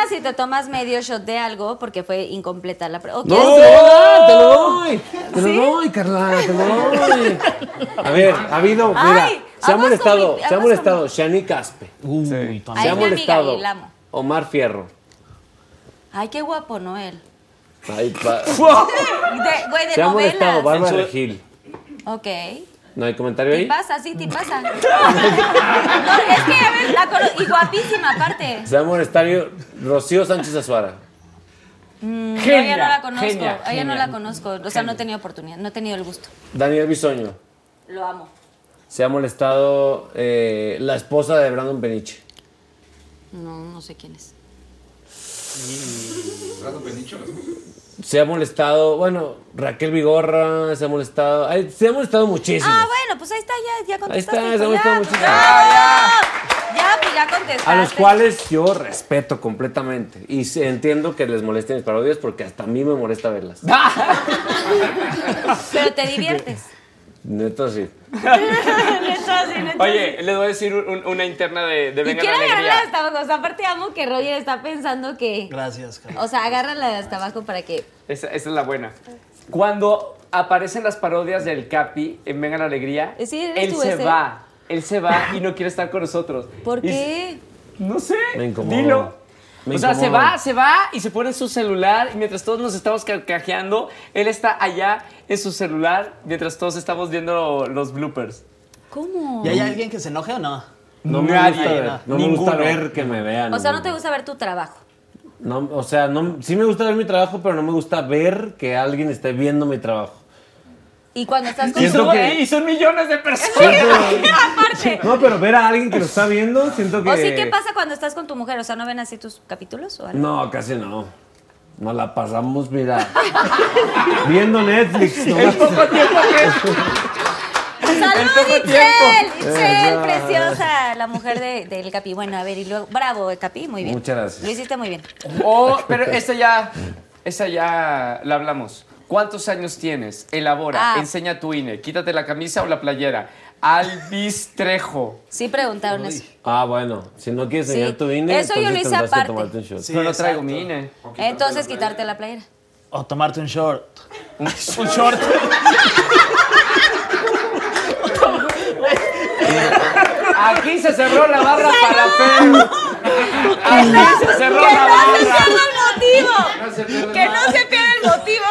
¿Qué opinas si te tomas medio shot de algo porque fue incompleta la ¿O No, te lo doy, te lo doy. Te ¿Sí? lo doy, Carla, te lo doy. A ver, ha habido, mira, Ay, se ha molestado, mi- se ha molestado Shani Caspe. Uy. Se ha amiga molestado. Omar Fierro. Ay, qué guapo, ¿no? Él. Ay, pa- [LAUGHS] De, güey, de Se ha molestado. Bárbara Gil. Ok. ¿No hay comentario ¿Te ahí? pasa? Sí, te pasa. [LAUGHS] No, es que, a ver, la cono- y guapísima aparte. Se ha molestado Rocío Sánchez Azuara. No, Genia, ella no la conozco. genia, ella no genia. la conozco. O sea, no he tenido oportunidad. No he tenido el gusto. Daniel Bisoño. Lo amo. Se ha molestado eh, la esposa de Brandon Peniche. No, no sé quién es. Se ha molestado, bueno, Raquel Vigorra se ha molestado, ay, se ha molestado muchísimo. Ah, bueno, pues ahí está, ya, ya contestaste. está, se me ya, está pues, muchísimo. ya, ya, pues ya contestaste. a los cuales yo respeto completamente y entiendo que les molesten mis parodias porque hasta a mí me molesta verlas. [LAUGHS] Pero te diviertes. Neta sí. Neta, sí, neta, Oye, les voy a decir un- una interna de, de Y Venga quiero la agarrarla Alegría. hasta abajo. O sea, aparte amo que Roger está pensando que. Gracias, Carla. O sea, agárrala hasta abajo para que. Esa, esa es la buena. Cuando aparecen las parodias del Capi en Venga la Alegría, Eh, sí, eres él tú se ese. va. Él se va y no quiere estar con nosotros. ¿Por Y- qué? No sé. Me incomoda. Dilo. Me o sea, se va, se va y se pone en su celular y mientras todos nos estamos carcajeando, él está allá en su celular mientras todos estamos viendo los bloopers. ¿Cómo? ¿Y hay alguien que se enoje o no? No me Nadie, gusta, ver, no me gusta ver que me vean. O sea, no te gusta ver tu trabajo. No, o sea, no, sí me gusta ver mi trabajo, pero no me gusta ver que alguien esté viendo mi trabajo. Y cuando estás con Siento son, que- y son millones de personas. [LAUGHS] Aparte. No, pero ver a alguien que lo está viendo, siento que... O sí, ¿qué pasa cuando estás con tu mujer? O sea, ¿no ven así tus capítulos o algo? No, casi no. Nos la pasamos, mira, viendo Netflix. ¿no? El poco tiempo que ¡Salud, Itzel! Itzel, preciosa, la mujer de- del Capi. Bueno, a ver, y luego, bravo, Capi, muy bien. Muchas gracias. Lo hiciste muy bien. Oh, pero esta ya, esta ya la hablamos. ¿Cuántos años tienes? Elabora, Ah. enseña tu INE, quítate la camisa o la playera. Alvis Trejo. Sí preguntaron eso. Ah, bueno, si no quieres Sí. enseñar tu INE, Eso yo lo hice aparte. tomarte un shot. Sí, Pero no traigo mi INE. Entonces, quitarte la playera. O tomarte un short. Un, [LAUGHS] un short. [LAUGHS] Aquí se cerró la barra para Fer. Aquí se cerró la barra. Motivo! ¡Que no se pierda el motivo!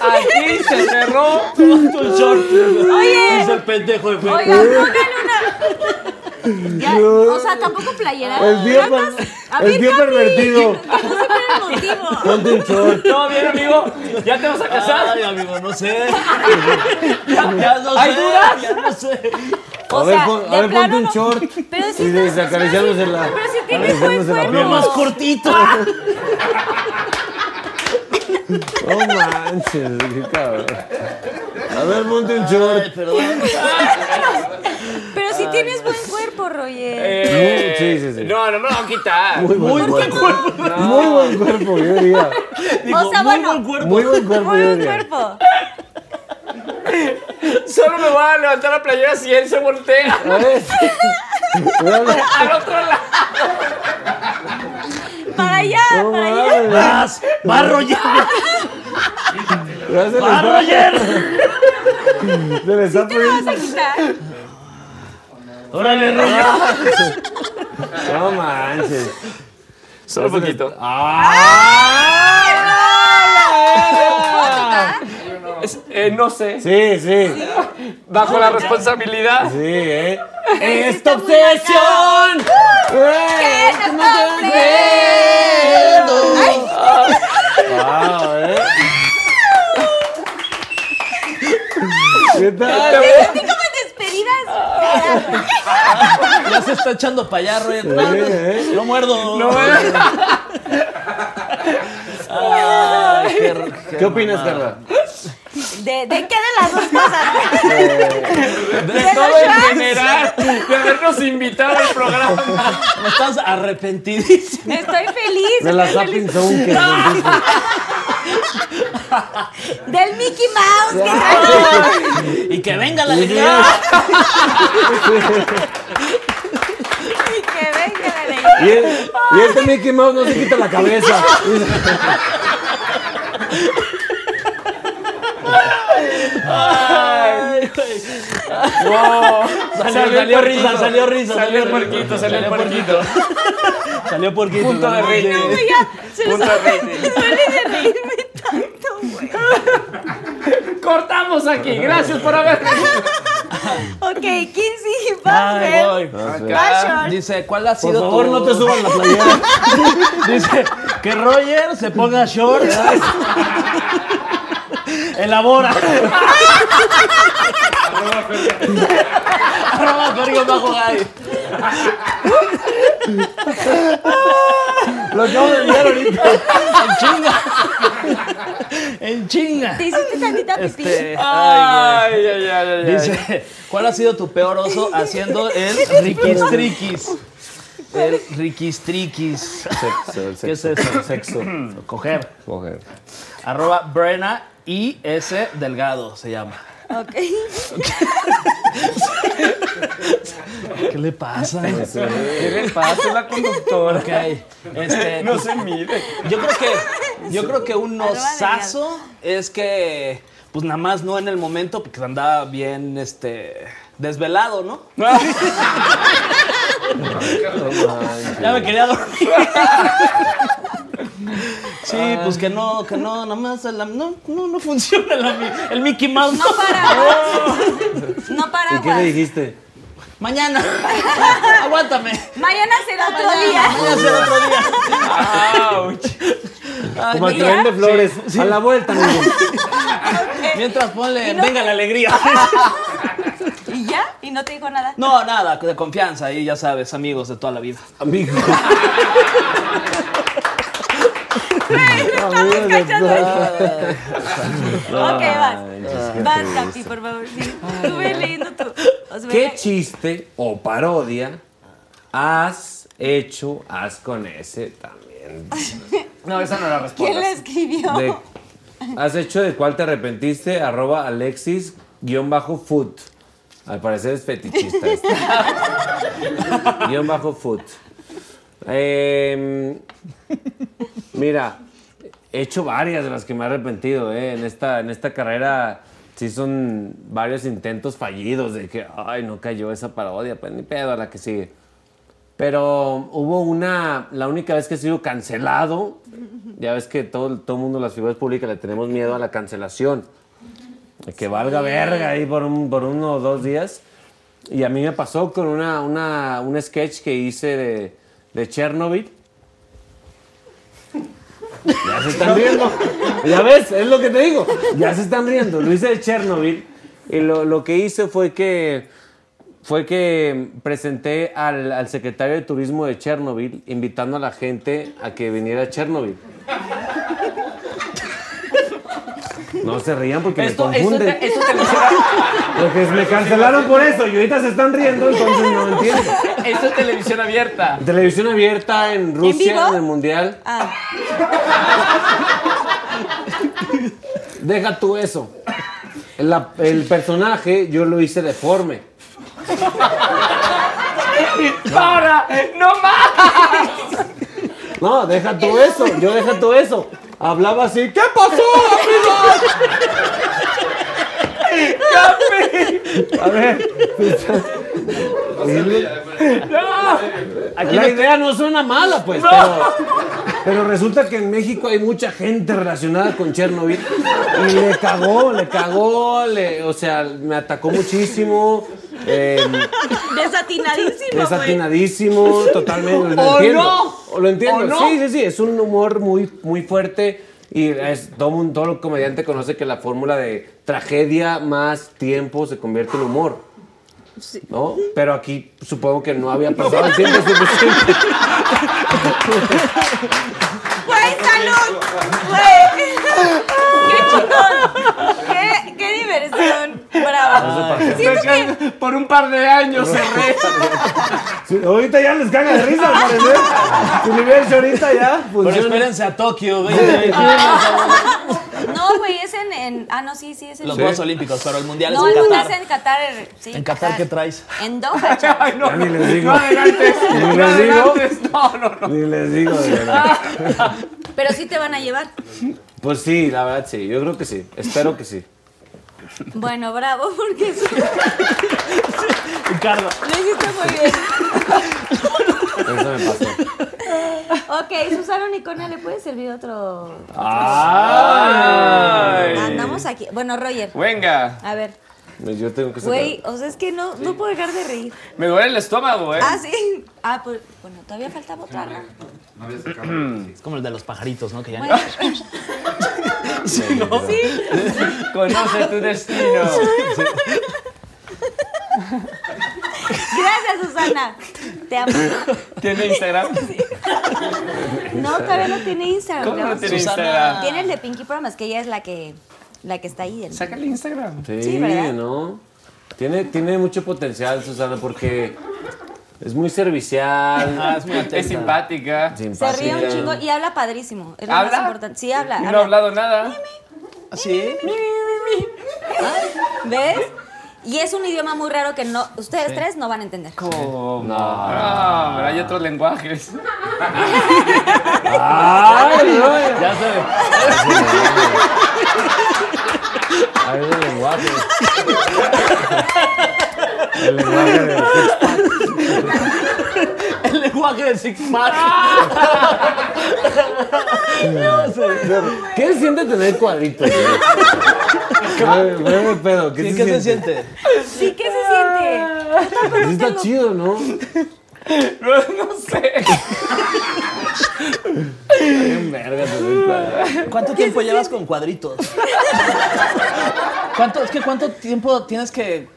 Aquí se cerró. Un short. Oye. Es el pendejo de. Oigan, pónganle una... Ya, o sea, tampoco playera. El per- A el Capi, pervertido. Que no se pierda el motivo. Ponte un short. ¿Todo bien, amigo? ¿Ya te vas a casar? Ay, amigo, no sé. [LAUGHS] ya, ya no ¿Hay sé. dudas? Ya no sé. O a ver, sea, pon- a ver, ponte un no- short. Pero sí y de- está- acariciándose la. Pero sí tienes buen cuerpo. Más cortito. No manches, qué cabrón. A ver, ponte un short. Ay, perdón. [LAUGHS] Pero sí tienes buen cuerpo, Roger. Eh, Sí, sí, sí. No, no me lo van a quitar. Muy buen cuerpo. Muy buen cuerpo, yo diría. o sea, muy bueno, buen cuerpo. Muy buen cuerpo, muy buen cuerpo. Solo me voy a levantar la playera si él se voltea A ver. Míralo. al otro lado. Para allá, No para allá. Vas, va Roger. Va Roger. se le está ¿Te lo vas a poniendo. quitar? Órale, Roger. No manches. Solo un poquito. Es- eh, no sé. Sí, sí. Bajo la responsabilidad. Sí, ¿eh? ¡Esta obsesión! ¡Que se está Wow, ¿eh? ¿Qué tal? Como en despedidas. Ya se está echando para allá, Roger. ¿eh? Lo muerdo. No, eh. [LAUGHS] Ay, qué, ¿Qué opinas, Carla? ¿De, ¿De qué de las dos cosas? De todo en general. De habernos invitado al programa. Estás arrepentidísimo. Estoy feliz. De la estoy feliz. Sapping Zone que sentiste. Del Mickey Mouse que trajo. Y que venga la alegría. Y que venga la alegría. Y, el- y este Mickey Mouse no se quita la cabeza. [LAUGHS] Ay, güey. Salió, risa, salió risa. Salió el puerquito, salió el puerquito. Salió puerquito. Punto de rating. Ya, se Punto de rating. [LAUGHS] duele de reírme tanto, güey. Cortamos aquí. Gracias por haber. Ok, Kinsey, Ay, voy. Fashion. Dice, ¿cuál ha Por sido favor, tu... no te suban la playera. [LAUGHS] Dice, que Roger se ponga shorts. [LAUGHS] Elabora. Arroba Fergo bajo Gay. Lo acabo de enviar ahorita. En chinga. en chinga. ¿Te hiciste tantita pipí? Este, ay, Ay, ay, ay. Dice, ¿cuál ha sido tu peor oso haciendo el riquistriquis? El riquistriquis. Sexo, el ¿Qué es sexo. eso? Sexo. [CLEARS THROAT] Coger. Coger. Arroba Brena y S Delgado se llama. Ok. ¿Qué le pasa? ¿Qué le pasa a la conductora? Ok. Este, [LAUGHS] No pues, se mide. Yo creo que, yo creo que un osazo es que, pues nada más no en el momento, porque andaba bien, este, desvelado, ¿no? [LAUGHS] Ya me quería dormir. [LAUGHS] Sí, pues que no, que no, nada más, la- no, no, no funciona la el Mickey Mouse. No paraguas. [LAUGHS] No ¿Y qué le paraguas. dijiste? Mañana, [LAUGHS] aguántame. Mañana será otro día. Mañana será otro día. [LAUGHS] Como el ¿ya? tren de flores. A la vuelta, amigo. Mientras ponle, venga la alegría. ¿Y ya? ¿Y no te dijo nada? No, nada, de confianza y ya sabes, amigos de toda la vida. Amigo. Estamos cachando. Ok, vas. Manches, Vas, te Capi, por favor. Sí. Tú ve leyendo tú. ¿Qué chiste o parodia has hecho, has con ese también? No, esa no la [LAUGHS] respondas. ¿Quién le escribió? De- ¿Has hecho de cuál te arrepentiste? Arroba Alexis guion bajo food. Al parecer es fetichista. este. [LAUGHS] guion bajo food. Em, mira, he hecho varias de las que me he arrepentido. eh. En, esta, en esta carrera sí son varios intentos fallidos de que, ay, no cayó esa parodia, pues ni pedo a la que sigue. Pero hubo una, la única vez que he sido cancelado, ya ves que todo, todo el mundo, las figuras públicas, le tenemos miedo a la cancelación. Que valga verga ahí por, un, por uno o dos días. Y a mí me pasó con una, una, un sketch que hice de, de Chernobyl. Ya se están riendo. Ya ves, es lo que te digo. Ya se están riendo. Lo hice de Chernobyl. Y lo, que hice fue que fue que presenté al, al secretario de turismo de Chernobyl invitando a la gente a que viniera a Chernobyl. No se rían porque Esto, me esto, confunden. te, esto te lo hiciera, Porque me cancelaron por eso y ahorita se están riendo, entonces no entiendo. esto es televisión abierta. Televisión abierta en Rusia, en el Mundial. Ah, Deja tú eso. La- el personaje yo lo hice deforme. ¡Para! ¡No más! No, deja tú eso, yo deja tú eso. Hablaba así, ¿qué pasó, amigos? [LAUGHS] A ver. La idea no suena mala, pues, pero, pero resulta que en México hay mucha gente relacionada con Chernobyl y le cagó, le cagó, le- o sea, me atacó muchísimo. Eh, desatinadísimo. Desatinadísimo, [LAUGHS] totalmente. Lo ¿O entiendo. no? ¿O Lo entiendo. ¿O no? Sí, sí, sí. Es un humor muy, muy fuerte. Y es, todo, todo el comediante conoce que la fórmula de tragedia más tiempo se convierte en humor. ¿No? Pero aquí supongo que no había pasado el tiempo suficiente. [LAUGHS] ¡Güey, salud! ¡Güey! [LAUGHS] ¡Qué chingón! ¡Qué, qué diversión! ¡Bravo! Siento que Por un par de años cerré. Sí, ahorita ya les caga de risa. Si hecho ahorita ya, Pero funciona. espérense a Tokio, 2021. No, güey, es en, en- Ah, no, sí, sí, es en. Los Juegos Olímpicos, pero el Mundial no, es el en mundial Qatar. es en Qatar. Sí, ¿En Qatar qué traes? En Doha, chavos. [LAUGHS] Ay, no, Ya ni les digo. no adelantes. Ni No les digo. No, no, no. Ni les digo, de verdad. Pero sí te van a llevar. Pues sí, la verdad sí. Yo creo que sí. Espero que sí. Bueno, bravo, porque sí, [LAUGHS] Ricardo. lo hiciste muy bien. Eso me pasó. Ok, Susana Nicona, ¿le puede servir otro? Ay. Andamos aquí. Bueno, Roger, Venga. a ver. Yo tengo que sacar. Güey, o sea, es que no, no puedo dejar de reír. Me duele el estómago, ¿eh? Ah, sí. Ah, pues, bueno, todavía faltaba otra, ¿no? Es como el de los pajaritos, ¿no? Que ya Bueno, [LAUGHS] Conoce tu destino. gracias, Susana. Te amo. ¿Tiene Instagram? No, todavía no tiene Instagram. ¿Cómo no ¿no? tiene Susana. Instagram? Tiene el de Pinky Promise, que ella es la que, la que está ahí. el- Sácale Instagram. Sí, Sí, ¿verdad? ¿no? Tiene, tiene mucho potencial, Susana, porque es muy servicial. Ah, es muy. Es simpática. Se ríe un simpática. chingo y habla padrísimo. Es lo más ¿Habla? importante. Sí, habla. Y no habla. ha hablado nada. ¿Sí? ¿Ves? Y es un idioma muy raro que no, ustedes tres no van a entender. ¿Cómo? No, pero hay otros lenguajes. [LAUGHS] ¡Ay, no! Ya sé. Hay un lenguaje. El lenguaje de El lenguaje de Six Pack. ¿Qué se siente tener cuadritos? güey, pedo, ¿qué, ¿Qué, se, qué se siente? siente? Sí, ¿qué se siente? Sí está chido, ¿no? No, no sé. ¿Cuánto tiempo llevas con cuadritos? ¿Cuánto, es que cuánto tiempo tienes que,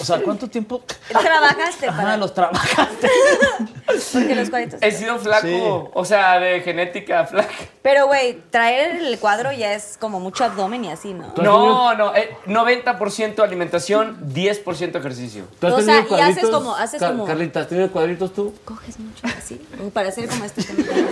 o sea, cuánto tiempo Trabajaste ajá, para los trabajaste? Porque los cuadritos. He sido flaco. Sí. O sea, de genética flaca. Pero güey, traer el cuadro ya es como mucho abdomen y así, ¿no? No, no. eh, 90% alimentación, 10% ejercicio. ¿Tú has O sea, y haces cuadritos? como- haces Car- como- Carlita, ¿has tenido cuadritos tú? Coges mucho así, para hacer como este [LAUGHS] también.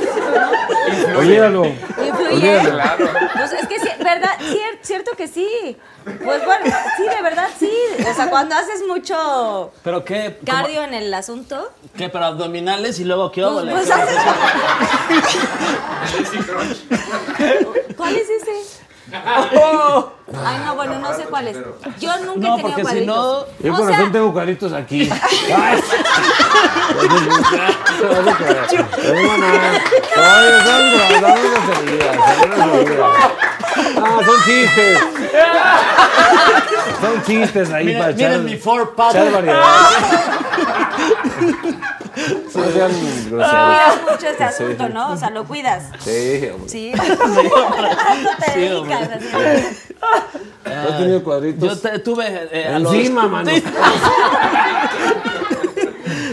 Olvídalo. Influye. Claro. Pues es que sí, verdad, cier- cierto que sí. Pues bueno, sí, de verdad sí. O sea, cuando haces mucho ¿Pero qué? ¿Cómo- cardio en el asunto, ¿Qué? ¿Pero abdominales y luego qué pues, óvole? pues haces. ¿Cuál es ese? Ay, no, bueno, no sé cuál es. Yo nunca No, he tenido porque si cuadritos. no- Yo O con sea- razón tengo cuadritos aquí. Ay. Ah, son chistes. Son chistes ahí para Miren, echar, miren mi four pack. echar variedad. No sean groseros. Cuidas mucho este asunto, ¿no? O sea, lo cuidas. Sí, hombre. Sí. [LAUGHS] Te Sí, dedicas. así. ¿Tú has tenido cuadritos? Yo te- tuve eh, a los- Encima, mano. [LAUGHS] Sí.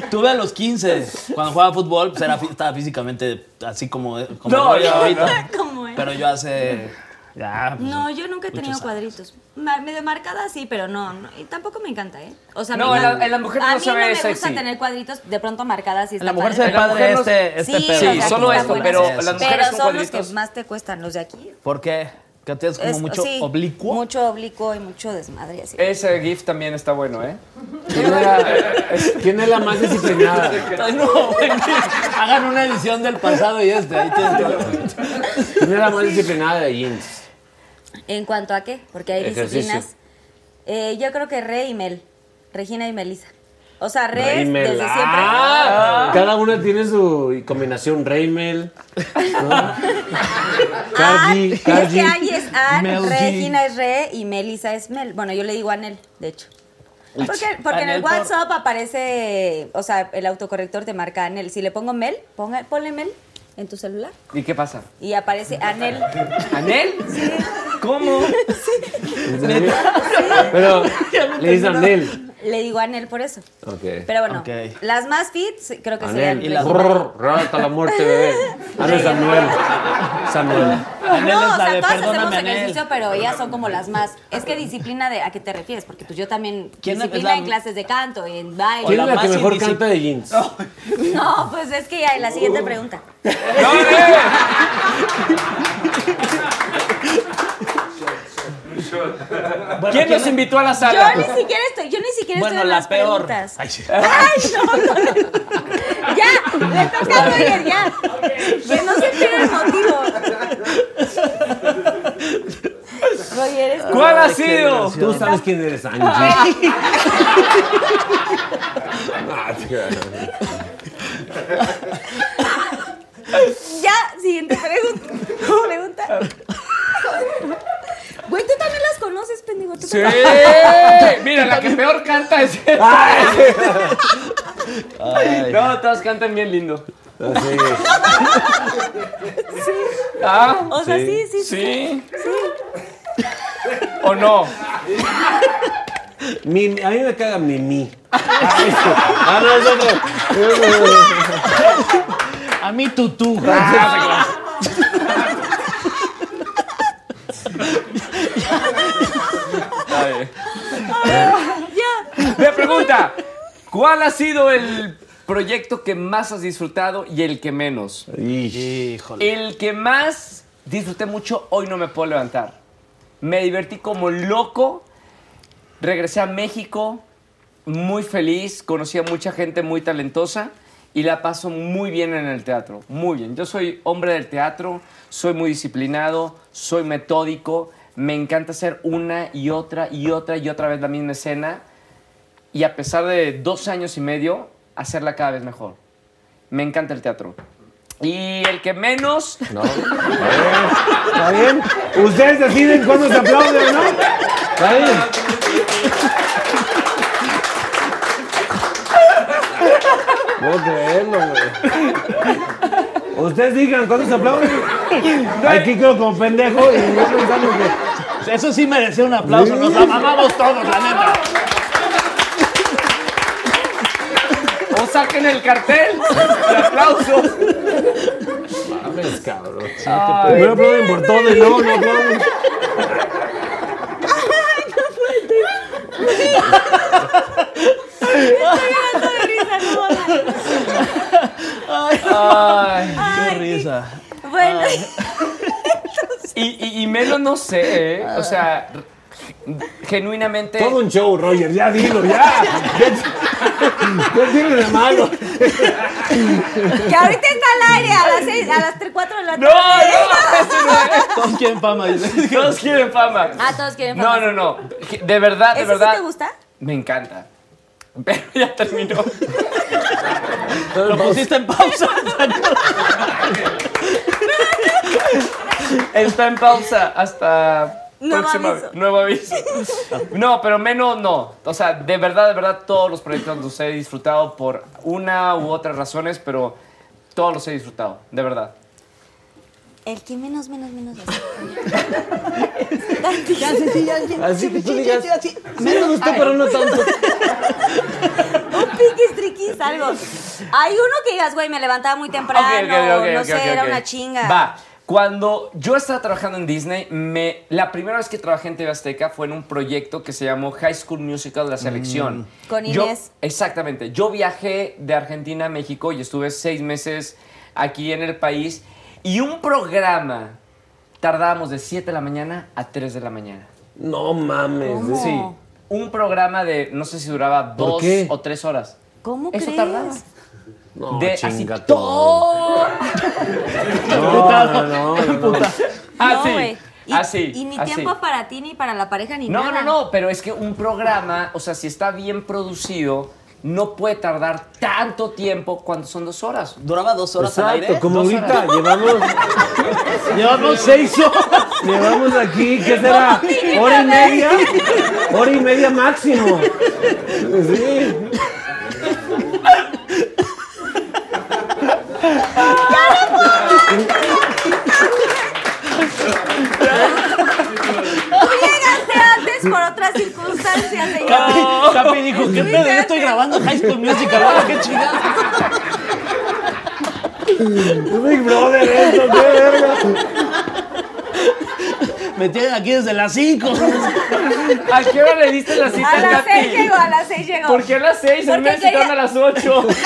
Tuve a los 15. Cuando jugaba fútbol, pues era, estaba físicamente así como, como No, no, ahorita. [LAUGHS] ¿Cómo es? Pero yo hace. Ya. pues, No, yo nunca he tenido cuadritos. Medio marcada sí, pero no, no. Y tampoco me encanta, ¿eh? O sea, a mí No, en la- en la mujer a no mí se no ve me gusta sexy. tener cuadritos de pronto marcadas y está En la mujer se ve padre. Padre este, este Sí, pedo. Sí, solo esto, pero Sí, las mujeres Pero son los que más te cuestan, los de aquí. ¿Por qué? Que tienes como Es- mucho sí, oblicuo. Mucho oblicuo y mucho desmadre así. Ese GIF también está bueno, ¿eh? ¿Quién, era- quién es la más disciplinada? [LAUGHS] No, Hagan una edición del pasado y este. Ahí tienen todo. ¿Quién es la más disciplinada de jeans? ¿En cuanto a qué? Porque hay Ejercicio. disciplinas. Eh, yo creo que Re y Mel. Regina y Melissa. O sea, Re Reimel. desde siempre. Ah, Cada una tiene su combinación. Reimel. ¿no? [LAUGHS] Ah, Cargi, es Cargi. que Angie es Ann, Mel. Regina es Re y Melissa es Mel. Bueno, yo le digo Anel, de hecho. Porque, porque en el WhatsApp aparece, o sea, el autocorrector te marca Anel. Si le pongo Mel, ponga, ponle Mel en tu celular ¿Y qué pasa? y aparece Anel. ¿Anel? ¿Cómo? Pero le dice Anel. Le digo Anel por eso. Ok. Pero bueno, las más fit creo que serían Anel. Y las- hasta la muerte, bebé. [LAUGHS] Ah, no, Samuel. Samuel. Anel no, es o la sea, de todas hacemos Anel. ejercicio, pero ellas son como las más. Es que disciplina de a qué te refieres, porque pues yo también ¿Quién es disciplina la- en clases de canto, en baile. ¿Quién la es la que mejor canta de jeans? [LAUGHS] No, pues es que ya la siguiente pregunta. [LAUGHS] Bueno, ¿Quién nos invitó a la Yo sala? ni siquiera estoy, yo ni siquiera Bueno, estoy en la las peor. preguntas. Ay, sí. Ay, no, no, no. Ya, le toca a Roger, ya. Que no se pierda el motivo. Roger, es ¿Cuál ha sido? Tú sabes quién eres, Angie. [LAUGHS] Ya, siguiente pregunta. Pregunta. [LAUGHS] Güey, tú también las conoces, pendejo. ¿Tú Sí. [LAUGHS] Mira, la que peor canta es [LAUGHS] Ay. No, todas cantan bien lindo. Así. Ah, O sea, sí, sí, sí. sí. ¿O no? Mi- a mí me caga Mimi. Sí. Ah, no, es otro. A mí tutú. [LAUGHS] Me pregunta, ¿cuál ha sido el proyecto que más has disfrutado y el que menos? Híjole. El que más disfruté mucho, hoy no me puedo levantar. Me divertí como loco. Regresé a México muy feliz, conocí a mucha gente muy talentosa y la paso muy bien en el teatro, muy bien. Yo soy hombre del teatro, soy muy disciplinado, soy metódico, me encanta hacer una y otra y otra y otra vez la misma escena y a pesar de dos años y medio, hacerla cada vez mejor. Me encanta el teatro. Y el que menos, No. [LAUGHS] Está bien. Ustedes deciden cuándo se aplauden no. Está bien. Creerlo, güey. Ustedes digan cuándo se aplauden. Aquí quedo como pendejo y yo pensando que. Eso sí merecía un aplauso. Nos la mamamos todos, la neta. o saquen el cartel de aplausos. Mames, cabrón. Primero aplauden por todo y luego no aplauden. Ay. Qué Bueno, [LAUGHS] Y, y, y menos no sé, ¿eh? O sea, genuinamente. Todo un show, Roger. Ya dilo, ya. ¿Qué, [LAUGHS] qué tiene de malo? que ahorita está al aire a las, seis, a las 3, 4 de la No, tarde. no, no. [LAUGHS] Todos quieren fama. Todos quieren fama. Ah, todos quieren No, fama. no, no. De verdad, de ¿Ese verdad. sí te gusta? Me encanta. Pero ya terminó. [LAUGHS] Lo pusiste en pausa. [LAUGHS] Está en pausa hasta Nuevo próxima aviso. nuevo aviso. [LAUGHS] No, pero menos no. O sea, de verdad, de verdad, todos los proyectos los he disfrutado por una u otras razones, pero todos los he disfrutado, de verdad. El que menos, menos, menos. [LAUGHS] Así que tú digas. Menos usted, pero no tanto. [LAUGHS] Un piquis, triquis, algo. Hay uno que digas, güey, me levantaba muy temprano. No sé, era una chinga. Va. Cuando yo estaba trabajando en Disney, me, la primera vez que trabajé en TV Azteca fue en un proyecto que se llamó High School Musical La Selección. Con Yo- Inés. exactamente. Yo viajé de Argentina a México y estuve seis meses aquí en el país. Y un programa tardábamos de 7 de la mañana a 3 de la mañana. No mames. ¿Cómo? Sí. Un programa de, no sé si duraba ¿Por dos qué? o tres horas. ¿Cómo Eso crees? tardaba. No, de así chinga todo. [LAUGHS] No, no, no, no, no. Ah, No, sí. güey. Y, Así, y ni así. tiempo para ti, ni para la pareja, ni No, nada. no, no, pero es que un programa, o sea, si está bien producido, no puede tardar tanto tiempo cuando son dos horas. Duraba dos horas al Exacto, aire. como Dos ahorita llevamos, [LAUGHS] Llevamos seis horas. llevamos aquí, ¿qué será? ¿Hora y media? Hora y media máximo. Sí. Tú llegaste antes por otras circunstancias, señor. Capi, Capi dijo, ¿qué pedo? Yo estoy grabando High School Musical. ahora, ¿Qué chingada? Big Brother, esto, qué verga. Me tienen aquí desde las 5. ¿A qué hora le diste la cita A las Katy? seis llegó, a las seis llegó. ¿Por qué a las seis? Porque El mes quería- a las ocho. [LAUGHS]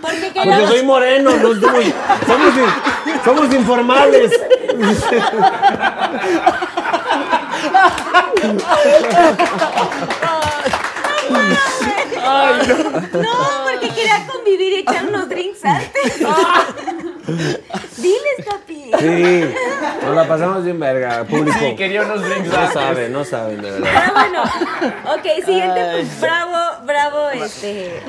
Porque Porque soy moreno, no soy- somos, in- somos informales. [LAUGHS] No, porque quería convivir y echar unos drinks antes. [LAUGHS] Diles, Capi. Sí, nos la pasamos bien verga, público. Sí, quería unos drinks No saben, no saben, de verdad. Pero bueno, ok, siguiente. Bravo, bravo, este.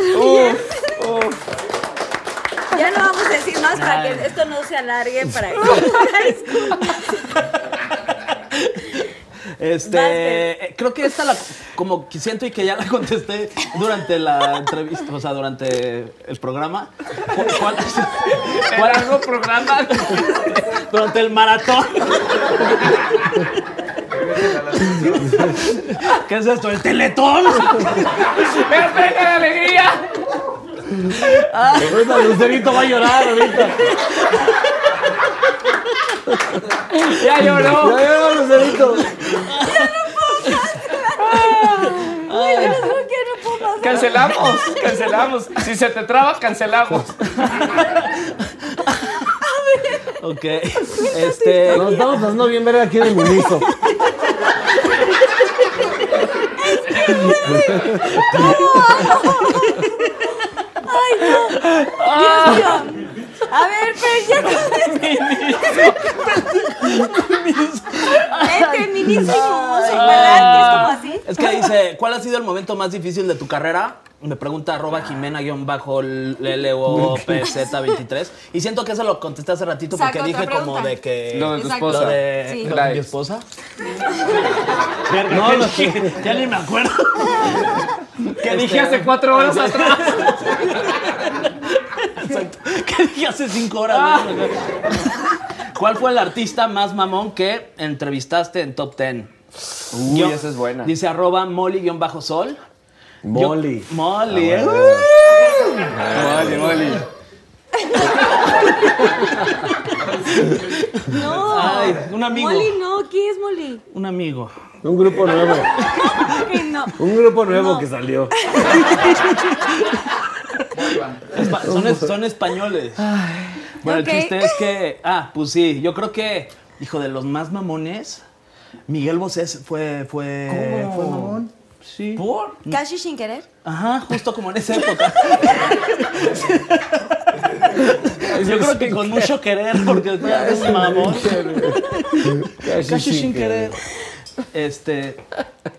Ya no vamos a decir más para que esto no se alargue para [LAUGHS] Este, eh, creo que esta la, como que siento y que ya la contesté durante la entrevista, o sea, durante el programa. ¿Cu- ¿Cuál, El largo programa. durante el maratón. ¿Qué es esto? ¿El teletón? ¡Venga de alegría! Ahorita Lucerito va a llorar ahorita. [LAUGHS] ¡Ya lloró! Ya lloró Lucerito. Ay, yo no sé qué no puedo pasar. Cancelamos, cancelamos. Si se te traba, cancelamos. Ok. Este. Nos estamos pasando bien ver aquí en el ministro. Dios mío. A ver, pero ya ¿verdad? [LAUGHS] Que es como así. Es que dice, ¿cuál ha sido el momento más difícil de tu carrera? Me pregunta arroba jimena-lopz23. [LAUGHS] Y siento que eso lo contesté hace ratito porque otra dije como pregunta. de que... Lo de tu Exacto. esposa. Lo de Sí. lo de mi esposa. no, no, que- [LAUGHS] ya ni me acuerdo. [LAUGHS] Que dije hace cuatro horas atrás. Exacto. ¿Qué dije hace cinco horas? ¿no? ¿Cuál fue el artista más mamón que entrevistaste en Top Ten? Uy, Yo- esa es buena. Dice arroba molly-sol. Yo- Molly. Molly, Ah, ¿eh? Molly, Molly. No. Ay, un amigo. Molly, no. ¿Quién es Molly? Un amigo. Un grupo nuevo. No. Un grupo nuevo No. que salió. Espa- son, es- son españoles. Bueno, Ok. el chiste es que. Ah, pues sí, yo creo que, hijo de los más mamones, Miguel Bosé fue. fue ¿Fue mamón? Sí. ¿Por? Casi sin querer. Ajá, justo como en esa [LAUGHS] época. Yo creo que con mucho querer, porque ya es mamón. Casi sin querer. Este.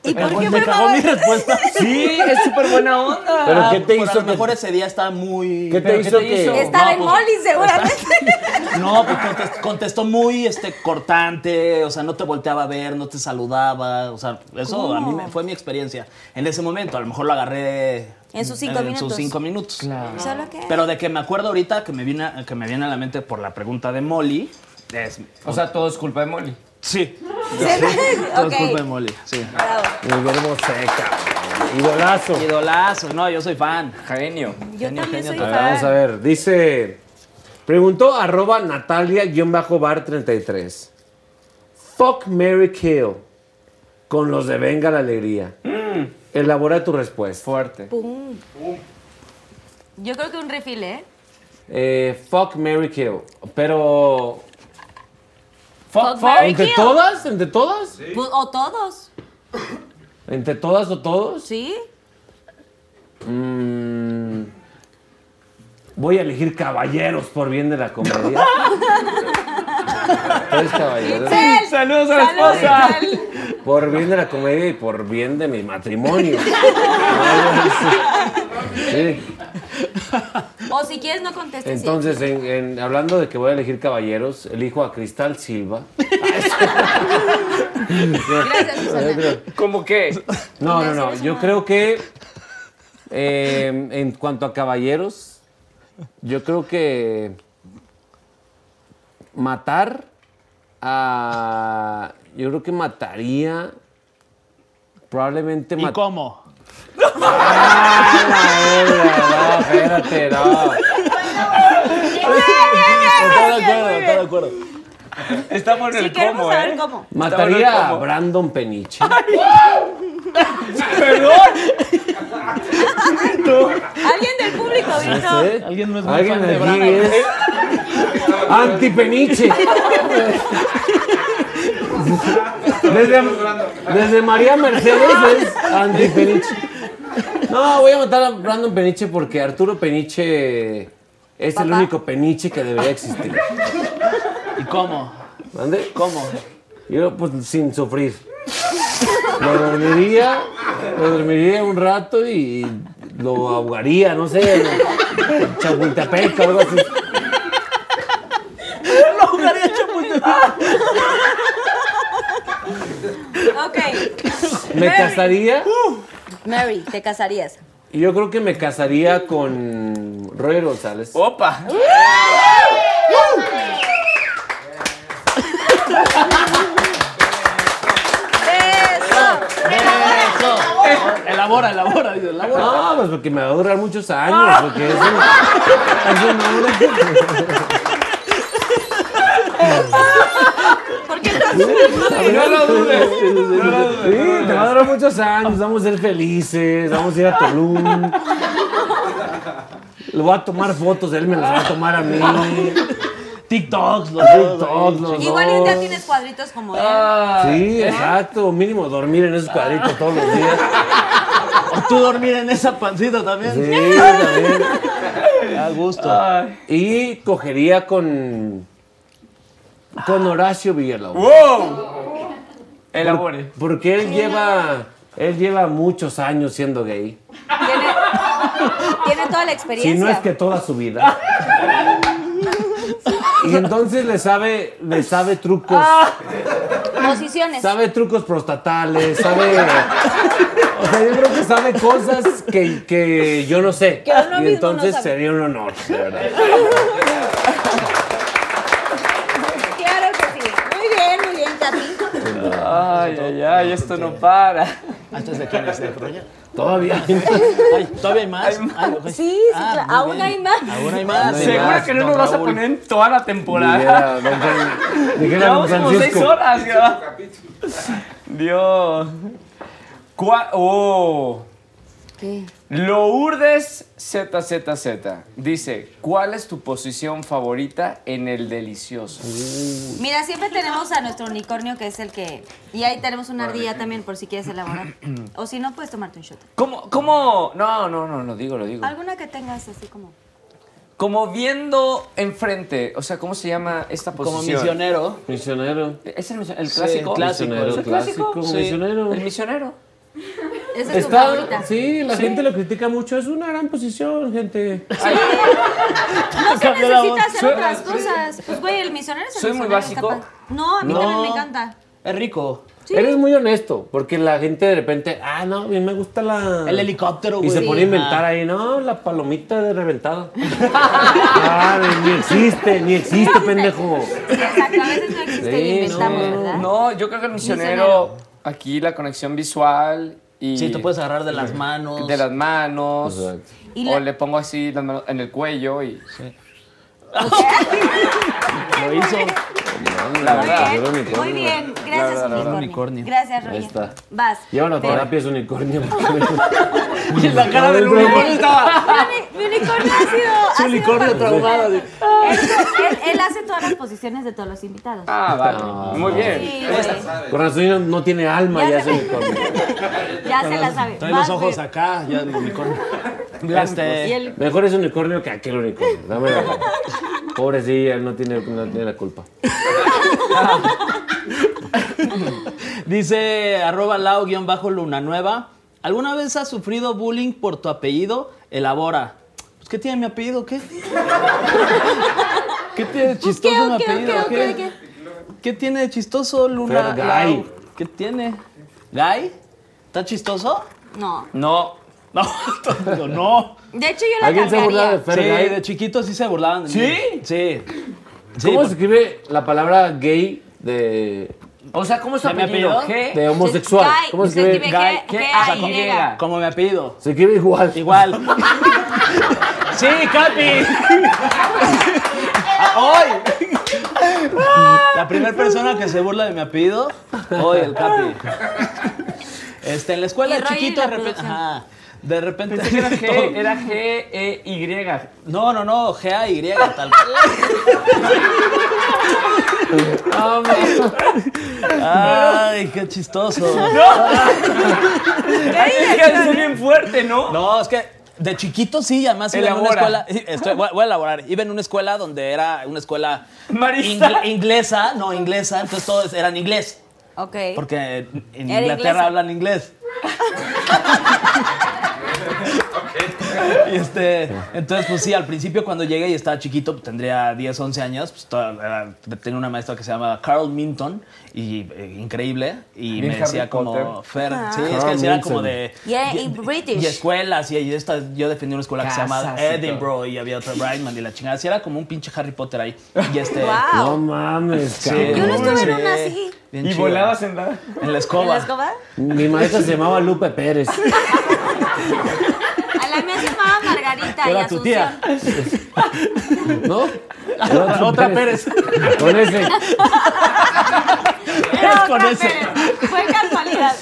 ¿Y por me qué fue cagó mi respuesta. [LAUGHS] Sí, es súper buena onda. ¿Pero Ah, qué te por hizo A lo que- mejor ese día estaba muy. ¿Qué te ¿Pero qué hizo que.? Estaba en pues- Molly, seguramente. [LAUGHS] No, pues contest- contestó muy este, cortante, o sea, no te volteaba a ver, no te saludaba, o sea, eso a mí me- fue mi experiencia. En ese momento, a lo mejor lo agarré En sus cinco en minutos. sus cinco minutos. ¿Solo qué? Pero de que me acuerdo ahorita que me viene, a- que me viene a la mente por la pregunta de Molly, es... O sea, todo es culpa de Molly. Sí, ok. todo es culpa de Molly, sí. Bravo. Miguel Bosé, cabrón. Idolazo. Idolazo, no, yo soy fan. Genio. Yo Genio, también genio soy A ver, fan. vamos a ver. Dice. Preguntó arroba Natalia-bar33. Fuck Mary Kill. Con los de Venga la Alegría. Elabora tu respuesta. Fuerte. Pum. Yo creo que un refill, ¿eh? Eh, fuck Mary Kill. Pero. Fuck, ¿Entre Kill. todas? ¿Entre todas? Pues, o todos, ¿Entre todas o todos? ¿sí? Mm, voy a elegir caballeros por bien de la comedia. [LAUGHS] Tres caballeros. Saludos a la Saludos, esposa. Por bien de la comedia y por bien de mi matrimonio. [LAUGHS] Sí. O si quieres, no contestes. Entonces, en- en- hablando de que voy a elegir caballeros, elijo a Cristal Silva. [LAUGHS] [LAUGHS] Gracias, Susana. ¿Cómo qué? No, no, no. Yo creo que eh, en cuanto a caballeros, yo creo que matar a. Yo creo que mataría. Probablemente ¿Y cómo? ¡Ah, la verga! No, espérate, no. Estoy de acuerdo, estoy de acuerdo. Estamos en Sí, el queremos cómo, saber ¿eh? cómo. Mataría a. Brandon Peniche. Alguien del público, Víctor. ¿Eh? Alguien no es muy Alguien fan de aquí Brandon. es antipeniche. Desde, desde María Mercedes es antipeniche. No, voy a matar a Brandon Peniche porque Arturo Peniche es el único peniche que debería existir. ¿Y cómo? ¿Mande? ¿Cómo? Yo, pues, sin sufrir. Lo dormiría, lo dormiría un rato y lo ahogaría, no sé, en Chapultepec o algo así. [LAUGHS] Ok. Me Mary. casaría Mary, te casarías. y yo creo que me casaría con Roger González. Opa. ¡Eso! Eso. El elabora, elabora, dice, elabora. No, pues porque me va a durar muchos años, porque eso, eso no dura. ¿Por qué estás No lo dudes. Sí, te va a durar muchos años, vamos a ser felices, vamos a ir a Tulum. Le voy a tomar fotos, él me las va a tomar a mí. TikToks, los dos. TikTok, los Igual un día tienes cuadritos como él. Sí, exacto, mínimo dormir en esos cuadritos todos los días. O tú dormir en esa pancita también. Sí, también. A gusto. Y cogería con. Con Horacio Villalobos. ¡Wow! Elabore. Porque él lleva. Él lleva muchos años siendo gay. Tiene, tiene toda la Si experiencia. no es que toda su vida. Y entonces le sabe, le sabe trucos, Posiciones. sabe trucos prostatales, sabe. O sea, yo creo que sabe cosas que, que yo no sé. Que y entonces no sería un honor, de verdad. Claro que sí. Muy bien, muy bien, Ay, ay, ay, esto no para. ¿Antes de quién es de Proya? Todavía. [LAUGHS] Ay, ¿Todavía hay más? Sí, sí, Ah, claro. Aún bien. hay más. Aún hay más. hay Seguro más, que no nos vas a poner en toda la temporada. [LAUGHS] Llevamos como seis horas, ya. Dios. Cua- oh. ¿Qué? Lourdes ZZZ dice, ¿cuál es tu posición favorita en el delicioso? Mira, siempre tenemos a nuestro unicornio que es el que. Y ahí tenemos una ardilla también por si quieres elaborar. [CLEARS THROAT] O si no, puedes tomarte un shot. ¿Cómo, cómo? No, no, no, lo digo, lo digo. Alguna que tengas así como. Como viendo enfrente, o sea, ¿cómo se llama esta posición? Como misionero. Misionero. ¿Es el, misión- el Sí, clásico? clásico. Misionero, ¿Es el clásico, clásico? Sí. misionero. El misionero. Esa es tu Está, favorita. sí, la gente lo critica mucho. Es una gran posición, gente. No [LAUGHS] se necesita voz. hacer otras cosas. Pues, güey, el misionero es el Soy muy misionero, está básico. No, a mí No. también me encanta. Es rico. Eres muy honesto, porque la gente de repente, ah, no, a mí me gusta la. El helicóptero, Y güey. se pone a inventar ahí, no, la palomita de reventada. [LAUGHS] ah, ni existe, ni existe, pendejo. Sí, exacto. A veces no existe y Sí, inventamos, no. ¿verdad? No, yo creo que el misionero, Misionero. Aquí la conexión visual y... Sí, te puedes agarrar de las manos. De las manos. Exacto. Y O la- le pongo así las manos en el cuello y... [LAUGHS] [LAUGHS] Lo hizo. La Muy verdad. Era bien, unicornio. muy bien. Gracias, La verdad, unicornio. unicornio. Gracias, Ahí Roger. está. Vas. Llevan a Pero- terapia es unicornio. [LAUGHS] Y la cara del unicornio estaba. Mi, unicornio ha sido. Su unicornio traumado. Él, él- hace todas las posiciones de todos los invitados. Ah, vale. Muy bien. Sí. Con razón no, no tiene alma, Ya ya es unicornio. [LAUGHS] Ya se la sabe. Trae los ojos acá, ya el unicornio. Este. el- Mejor es unicornio que aquel unicornio. Dame la [LAUGHS] Pobrecilla, él no tiene, no tiene la culpa. [LAUGHS] Dice arroba lao-luna nueva. ¿Alguna vez has sufrido bullying por tu apellido? Elabora. Pues, ¿qué tiene mi apellido? ¿Qué? ¿Qué tiene de chistoso ¿Qué, mi apellido? qué, qué, tiene de chistoso Luna? Fergay. Lau? ¿Qué tiene? ¿Gay? ¿Está chistoso? No. No. No, [LAUGHS] no. De hecho, yo la ¿Alguien se ha burlado de cambiaría. Fergay? Sí, de chiquito sí se burlaban de mí. ¿Sí? Sí. Sí, ¿Cómo por- se escribe la palabra gay de, O sea, ¿cómo es tu ¿De mi apellido? apellido? G. de homosexual? Gay, ¿Cómo se se escribe? escribe Gay. G- A- Y. Y. Como mi apellido. Se escribe igual. Igual. [LAUGHS] sí, Capi. [LAUGHS] Ah, Hoy. La primera persona que se burla de mi apellido, hoy el Capi. Este, en la escuela Y Roy chiquito de repente, producción. ajá, de repente Pensé que era. [LAUGHS] G, era G, E, Y. No, no, no, G A Y tal. [LAUGHS] Ay, qué chistoso. [LAUGHS] Ay, es que es bien fuerte, ¿no? No, es que de chiquito sí, además iba en una escuela. estoy- voy, voy a elaborar. Iba en una escuela donde era una escuela ingle- inglesa, no inglesa, entonces todos eran inglés. Ok. Porque en Inglaterra inglesa. hablan inglés. [LAUGHS] Y este, entonces, pues sí, al principio cuando llegué y estaba chiquito, pues, tendría 10, 11 años, pues toda- era- tenía una maestra que se llama Carl Minton, y eh, increíble, y me decía Harry como, Potter. Fer, Ah. sí, es que Carl sí era Minton. como de... Y era y British. Y escuelas, y, y esta, yo defendí una escuela que se llama. Edinburgh, y había otra Brightman y la chingada, así era como un pinche Harry Potter ahí. Y este... [LAUGHS] Wow. No mames, sí. Yo no estuve en una así. bien Y chido. volabas en la... En la escoba. ¿En la escoba? Mi maestra se llamaba Lupe Pérez. [LAUGHS] A la mía se llamaba Margarita y Era tu tía. Asunción. ¿No? Otra, otra Pérez. Con ese. Era con ese. Pérez. Fue casualidad.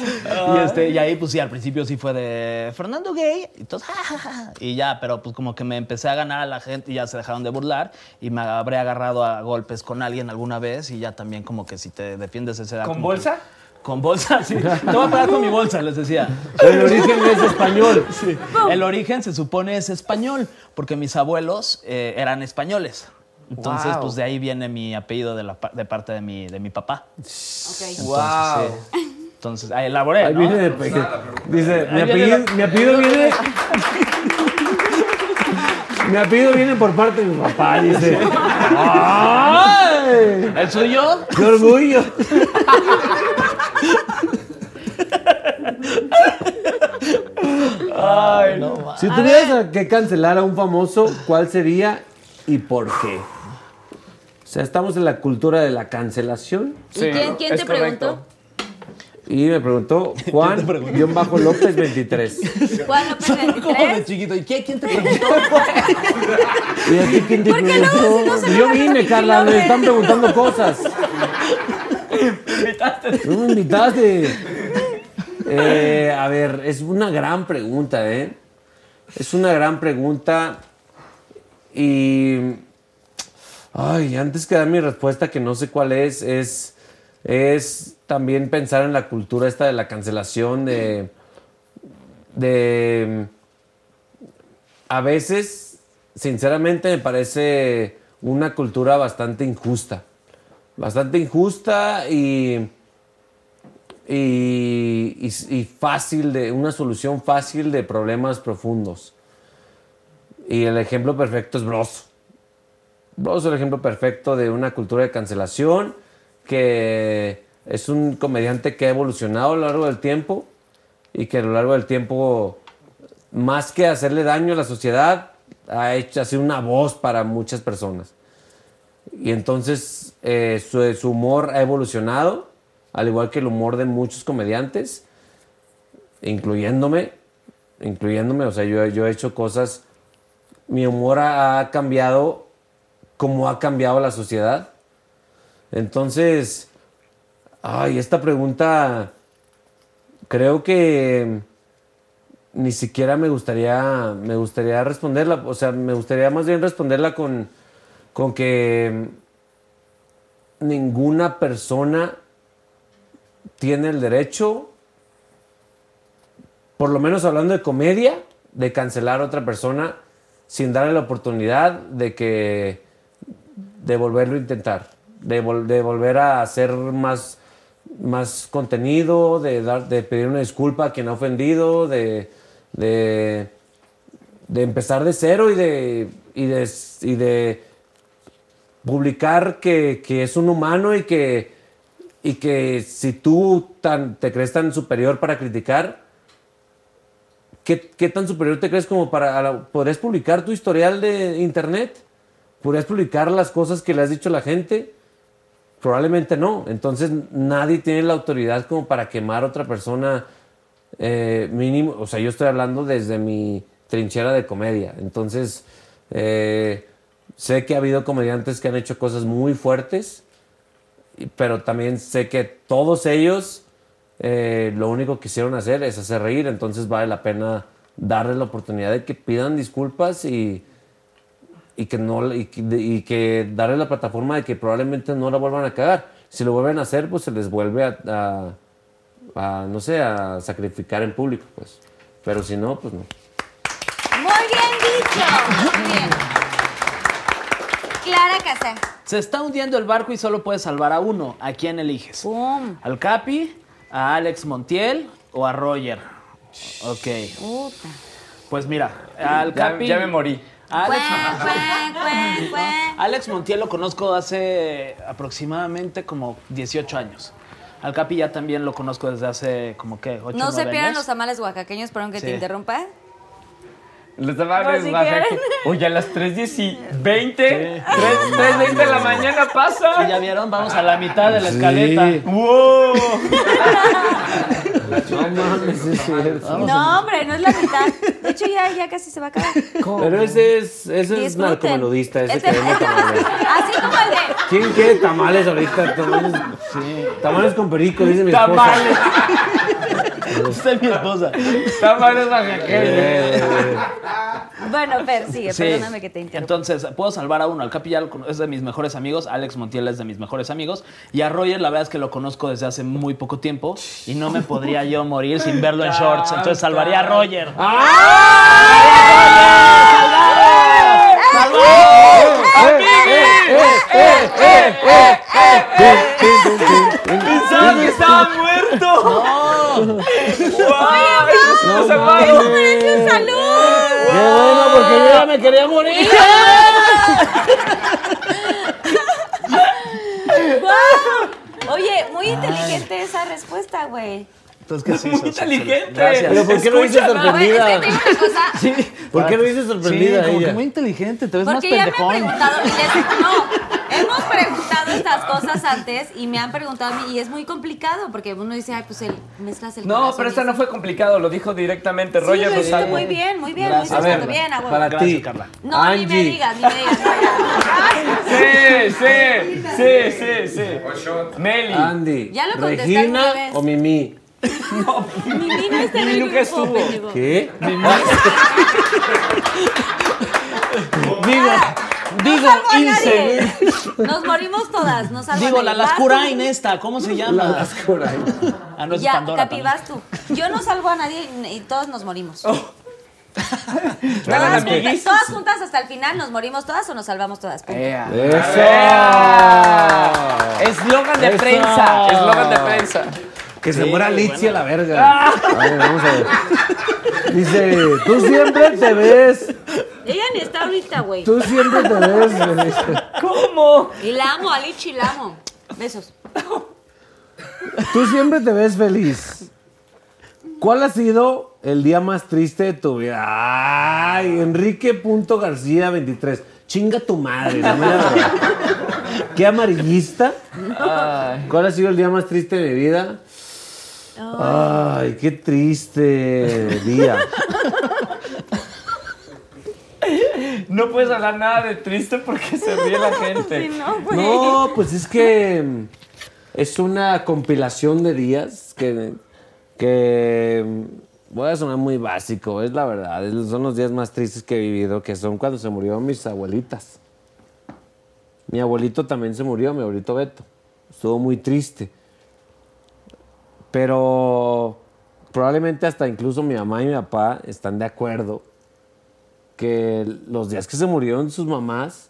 Y, este, y ahí, pues sí, al principio sí fue de Fernando Gay. Y, entonces, ja, ja, ja. y ya, pero pues como que me empecé a ganar a la gente y ya se dejaron de burlar. Y me habré agarrado a golpes con alguien alguna vez. Y ya también, como que si te defiendes edad. ¿Con que- bolsa? Con bolsa, [LAUGHS] sí. Te voy a pegar con mi bolsa, les decía. El origen es español. [LAUGHS] El origen se supone es español, porque mis abuelos eh, eran españoles. Entonces, Wow. pues de ahí viene mi apellido de, la, de parte de mi, de mi papá. Ok. Wow. sí. Entonces, ahí elaboré, Ahí ¿no? viene de pequeño. Dice, mi apellido, mi [LAUGHS] apellido viene. Mi apellido viene por parte de mi papá, dice. ¡Ay! ¿El suyo? ¡Qué orgullo! Ay, no. ma. Si tuvieras que cancelar a un famoso, ¿cuál sería y por qué? O sea, estamos en la cultura de la cancelación. ¿Y quién, quién es te correcto. preguntó? Y me preguntó [LAUGHS] Juan guion bajo López 23. [LAUGHS] Juan López Como de 23. chiquito. ¿Y qué? ¿Quién te preguntó? [LAUGHS] ¿Y a ti quién te ¿Por qué no? preguntó? Si no Yo vine, Carla, me están preguntando cosas. No me invitaste. Eh, a ver, es una gran pregunta, ¿eh? Es una gran pregunta. Y. Ay, antes que dar mi respuesta, que no sé cuál es, es. Es también pensar en la cultura esta de la cancelación, de. De. A veces, sinceramente, me parece una cultura bastante injusta. Bastante injusta y y, fácil de una solución fácil de problemas profundos. Y el ejemplo perfecto es Broso. Broso es el ejemplo perfecto de una cultura de cancelación que es un comediante que ha evolucionado a lo largo del tiempo y que a lo largo del tiempo, más que hacerle daño a la sociedad, ha hecho ha sido una voz para muchas personas. Y entonces eh, su humor ha evolucionado, al igual que el humor de muchos comediantes, incluyéndome, incluyéndome, o sea, yo, he hecho cosas, mi humor ha, ha cambiado como ha cambiado la sociedad. Entonces, ay, esta pregunta creo que ni siquiera me gustaría, me gustaría responderla, o sea, me gustaría más bien responderla con, con que ninguna persona tiene el derecho, por lo menos hablando de comedia, de cancelar a otra persona sin darle la oportunidad de que de volverlo a intentar, de, vol- de volver a hacer más, más contenido, de, dar, de pedir una disculpa a quien ha ofendido, de, de, empezar de cero y de, y de, y de publicar que, que es un humano y que, y que si tú tan, te crees tan superior para criticar, ¿qué, qué tan superior te crees como para... ¿Podrías publicar tu historial de internet? ¿Podrías publicar las cosas que le has dicho a la gente? Probablemente no. Entonces nadie tiene la autoridad como para quemar a otra persona eh, mínimo. O sea, yo estoy hablando desde mi trinchera de comedia. Entonces, eh, sé que ha habido comediantes que han hecho cosas muy fuertes, pero también sé que todos ellos eh, lo único que quisieron hacer es hacer reír. Entonces vale la pena darles la oportunidad de que pidan disculpas y y que no y que, y que darle la plataforma de que probablemente no la vuelvan a cagar. Si lo vuelven a hacer, pues se les vuelve a, no sé, a sacrificar en público, pues. Pero si no, pues no. Muy bien dicho. Muy bien. Clara Casa. Se está hundiendo el barco y solo puedes salvar a uno. ¿A quién eliges? Pum. ¿Al Capi, a Alex Montiel o a Roger? Ok. Puta. Pues mira, al Ya, Capi. ya me morí. Alex, Cue, cue, cue, cue. Alex Montiel lo conozco hace aproximadamente como 18 años. Al Capi ya también lo conozco desde hace como que 8 No se pierdan años. los tamales oaxaqueños, perdón que te Sí. Por si Oaxaca. quieren. Oye, a las 3.10 y 20, 3.20 de la mañana pasa. Sí, ya vieron, vamos a la mitad de la escaleta. ¡Wow! [LAUGHS] No mames, es cierto. No, hombre, no es la mitad. De hecho, ya, ya casi se va a acabar. Pero ese es, ese es narcomelodista, ese Ese- que vende tamales. Así como el de. ¿Quién quiere tamales ahorita? Tamales, tamales con perico, dice mi esposa. Tamales. Usted es mi esposa. Tamales oaxaqueños. Eh, Bueno, Fer, sigue, Sí. perdóname que te interrumpa. Entonces, puedo salvar a uno. Al Capi ya lo es de mis mejores amigos. Alex Montiel es de mis mejores amigos. Y a Roger, la verdad es que lo conozco desde hace muy poco tiempo. Y no me podría yo morir sin verlo en shorts. Entonces, salvaría a Roger. ¡Pensaba que estaba muerto! No se mames. ¡Merece salud! ¡Qué bueno, porque yo ya me quería morir! ¡Guau! Oye, muy inteligente esa respuesta, güey. Entonces, ¿qué se hizo? inteligente. Gracias. Pero ¿por qué lo dices es sorprendida? que una cosa. [LAUGHS] ¿Por qué lo dices Sí, sorprendida como que ella? muy inteligente. Te ves más Porque ya me han pendejón. preguntado, y les- [LAUGHS] no, hemos preguntado estas cosas antes y me han preguntado a mí, y es muy complicado porque uno dice, ay, pues el, mezclas el No, pero esta no fue complicado, lo dijo directamente Sí, Roger Rosalvo. muy bien, muy bien, Gracias. muy A ver, sensato, bien, para ti, Carla. No, ni me digas, ni me digas. no. Sí, sí, sí, sí, sí. Meli. Andy, Ya lo contesté ¿Regina o Mimi? Mimi no está en el nunca grupo, estuvo. ¿Qué? Digo, digo, nadie. Nos morimos todas, no Digo, la Lascurain esta, ¿cómo se llama? Ah, no, es Ya, Pandora. Capi, vas tú. Yo no salvo a nadie y todos nos morimos. Oh. Todas, juntas, todas juntas hasta el final, ¿nos morimos todas o nos salvamos todas? Punto. ¡Eso! Eslogan de Eso. prensa. Eslogan de prensa. Que se muera bueno. Litsi a la verga. A ver, vamos a ver. Dice, tú siempre te ves, Ella ni está ahorita, güey. tú siempre te ves. feliz". ¿Cómo? Y la amo, a Lichi la amo. Besos. Tú siempre te ves feliz. ¿Cuál ha sido el día más triste de tu vida? Ay, Enrique.garcía 23. Chinga tu madre, la. ¿Qué amarillista? ¿Cuál ha sido el día más triste de mi vida? Ay, qué triste día. No puedes hablar nada de triste porque se ríe la gente. [LAUGHS] No, pues es que mm, es una compilación de días que, que mm, voy a sonar muy básico, es la verdad. Son los días más tristes que he vivido, que son cuando se murieron mis abuelitas. Mi abuelito también se murió, mi abuelito Beto. Estuvo muy triste. Pero probablemente hasta incluso mi mamá y mi papá están de acuerdo que los días que se murieron sus mamás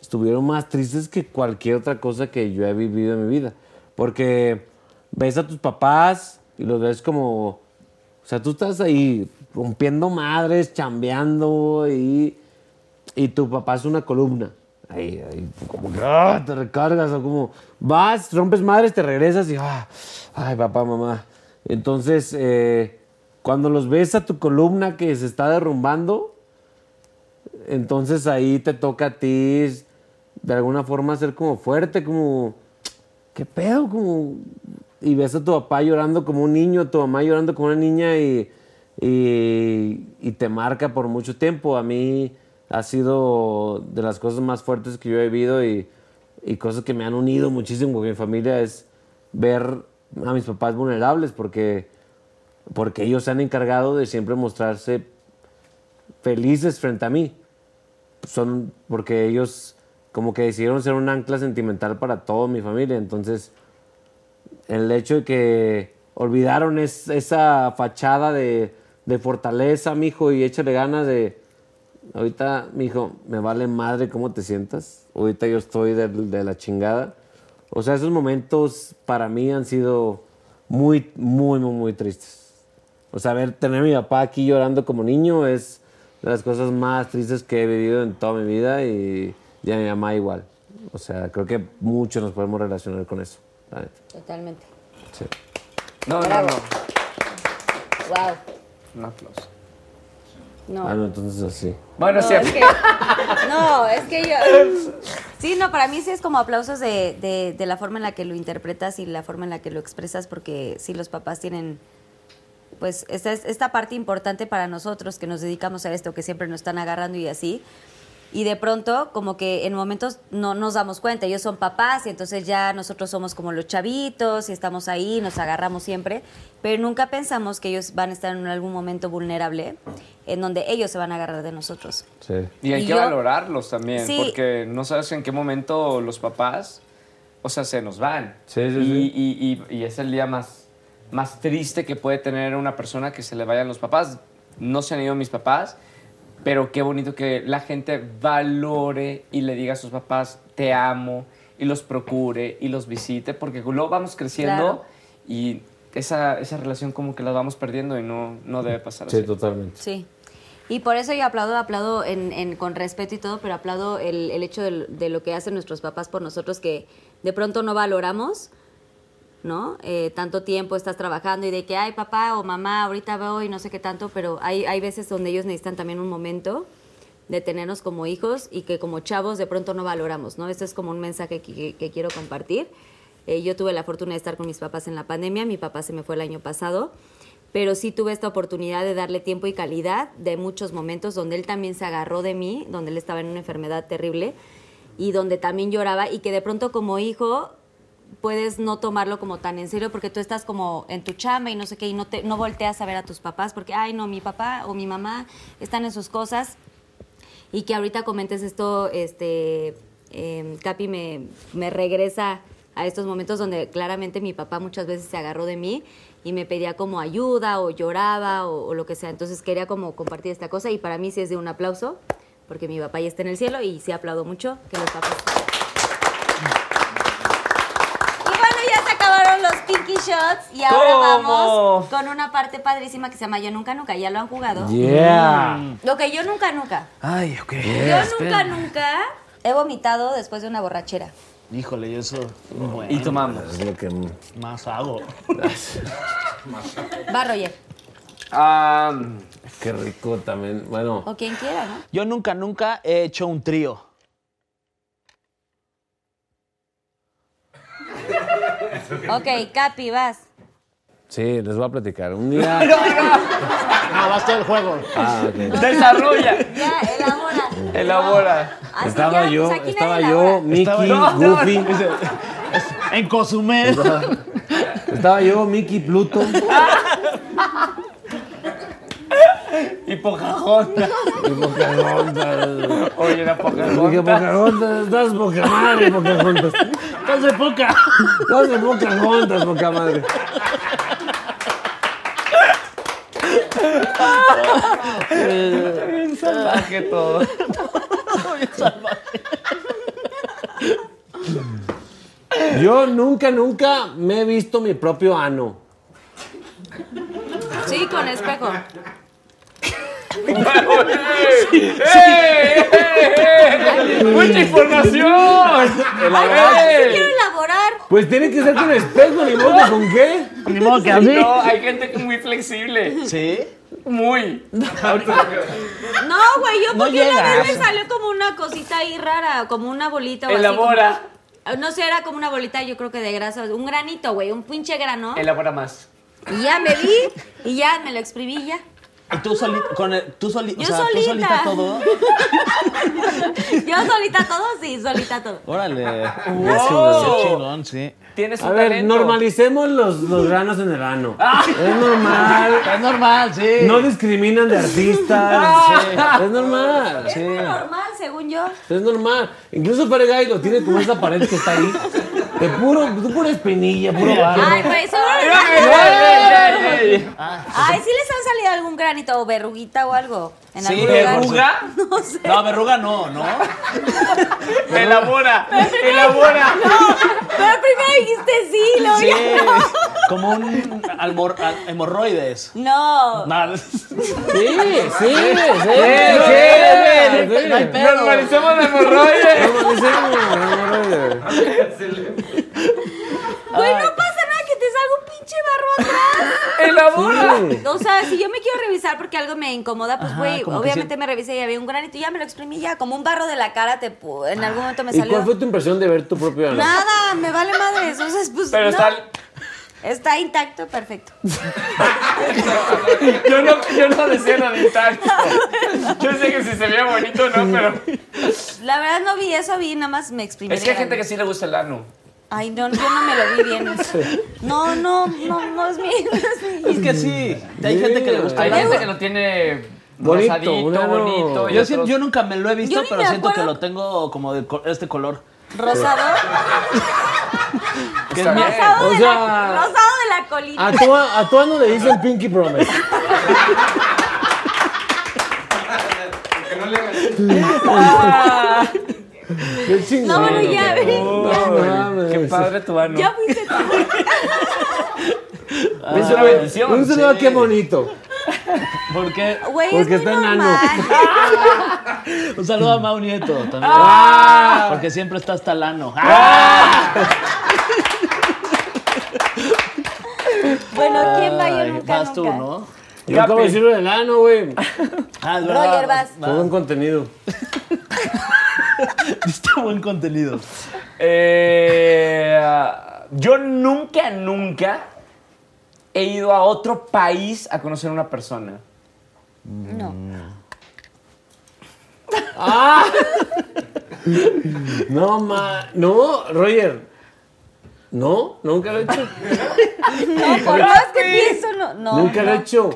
estuvieron más tristes que cualquier otra cosa que yo he vivido en mi vida. Porque ves a tus papás y los ves como, o sea, tú estás ahí rompiendo madres, chambeando y, y tu papá es una columna. Ahí, ahí, como que ah, te recargas o como vas, rompes madres, te regresas y ah, ay, papá, mamá. Entonces, eh, cuando los ves a tu columna que se está derrumbando, entonces ahí te toca a ti de alguna forma ser como fuerte, como, ¿qué pedo? Como, y ves a tu papá llorando como un niño, a tu mamá llorando como una niña y, y, y te marca por mucho tiempo. A mí ha sido de las cosas más fuertes que yo he vivido y, cosas que me han unido muchísimo con mi familia es ver a mis papás vulnerables porque, porque ellos se han encargado de siempre mostrarse felices frente a mí. Son porque ellos como que decidieron ser un ancla sentimental para toda mi familia. Entonces, el hecho de que olvidaron es- esa fachada de, de fortaleza, mijo, y échale ganas de... Ahorita, mijo, me vale madre cómo te sientas. Ahorita yo estoy de, de la chingada. O sea, esos momentos para mí han sido muy, muy, muy, muy tristes. O sea, ver, tener a mi papá aquí llorando como niño es de las cosas más tristes que he vivido en toda mi vida y, y a mi mamá igual. O sea, creo que muchos nos podemos relacionar con eso. Totalmente. Sí. No, no, Bravo. no. Wow. Un aplauso. No. Ah, no, entonces así. Bueno, No, sí. es que, no, es que yo... Sí, no, para mí sí es como aplausos de, de- de la forma en la que lo interpretas y la forma en la que lo expresas, porque sí, los papás tienen pues esta, es- esta parte importante para nosotros que nos dedicamos a esto, que siempre nos están agarrando y así. Y de pronto, como que en momentos no nos damos cuenta, ellos son papás y entonces ya nosotros somos como los chavitos y estamos ahí, nos agarramos siempre, pero nunca pensamos que ellos van a estar en algún momento vulnerable en donde ellos se van a agarrar de nosotros. Sí. Y hay Y que yo- valorarlos también, Sí. porque no sabes en qué momento los papás, o sea, se nos van. Sí, sí, y, sí. y- y- y es el día más, más triste que puede tener una persona que se le vayan los papás. No se han ido mis papás, pero qué bonito que la gente valore y le diga a sus papás, te amo, y los procure y los visite, porque luego vamos creciendo Claro. y esa, esa relación como que la vamos perdiendo y no, no debe pasar Sí, así. totalmente. Sí. Y por eso yo aplaudo, aplaudo en, en- con respeto y todo, pero aplaudo el, el hecho de, lo que hacen nuestros papás por nosotros que de pronto no valoramos, ¿no? Eh, tanto tiempo estás trabajando y de que, ay, papá o mamá, ahorita voy, no sé qué tanto, pero hay, hay veces donde ellos necesitan también un momento de tenernos como hijos y que como chavos de pronto no valoramos, ¿no? Este es como un mensaje que quiero compartir. Eh, yo tuve la fortuna de estar con mis papás en la pandemia, mi papá se me fue el año pasado, pero sí tuve esta oportunidad de darle tiempo y calidad de muchos momentos donde él también se agarró de mí, donde él estaba en una enfermedad terrible y donde también lloraba y que de pronto como hijo puedes no tomarlo como tan en serio porque tú estás como en tu chamba y no sé qué y no, te, no volteas a ver a tus papás porque, ay, no, mi papá o mi mamá están en sus cosas y que ahorita comentes esto, este, eh, Capi me, me regresa a estos momentos donde claramente mi papá muchas veces se agarró de mí y me pedía como ayuda o lloraba o, o lo que sea. Entonces quería como compartir esta cosa y para mí sí es de un aplauso porque mi papá ya está en el cielo y sí aplaudo mucho que los papás... Y bueno, ya se acabaron los Pinky Shots y ahora ¿Cómo? vamos con una parte padrísima que se llama Yo Nunca Nunca. ¿Ya lo han jugado? Yeah. Lo que yo nunca nunca. Ay, ok. Yo nunca, nunca he vomitado después de una borrachera. Híjole, yo eso bueno, Y tomamos. Es lo que... más hago. Va, Roger. Ah, Qué rico también. Bueno, O quien quiera, ¿no? Yo nunca, nunca he hecho un trío. [LAUGHS] Ok, Capi, vas. sí, les voy a platicar. Un día... [LAUGHS] No, vas todo el juego. Ah, ok. desarrolla, Ya, elabora. elabora. Así Estaba ya, yo, pues estaba yo. Mickey. Goofy. En Cozumel. Estaba yo, Mickey, Pluto. Y Pocahontas. Y Pocahontas. Oye, era Pocahontas. Pocahontas, estás poca madre, Pocahontas. Estás de poca. Estás de Pocahontas, poca madre. Bien salvaje todo. Yo nunca, nunca me he visto mi propio ano. Sí, con espejo. ¡Ey! ¡Ey! ey! ¡Mucha información! ¡Ey! Quiero elaborar. Pues tiene que ser con espejo, ni modo con qué. Ni modo que así. No, hay gente muy flexible. ¿Sí? Muy. No, güey, yo No porque una vez llegas. me salió como una cosita ahí rara, como una bolita o así Elabora. como- no sé, era como una bolita, yo creo que de grasa, un granito, güey, un pinche grano. Elabora más. Y ya me vi y ya me lo exprimí ya. ¿Y tú solita, con el, tú soli- Yo o sea, tú solita. solita todo? [LAUGHS] Yo solita todo, sí, solita todo. Órale. Wow. Qué chingón, sí. Tienes un A ver, talento. normalicemos los, los granos en el ano. Es normal. Es normal, sí. No discriminan de artistas. Es normal. Sí. Normal, según yo. Es normal. Incluso Fergay lo tiene como esa pared que está ahí. De puro, de pura espinilla, puro barro. Ay, pues seguro [LAUGHS] Ay, sí les han salido algún granito o verruguita o algo. En Sí, algún lugar. ¿Verruga? [LAUGHS] No sé. No, verruga no, ¿no? [LAUGHS] Elabora. Elabora. Pero primero dijiste sí, lo Sí. vi. Como un almor- al- hemorroides. No. Nada. Sí, sí, sí. sí, sí. No hay pedo. Normalicemos la hemorroide. Normalicemos, normalicemos. Güey, no pasa nada que te salga un pinche barro atrás. Elabora. [LAUGHS] Sí. O sea, si yo me quiero revisar porque algo me incomoda, pues güey, obviamente me revisé y había un granito y ya me lo exprimí ya, como un barro de la cara te en algún momento me ¿Y salió. cuál fue tu impresión de ver tu propio ano? Nada, me vale madre. O sea, pues Pero no. está. Está intacto, perfecto. [LAUGHS] Yo no, yo no decía nada de intacto. Yo sé que si se veía bonito, no, pero. La verdad no vi eso, vi nada más me exprimí. Es que hay gente que sí le gusta el ano. Ay, no, yo no me lo vi bien. [LAUGHS] eso. No, no, no, no es mi. No es mi. Es que sí, hay gente que le gusta Hay gente que lo tiene Bonito, rosadito, bonito. Yo, otros- siento- yo nunca me lo he visto, pero siento que lo tengo como de este color. Rosado. Que bien. Rosado, O de, sea, la, rosado de la colina. A tu, a tu ano le dicen Pinky Promise. [LAUGHS] [LAUGHS] Qué chingón. No, bueno, ya, ven. No. Qué padre tu ano. Ya fuiste tú. [LAUGHS] Es una bendición. Un saludo sí. qué bonito. Porque Güey, es Porque muy está enano. normal. [LAUGHS] un saludo a Mau Nieto también. Ah. Porque siempre está hasta el ano. Bueno, ¿quién va? Yo nunca, Vas tú. ¿no? Yo acabo de decirlo del ano, güey. [LAUGHS] Ah, es Roger, vas. Todo buen contenido. [LAUGHS] Está buen contenido. Eh, yo nunca, nunca he ido a otro país a conocer a una persona. No. [LAUGHS] No, ma. No, Roger. No, nunca lo he hecho. No, por más que pienso, no. no nunca lo he hecho.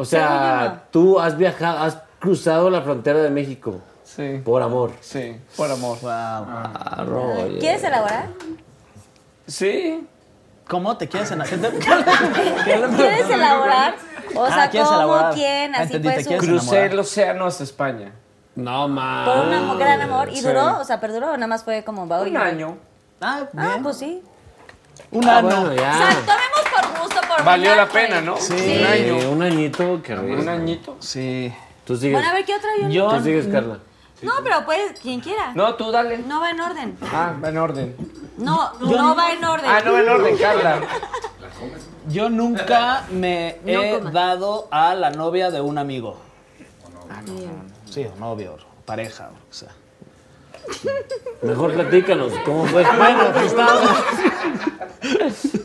O sea, no. tú has viajado, has cruzado la frontera de México Sí. por amor. Sí, por amor. Ah, Roger. ¿Quieres elaborar? Sí. ¿Cómo te quieres en la [LAUGHS] gente? ¿Quieres elaborar? O sea, Ah, ¿quieres ¿cómo? elaborar? ¿Quién? Ah, Así entendí, fue su... Crucé enamorar. el océano hasta España. No, ma. Por un gran amor. ¿Y Sí. duró? O sea, ¿perduró o nada más fue como va Un año. Ah, Ah, bien. pues sí. Un Ah, bueno, O sea, tomemos por gusto, por Valió la pena, pues. ¿no? Sí. Un año. Eh, un añito, rico. Un añito. Sí. Tú sigues. Bueno, a ver, ¿qué otra yo? Yo, Tú sigues, Carla. No, pero pues, quien quiera. No, tú dale. No va en orden. Ah, va en orden. No, no va en orden. Ah, no va en orden, Carla. yo nunca me No he dado a la novia de un amigo. Sí, o novio, o pareja, o sea. Mejor platícanos, ¿cómo fue? Bueno, estábamos.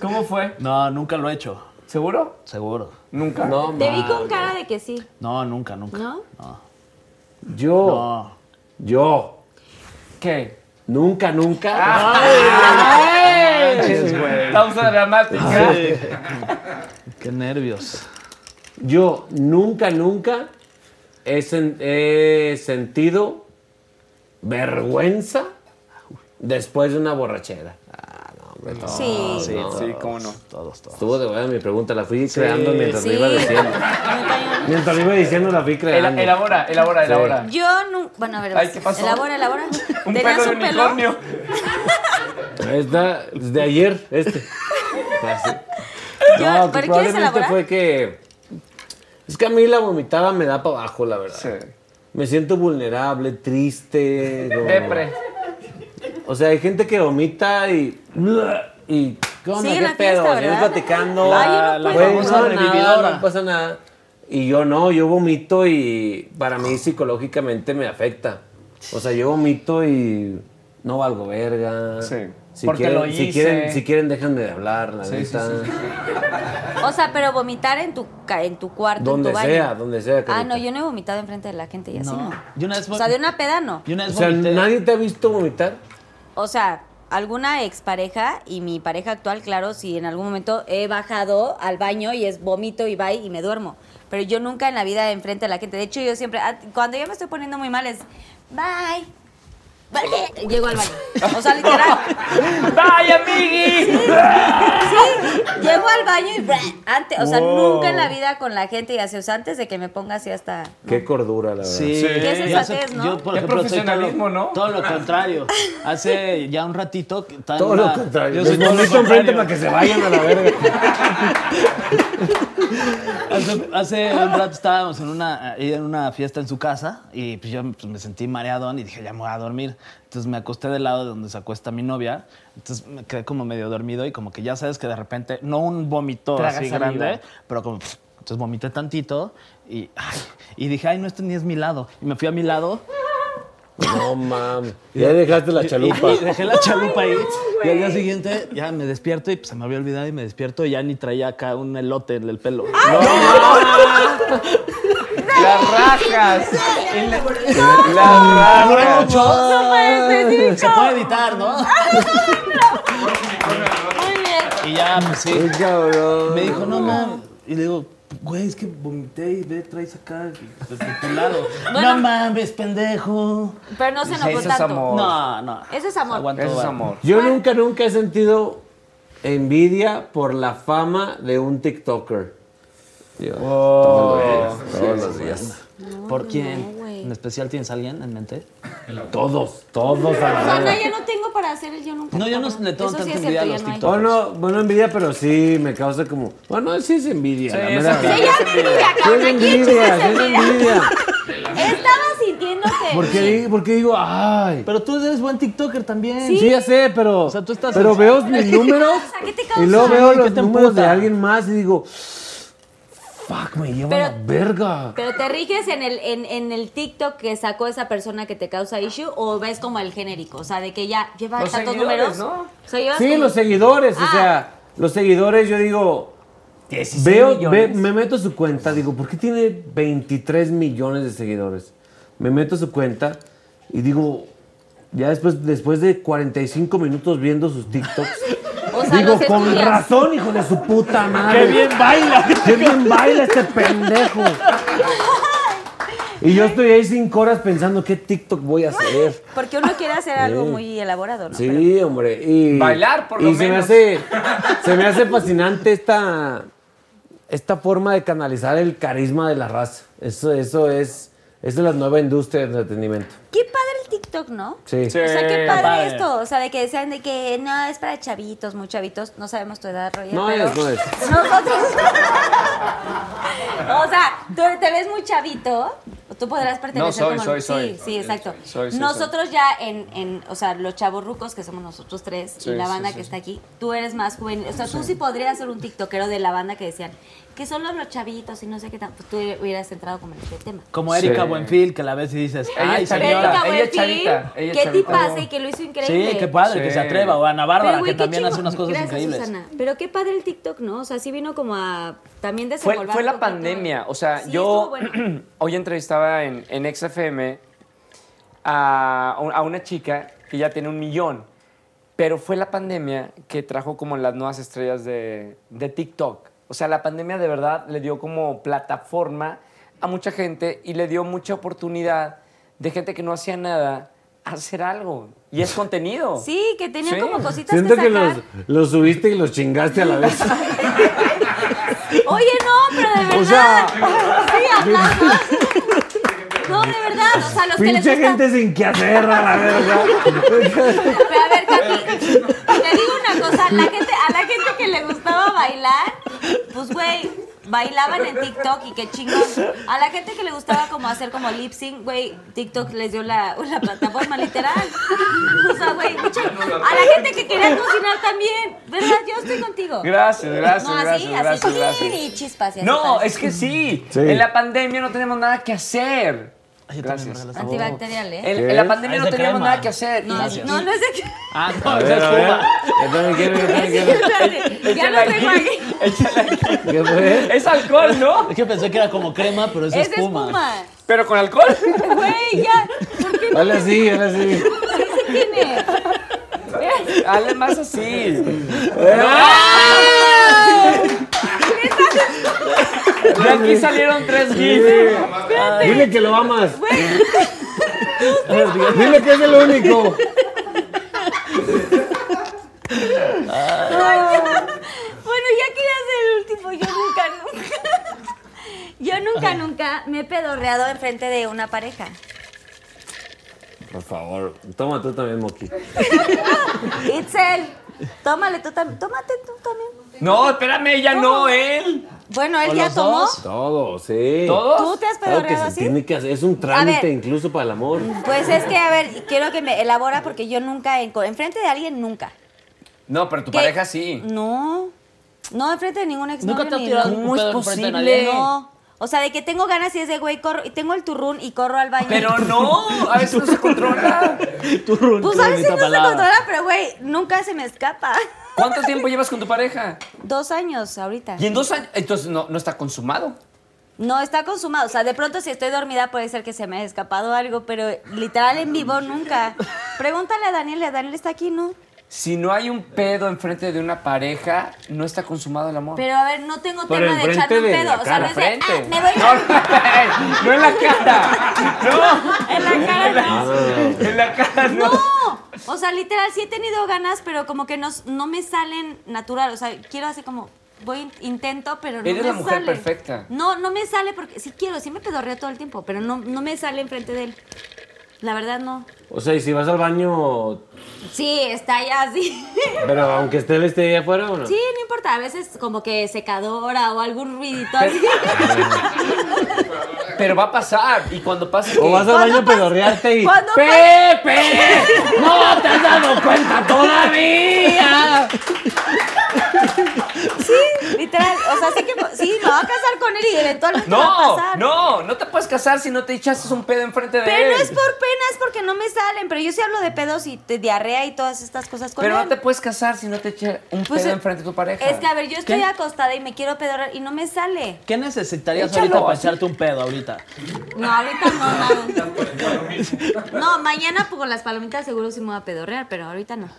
¿Cómo fue? No, nunca lo he hecho. ¿Seguro? Seguro. Nunca. No, Te vi con cara de que sí. No, nunca, nunca. ¿No? No. Yo, No. yo, ¿Qué? nunca, nunca. Manches, güey. Pausa dramática. Qué nervios. Yo nunca, nunca he, sen- he sentido vergüenza después de una borrachera. Ah, no, hombre, todos, Sí. Sí, no. Sí, cómo no. Todos, todos. Estuvo de buena mi pregunta, la fui creando mientras Sí. lo [LAUGHS] iba diciendo. Mientras lo iba diciendo, la fui creando. elabora, elabora, Sí. elabora. Yo no. Bueno, a ver. Ay, vas. ¿qué pasó? Elabora, elabora. [LAUGHS] Un ¿Tenías pelo de un unicornio. Está desde ayer, este. Así. [LAUGHS] Yo- No, que ¿pero quieres probablemente fue que. Es que a mí la vomitada me da para abajo, la verdad. Sí. Me siento vulnerable, triste. como- Depre. O sea, hay gente que vomita y. y ¿Qué onda? Sigue ¿Qué la pedo? fiesta, ¿verdad? platicando. La puedo. Güey, famosa no, revividora. nada, no pasa nada. Y yo no, yo vomito y para mí psicológicamente me afecta. O sea, yo vomito y no valgo verga. Sí. Si Porque quieren, lo Si quieren, si quieren, déjenme de hablar, la Sí, neta. sí, sí. O sea, pero vomitar en tu, ca- en tu cuarto, Donde en tu baño. sea, donde sea, Ah, no, yo no he vomitado enfrente de la gente y así no. Yo una vez O sea, de una peda no. Yo una O sea, vomité. ¿nadie te ha visto vomitar? O sea, alguna expareja y mi pareja actual, claro, si en algún momento he bajado al baño y es vomito y bye y me duermo. Pero yo nunca en la vida enfrente de la gente. De hecho, yo siempre, ah, cuando ya me estoy poniendo muy mal es bye. Bye. [LAUGHS] Llego al baño. O sea, literal. [LAUGHS] ¡Vaya, amigui! Sí, llego al baño y antes, o sea, nunca en la vida con la gente y así, o sea, antes de que me ponga así hasta. Qué cordura, la verdad. Sí, Sí. Qué yo sensatez, ¿no? Yo, por Qué ejemplo, todo profesionalismo, lo, ¿no? Todo lo [LAUGHS] contrario. Hace ya un ratito. Todo lo contrario. Yo soy todo lo enfrente contrario. para que se vayan a la verga. Hace, hace un rato estábamos en una, ahí en una fiesta en su casa y pues yo pues, me sentí mareadón y dije, ya me voy a dormir. Entonces me acosté del lado de donde se acuesta mi novia. Entonces me quedé como medio dormido y como que ya sabes que de repente, no un vómito así saliva. grande, pero como... pff, Entonces vomité tantito y, ay, y dije, ay, no, este ni es mi lado. Y me fui a mi lado No mames. [LAUGHS] Ya dejaste la chalupa. Y [LAUGHS] dejé la chalupa ahí. Y al día siguiente ya me despierto y pues, se me había olvidado y me despierto y ya ni traía acá un elote en el pelo. Las rajas. En la- Demoré Las rajas. mucho. Se puede editar, ¿no? Muy bien. Y ya, pues sí. Me dijo, no mames. Y le digo, güey, es que vomité y ve, traes acá desde tu [LAUGHS] lado. No mames, pendejo. Pero no se enojó Eso es tanto. amor. No, no. Eso es amor. Aguanto, Eso es vara. amor. Yo nunca, nunca he sentido envidia por la fama de un TikToker. Yo, todos los días, todos los días. ¿Por quién? ¿En especial tienes a alguien en mente? Todos, todos [LAUGHS] a la O sea, no, verga. ya no tengo para hacer el yo nunca. No, yo no cabrón. le tengo Eso tanta sí es envidia a cierto, los ya no hay. TikTokers. Bueno, bueno, envidia, pero sí me causa como. Bueno, sí es envidia. la es mera envidia. verdad. Ya envidia, Sí cabrón. es Aquí envidia, sí es envidia. envidia. Estaba sintiendo que. Porque, di- porque digo, ay. Pero tú eres buen TikToker también. Sí, ya sé, pero. O sea, tú estás pero en- veo mis números. [LAUGHS] ¿Qué te causa? y luego veo ¿Qué los te números de alguien más y digo. Fuck, me lleva Pero- la verga. ¿Pero te riges en el, en, en el TikTok que sacó esa persona que te causa issue o ves como el genérico? O sea, de que ya lleva Los tantos números. ¿no? O sea, llevas Sí, como- los seguidores, Ah. o sea, los seguidores, yo digo, 16 veo, ve- me meto a su cuenta, digo, ¿por qué tiene 23 millones de seguidores? Me meto a su cuenta y digo, ya después, después de 45 minutos viendo sus TikToks, [LAUGHS] O sea, digo, los con estudias. razón, hijo de su puta madre. ¡Qué bien baila! ¡Qué bien baila este pendejo! Y yo estoy ahí cinco horas pensando qué TikTok voy a hacer. Porque uno quiere hacer algo Sí. muy elaborado, ¿no? Sí, hombre. Y, Bailar, por lo y se me menos. hace se me hace fascinante esta esta forma de canalizar el carisma de la raza. Eso eso es eso es la nueva industria del entretenimiento. Qué TikTok, ¿no? Sí. Sí. O sea, qué padre, padre. esto. O sea, de que decían de que no, es para chavitos, muy chavitos. No sabemos tu edad, Roger. No pero es, no es. Nosotros. [LAUGHS] o sea, tú te ves muy chavito. Tú podrás pertenecer No, soy, como. soy, sí, soy. sí, exacto. Soy, soy, nosotros ya en, en. O sea, los chavos rucos, que somos nosotros tres, Sí, y la banda sí, que sí. está aquí, tú eres más juvenil. O sea, tú sí podrías ser un tiktokero de la banda que decían que solo los chavitos y no sé qué tan. Pues tú hubieras entrado como en este tema. Como Erika Sí. Buenfil, que la ves y dices, ay, señora. Erika ella es chavita, ella ¿Qué chavita. tipazo y que lo hizo increíble? Sí, qué padre que se atreva. O Ana Bárbara, que también hace unas cosas Gracias, increíbles. Susana. Pero qué padre el TikTok, ¿no? O sea, sí vino como a también Fue, desenvolver fue un la pandemia. O sea, Sí, yo bueno. [CLEARS THROAT] hoy entrevistaba en, en XFM a, a una chica que ya tiene un millón. Pero fue la pandemia que trajo como las nuevas estrellas de, de TikTok. O sea, la pandemia de verdad le dio como plataforma a mucha gente y le dio mucha oportunidad de gente que no hacía nada a hacer algo. Y es contenido. Sí, que tenían Sí. como cositas Siento que que los, sacar. los subiste y los chingaste a la vez. [LAUGHS] Oye, no, pero de verdad. O sea- sí, aplausos. No, de verdad, o sea, los que les gusta... gente sin que hacer a la verga. [LAUGHS] Pero a ver, Capi, te digo una cosa, la gente, a la gente que le gustaba bailar, pues güey, bailaban en TikTok y qué chingón. A la gente que le gustaba como hacer como lip sync, güey, TikTok les dio la, la plataforma literal. O sea, güey, mucha- a la gente que quería cocinar también, ¿verdad? Yo estoy contigo. Gracias, gracias, no, así, gracias, gracias, así, gracias. y chispas y así. No, es que sí. Sí. En la pandemia no tenemos nada que hacer. Ay, yo también me Gracias. regalaste. Antibacterial, ¿eh? En, la pandemia Ah, no de teníamos crema. nada que hacer. No, Y- no, no es de... Ah, no, A esa ver, es a ver. Cuba. [LAUGHS] [LAUGHS] Ya no tengo aquí, aquí. [LAUGHS] échale aquí. ¿Qué fue? Es alcohol, ¿no? Es que pensé que era como crema, pero es Es de espuma. espuma. Pero con alcohol. Güey, ya. ¿Por qué Ahora sí, ahora sí. se tiene? Hazle más así. De aquí salieron tres gifs. Dile que lo amas. Dile que es el único. Bueno, ya quería ser el último. Yo nunca, nunca. Yo nunca, nunca me he pedorreado enfrente de una pareja. Por favor, toma tú también, Moki. Itzel, tómale tú también. Tómate tú también. No, espérame, ella no, él. Bueno, él ¿O ya tomó. dos? Todo, sí. ¿Todos? ¿Tú te has Claro que pedorreado se así? tiene que hacer. Es un trámite ver. incluso para el amor. Pues es que, a ver, quiero que me elabora porque yo nunca, en, enfrente de alguien, nunca. No, pero tu ¿Qué? pareja sí. No. No, enfrente de ningún ex ¿Nunca te has tirado un ¿Cómo es pedo enfrente de posible? nadie? No. O sea, de que tengo ganas y es de, güey, corro, y tengo el turrún y corro al baño. Pero no, a veces no se controla. [LAUGHS] Turrún, Pues qué a veces no se controla, pero güey, nunca se me escapa. ¿Cuánto tiempo llevas con tu pareja? Dos años ahorita. Y en dos años, entonces no, no está consumado. No, está consumado. O sea, de pronto si estoy dormida puede ser que se me haya escapado algo, pero literal en vivo nunca. Pregúntale a Daniel, a Daniel está aquí, ¿no? Si no hay un pedo enfrente de una pareja, no está consumado el amor. Pero a ver, no tengo tema de echarme un pedo. la o sea, no es de, ah, me voy No, a... [LAUGHS] no en la cara. No, En la cara no. en la cara no. No, o sea, literal, sí he tenido ganas, pero como que no, no me salen natural. O sea, quiero así como, voy, intento, pero no Eres me la mujer sale. perfecta. No, no me sale porque sí quiero, sí me pedorreo todo el tiempo, pero no, no me sale enfrente de él. La verdad no. O sea, y si vas al baño, Sí, está ya así. [LAUGHS] pero aunque esté él esté ahí afuera o no. Sí, no importa, a veces como que secadora o algún ruidito así. [LAUGHS] Pero va a pasar. Y cuando pase. O vas al baño a ¿Cuándo pas- pedorrearte y. ¡Pepe! ¡No te has dado cuenta todavía! [LAUGHS] Literal, o sea, sí que sí, me voy a casar con él y eventualmente va a No, pasar. no, no te puedes casar si no te echaste un pedo enfrente de Pero él. no es por pena, es porque no me salen. Pero yo sí hablo de pedos y de diarrea y todas estas cosas con Pero él. no te puedes casar si no te eches un Pues, pedo enfrente de tu pareja. Es que, a ver, yo estoy ¿Qué? acostada y me quiero pedorrar y no me sale. ¿Qué necesitarías Échalo, ahorita para echarte un pedo ahorita? No, ahorita no, nada. No, mañana pues, con las palomitas seguro sí me voy a pedorrear, pero ahorita no.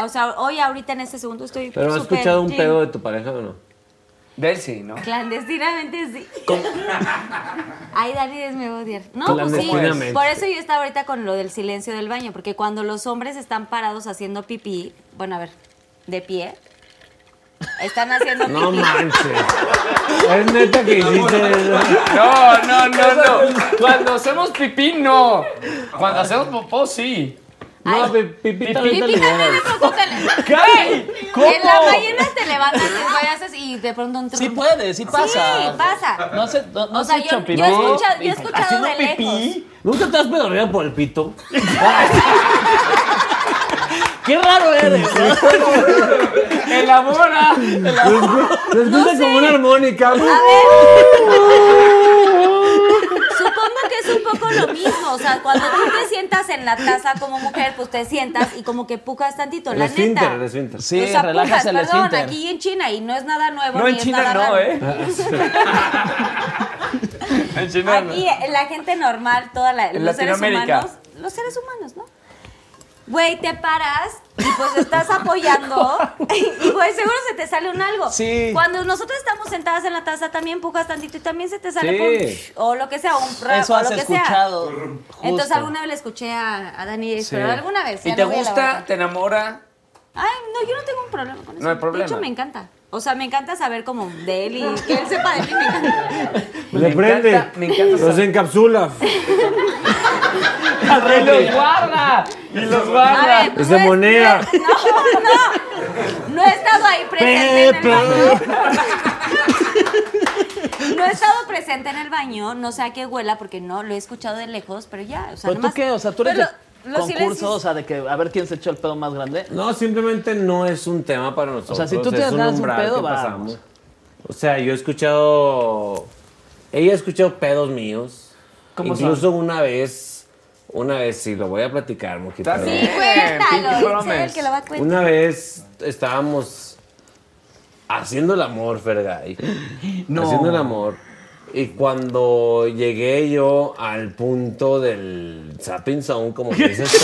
O sea, hoy ahorita en este segundo estoy ¿Pero has escuchado un clean. pedo de tu pareja o no? De él sí, ¿no? Clandestinamente sí. [LAUGHS] Ay, Dani me va a odiar. No, pues sí. Por eso yo estaba ahorita con lo del silencio del baño, porque cuando los hombres están parados haciendo pipí, bueno, a ver, de pie, están haciendo pipí. No manches. [LAUGHS] Es neta que hiciste eso. No, no, no, no. [LAUGHS] Cuando hacemos pipí, no. Cuando hacemos popó, sí. No, Ay, pi- pipí también te Pipí también me liberas. provoca. ¿Qué? ¿Cómo? En la mañana te levantas y haces y de pronto un Sí puede, sí pasa. Sí, pasa. No sé, no, no o sea, sé yo, yo he escuchado, yo he escuchado ¿Haciendo de pipí? lejos. ¿Nunca te has pedorreado por el pito? [LAUGHS] Qué raro eres. Elabora. Se escucha como una armónica. A ver. [LAUGHS] Es un poco lo mismo. O sea, cuando tú te sientas en la taza como mujer, pues te sientas y como que pujas tantito, El la esfínter, neta. el esfínter. Sí, o sea, relajas pujas, el perdón, esfínter. aquí en China y no es nada nuevo No, ni en es China nada no, raro. ¿eh? [LAUGHS] En China no. Aquí la gente normal, toda la, En los seres humanos, los seres humanos, ¿no? Güey, te paras y pues estás apoyando y güey, seguro se te sale un algo. Sí. Cuando nosotros estamos sentadas en la taza también empujas tantito y también se te sale Sí. o lo que sea, un rap, Eso o has lo que sea. escuchado. Entonces justo. alguna vez le escuché a, a Dani, pero alguna vez. ¿Y te no gusta? ¿Te enamora? Ay, no, yo no tengo un problema con eso. No hay De problema. hecho, me encanta. O sea, me encanta saber como de él y que él sepa de mí. Me encanta. Le Me prende. encanta- me encanta Los encapsula. [LAUGHS] [LAUGHS] ¡Y los guarda! ¡Y los guarda! A ver, Es de no moneda. No, no. No he estado ahí presente en el baño. [LAUGHS] No he estado presente en el baño, no sé a qué huela porque no lo he escuchado de lejos, pero ya, o sea, ¿Pero tú nomás- qué? O sea, tú eres los concurso, silencios- o sea, de que a ver quién se echó el pedo más grande. No, simplemente no es un tema para nosotros. O sea, si tú ganas de un umbral pedo, vamos. pasamos. O sea, yo he escuchado. Ella ha escuchado pedos míos. ¿Cómo Incluso una vez. Una vez, sí, lo voy a platicar, mojito. Está Sí, cuéntalo, Pinky es Promise. el que lo va a contar. Una vez estábamos haciendo el amor, Fergay. [GASPS] No. Haciendo el amor. Y cuando llegué yo al punto del zapping zone, como dices tú,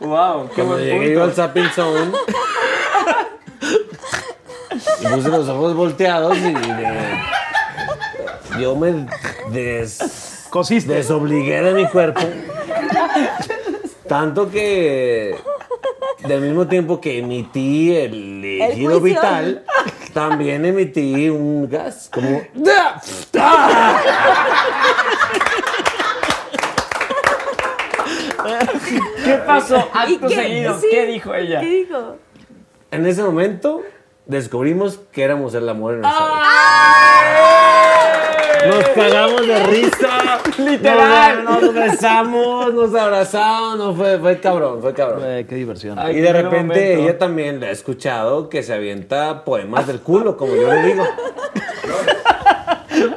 [LAUGHS] ¡Wow! ¡Qué cuando llegué yo al zapping [LAUGHS] zone, y puse los ojos volteados y de- yo me des, Cosiste. desobligué de mi cuerpo. Tanto que del mismo tiempo que emití el líquido vital, también emití un gas como ¿Qué pasó? ¿Y Acto qué? seguido. Sí. ¿Qué dijo ella? ¿Qué dijo? en ese momento descubrimos que éramos el amor en nuestra vida. Nos cagamos de risa. [LAUGHS] Literal. Nos, nos besamos, nos abrazamos. No, fue, fue cabrón, fue cabrón. Qué diversión. y de repente momento. ella también le ha escuchado que se avienta poemas del culo, como yo le digo. [LAUGHS]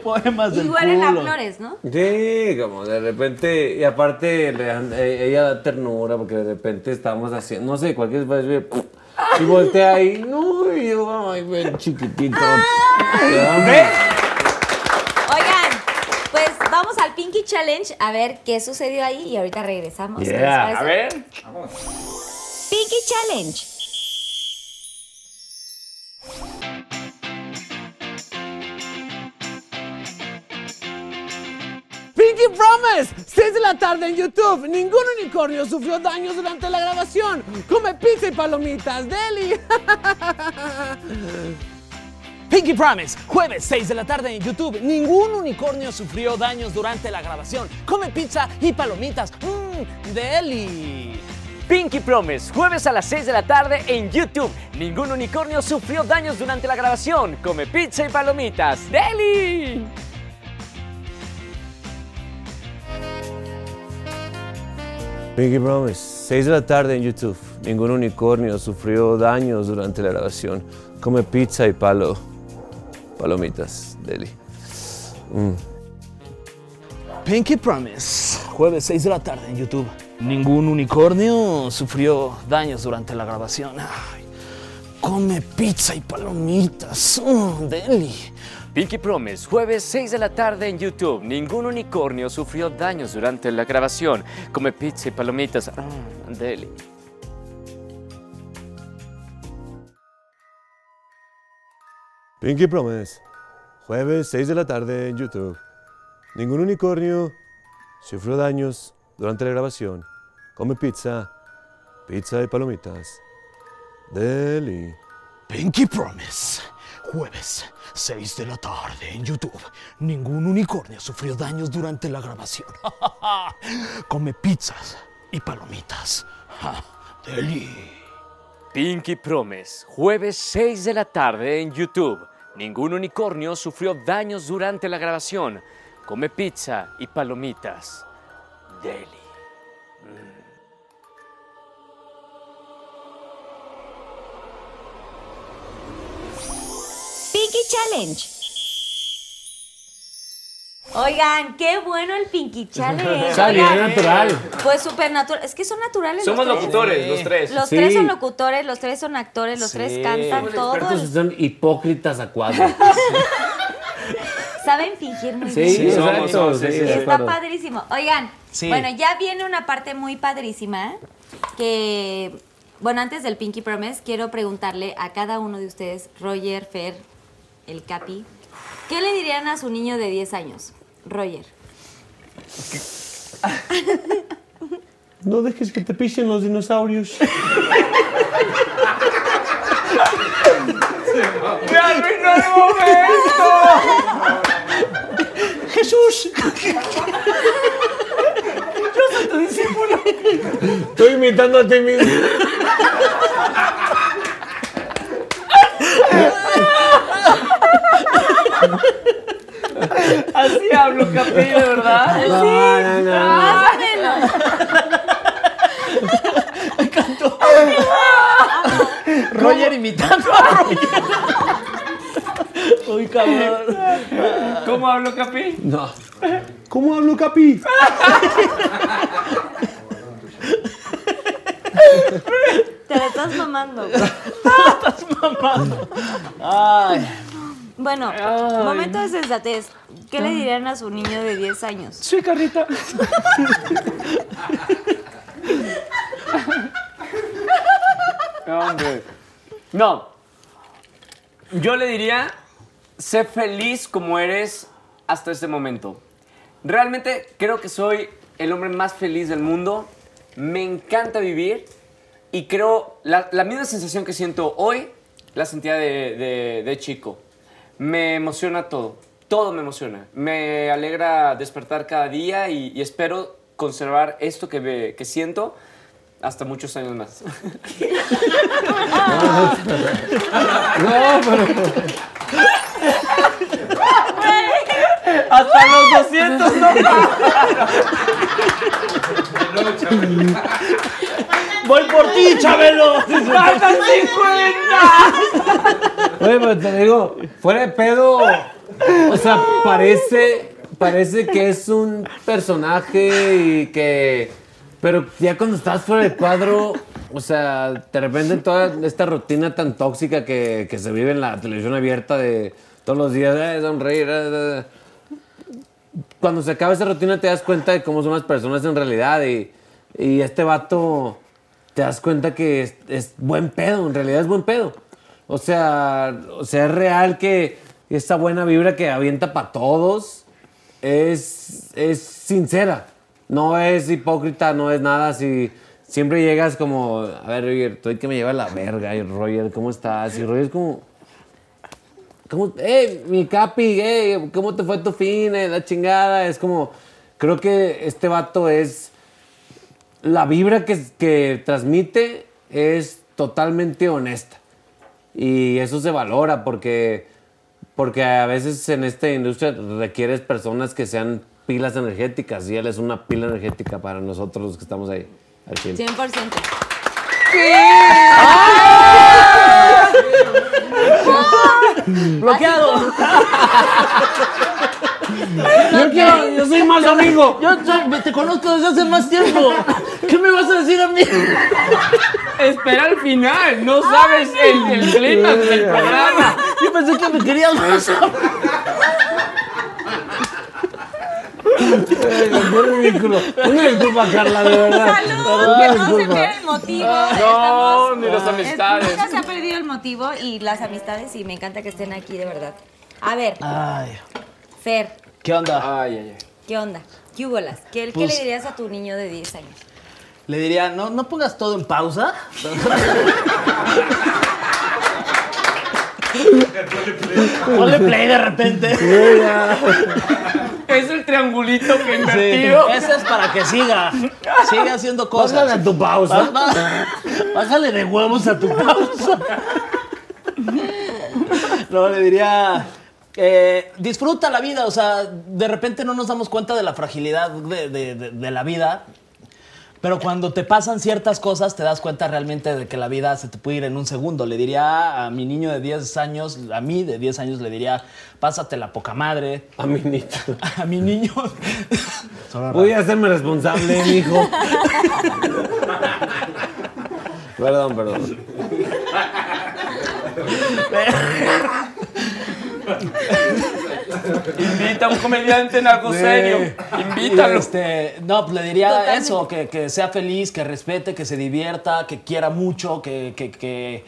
Poemas del Igual en las culo. flores, ¿no? Sí, como de repente, y aparte le eh, ella da ternura porque de repente estamos haciendo, no sé, cualquier vez ve, y voltea ahí, no, y yo, ay, ven chiquitito amo. Oigan, pues vamos al Pinky Challenge a ver qué sucedió ahí y ahorita regresamos. ¿Qué les Yeah. A ver. Pinky Challenge. Pinky Promise, 6 de la tarde en YouTube. Ningún unicornio sufrió daños durante la grabación. Come pizza y palomitas, Deli. [LAUGHS] Pinky Promise, jueves 6 de la tarde en YouTube. Ningún unicornio sufrió daños durante la grabación. Come pizza y palomitas. Mmm, deli. Pinky Promise, jueves a las 6 de la tarde en YouTube. Ningún unicornio sufrió daños durante la grabación. Come pizza y palomitas. ¡Deli! Pinky Promise, 6 de la tarde en YouTube. Ningún unicornio sufrió daños durante la grabación. Come pizza y palo. Palomitas, Deli. Pinky Promise, jueves 6 de la tarde en YouTube. Ningún unicornio sufrió daños durante la grabación. Ay, come pizza y palomitas. Mmm, deli. Pinky Promise, jueves 6 de la tarde en YouTube. Ningún unicornio sufrió daños durante la grabación. Come pizza y palomitas. Ah, deli. Pinky Promise, jueves 6 de la tarde en YouTube. Ningún unicornio sufrió daños durante la grabación. Come pizza, pizza y palomitas. Deli. Pinky Promise, jueves 6 de la tarde en YouTube. Ningún unicornio sufrió daños durante la grabación. [LAUGHS] come pizzas y palomitas. Deli. Pinky Promise, jueves 6 de la tarde en YouTube. Ningún unicornio sufrió daños durante la grabación. Come pizza y palomitas. Deli. Challenge. Oigan, qué bueno el Pinky Challenge. [LAUGHS] Oigan, natural. Pues súper natural. Es que son naturales. Somos los tres. locutores, los tres. Los Sí. tres son locutores, los tres son actores, los tres cantan todo. Expertos son hipócritas a cuadro. [LAUGHS] Saben fingir muy Sí, bien. Sí, somos, somos, sí. Está acuerdo. padrísimo. Oigan, Sí. bueno, ya viene una parte muy padrísima que, bueno, antes del Pinky Promise, quiero preguntarle a cada uno de ustedes, Roger, Fer, el Capi, ¿qué le dirían a su niño de 10 años? Roger. No dejes que te pisen los dinosaurios. Jesús. Estoy imitando a ti mismo. Así hablo, Capi, de verdad. No, no, no. Más o menos. Roger imitando a Roger. Uy, cabrón. ¿Cómo hablo, Capi? No. ¿Cómo hablo, Capi? [LAUGHS] [LAUGHS] Te la estás mamando. Ay. Bueno, momento de sensatez. ¿Qué le dirían a su niño de 10 años? Sí, Carlita. Hombre. No. Yo le diría, sé feliz como eres hasta este momento. Realmente creo que soy el hombre más feliz del mundo. Me encanta vivir y creo la, la misma sensación que siento hoy la sentía de, de- de chico. Me emociona todo, todo me emociona. Me alegra despertar cada día y, y espero conservar esto que, ve- que siento hasta muchos años más. [LAUGHS] [LAUGHS] Voy por ti, Chabelo. ¡Faltan 50! Oye, pero te digo, fuera de pedo, o sea, parece, parece que es un personaje y que... Pero ya cuando estás fuera de cuadro, o sea, de repente toda esta rutina tan tóxica que, que se vive en la televisión abierta de todos los días, eh, sonreír, eh, eh, eh. Cuando se acaba esa rutina te das cuenta de cómo son las personas en realidad y, y este vato te das cuenta que es, buen pedo, en realidad es buen pedo. O sea, o sea, es real que esta buena vibra que avienta para todos es, es sincera. No es hipócrita, no es nada así. Siempre llegas como, a ver, Roger, tú hay que me lleva la verga. Y Roger, ¿cómo estás? Y Roger es como, ¿cómo? ¡Eh, mi capi! eh, ¿Cómo te fue tu fin? eh, la chingada. Es como, creo que este vato es la vibra que, que transmite es totalmente honesta. Y eso se valora porque, porque a veces en esta industria requieres personas que sean pilas energéticas y él es una pila energética para nosotros los que estamos ahí al 100. 100%. [LAUGHS] Bloqueado. [LAUGHS] Yo, quiero, yo soy más amigo. Yo soy- te conozco desde hace más tiempo. [LAUGHS] ¿Qué me vas a decir a mí? Espera al final, no sabes el, el clímax del programa. Yo pensé que me querías más. Qué ridículo. Una disculpa, Carla, de verdad. Salud, que no se pierda el motivo. No, Estamos- ni las amistades. Nunca se ha perdido el motivo y las amistades y me encanta que estén aquí, de verdad. A ver, Ay, Fer, ¿qué onda? Ay, ay, ay. ¿qué onda? ¿Qué hubolas? ¿Qué, qué Pues- le dirías a tu niño de 10 años? Le diría, no, no pongas todo en pausa. [LAUGHS] [LAUGHS] Ponle play de repente. [LAUGHS] Es el triangulito que Sí, invertido. ese es para que siga. Siga haciendo cosas. Bájale a tu pausa. Bájale de huevos a tu pausa. No, le diría. eh, disfruta la vida, o sea, de repente no nos damos cuenta de la fragilidad de, de- de- de la vida, pero cuando te pasan ciertas cosas te das cuenta realmente de que la vida se te puede ir en un segundo. Le diría a mi niño de 10 años, a mí de 10 años le diría, pásate la poca madre. A mi niño. [LAUGHS] A mi niño. Voy a hacerme responsable, mijo. Perdón, perdón. [LAUGHS] [LAUGHS] Invita a un comediante en algo serio. Invítalo. Este, no, pues le diría Totalmente. eso, que, que sea feliz, que respete, que se divierta, que quiera mucho, que, que, que,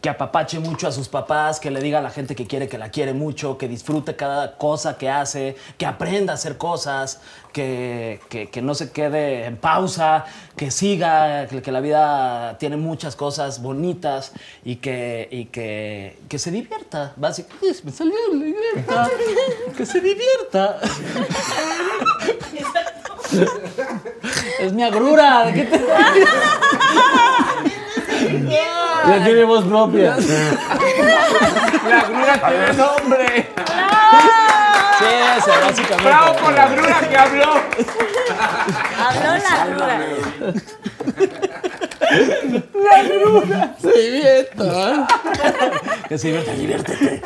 que- apapache mucho a sus papás, que le diga a la gente que quiere que la quiere mucho, que disfrute cada cosa que hace, que aprenda a hacer cosas, que, que- que no se quede en pausa, que siga, que, que la vida tiene muchas cosas bonitas y que, y que, que se divierta. Básicamente, me salió la divierta. [LAUGHS] que se divierta. [LAUGHS] Es mi agrura. ¿de qué te- [LAUGHS] Ya tiene voz propia. La grura tiene nombre. Sí, ese, básicamente. Bravo por la grura que habló. Habló la grura. Se divierta. Que se divierta, diviértete.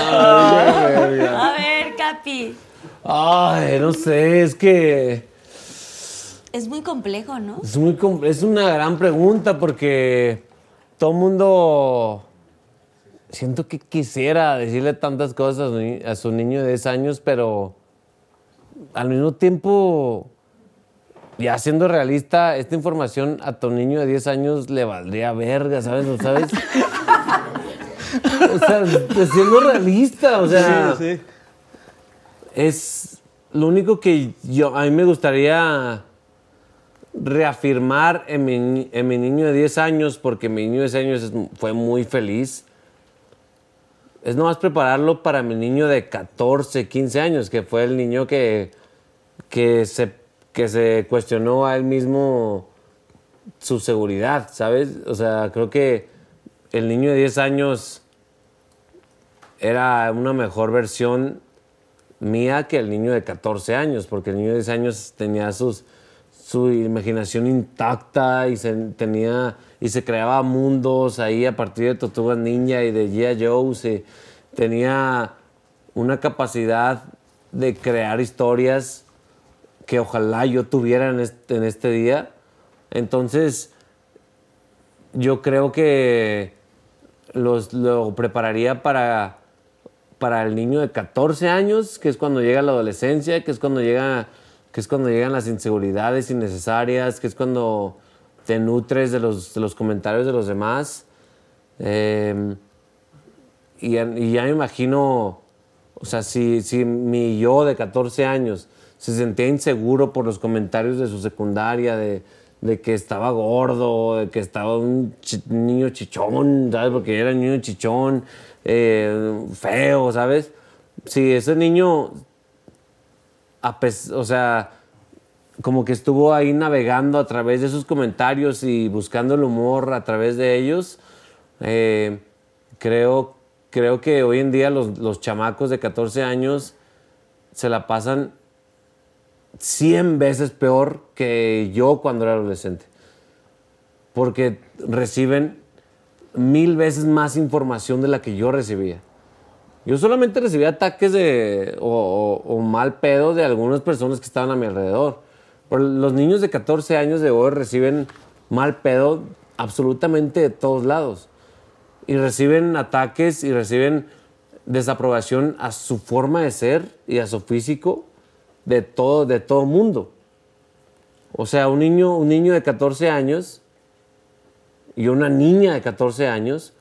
A ver, Capi. Ay, no sé, es que Es muy complejo, ¿no? es, muy, com- es una gran pregunta porque todo el mundo siento que quisiera decirle tantas cosas a su niño de 10 años, pero al mismo tiempo, ya siendo realista, esta información a tu niño de 10 años le valdría verga, ¿sabes? ¿Lo sabes? o sea, [LAUGHS] siendo realista, o sea, Sí, sí. es lo único que yo, a mí me gustaría reafirmar en mi, en mi niño de 10 años, porque mi niño de 10 años fue muy feliz, es nomás prepararlo para mi niño de 14, 15 años, que fue el niño que, que, se, que se cuestionó a él mismo su seguridad, ¿sabes? O sea, creo que el niño de 10 años era una mejor versión mía que el niño de 14 años, porque el niño de 10 años tenía sus, su imaginación intacta y se, tenía, y se creaba mundos ahí a partir de Tortugas Ninja y de G.I. Joe. y tenía una capacidad de crear historias que ojalá yo tuviera en este, en este día. Entonces, yo creo que los, lo prepararía para, para el niño de 14 años, que es cuando llega la adolescencia, que es cuando llega que es cuando llegan las inseguridades innecesarias, que es cuando te nutres de los, de los comentarios de los demás. Eh, y, y ya me imagino, o sea, si, si mi yo de 14 años se sentía inseguro por los comentarios de su secundaria, de, de que estaba gordo, de que estaba un niño chichón, ¿sabes? Porque era un niño chichón, eh, feo, ¿sabes? Si ese niño a o sea, como que estuvo ahí navegando a través de sus comentarios y buscando el humor a través de ellos. Eh, creo, creo que hoy en día los, los chamacos de 14 años se la pasan 100 veces peor que yo cuando era adolescente. Porque reciben mil veces más información de la que yo recibía. Yo solamente recibía ataques de, o, o- o mal pedo de algunas personas que estaban a mi alrededor. Pero los niños de 14 años de hoy reciben mal pedo absolutamente de todos lados. Y reciben ataques y reciben desaprobación a su forma de ser y a su físico de todo, de todo mundo. O sea, un niño, un niño de 14 años y una niña de 14 años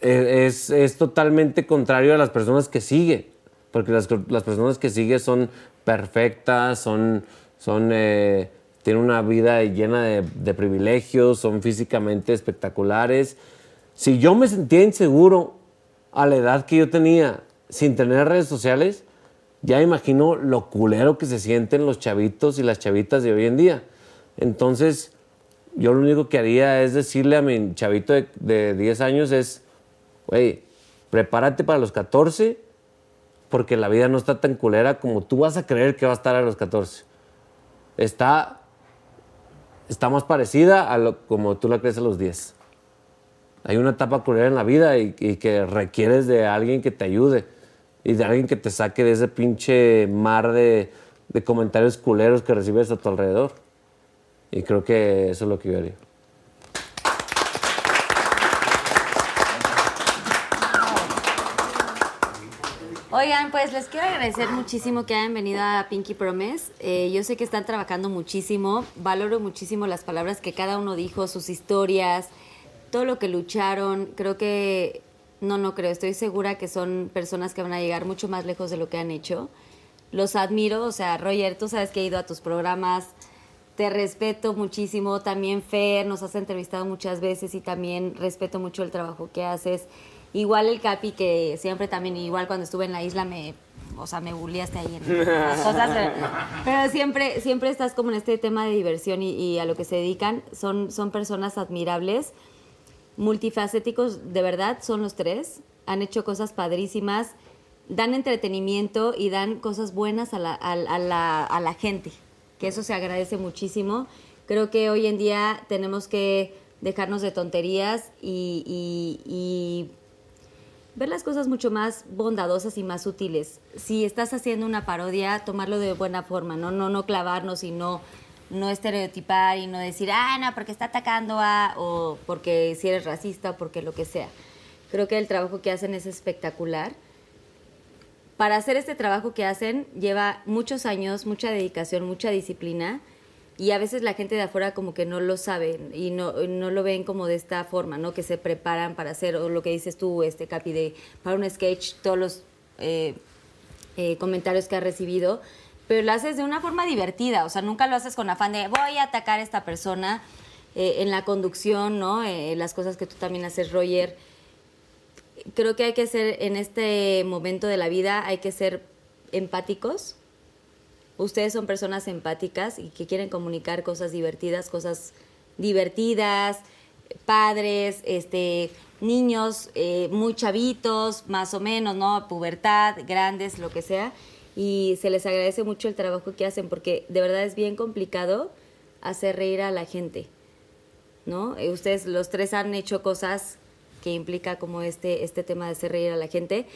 es, es totalmente contrario a las personas que sigue, porque las, las personas que sigue son perfectas, son, son, eh, tienen una vida llena de, de privilegios, son físicamente espectaculares. Si yo me sentía inseguro a la edad que yo tenía sin tener redes sociales, ya imagino lo culero que se sienten los chavitos y las chavitas de hoy en día. Entonces, yo lo único que haría es decirle a mi chavito de, de 10 años es, güey, prepárate para los 14 porque la vida no está tan culera como tú vas a creer que va a estar a los 14. Está, está más parecida a lo, como tú la crees a los 10. Hay una etapa culera en la vida y, que requieres de alguien que te ayude y de alguien que te saque de ese pinche mar de, de comentarios culeros que recibes a tu alrededor. Y creo que eso es lo que yo haría. Oigan, pues les quiero agradecer muchísimo que hayan venido a Pinky Promise. Eh, yo sé que están trabajando muchísimo. Valoro muchísimo las palabras que cada uno dijo, sus historias, todo lo que lucharon. Creo que, no, no creo, estoy segura que son personas que van a llegar mucho más lejos de lo que han hecho. Los admiro, o sea, Roger, tú sabes que he ido a tus programas, te respeto muchísimo. También Fer, nos has entrevistado muchas veces y también respeto mucho el trabajo que haces. Igual el Capi, que siempre también, igual cuando estuve en la isla, me, o sea, me bulleaste ahí en [LAUGHS] las cosas. Pero, pero siempre, siempre estás como en este tema de diversión y, y a lo que se dedican. Son, son personas admirables, multifacéticos, de verdad, son los tres. Han hecho cosas padrísimas, dan entretenimiento y dan cosas buenas a la, a, a la, a la gente, que eso se agradece muchísimo. Creo que hoy en día tenemos que dejarnos de tonterías y, y- y ver las cosas mucho más bondadosas y más útiles. Si estás haciendo una parodia, tomarlo de buena forma, no, no, no clavarnos y no, no estereotipar y no decir, ah, no, porque está atacando a, o porque si eres racista o porque lo que sea. Creo que el trabajo que hacen es espectacular. Para hacer este trabajo que hacen lleva muchos años, mucha dedicación, mucha disciplina y a veces la gente de afuera como que no lo sabe y no, no lo ven como de esta forma, ¿no? Que se preparan para hacer, o lo que dices tú, este Capi, de, para un sketch, todos los eh, eh, comentarios que has recibido, pero lo haces de una forma divertida, o sea, nunca lo haces con afán de voy a atacar a esta persona eh, en la conducción, ¿no? Eh, las cosas que tú también haces, Roger. Creo que hay que ser, en este momento de la vida, hay que ser empáticos, ustedes son personas empáticas y que quieren comunicar cosas divertidas, cosas divertidas, padres, este, niños eh, muy chavitos, más o menos, ¿no? Pubertad, grandes, lo que sea. Y se les agradece mucho el trabajo que hacen porque de verdad es bien complicado hacer reír a la gente, ¿no? Eh, ustedes los tres han hecho cosas que implica como este, este tema de hacer reír a la gente.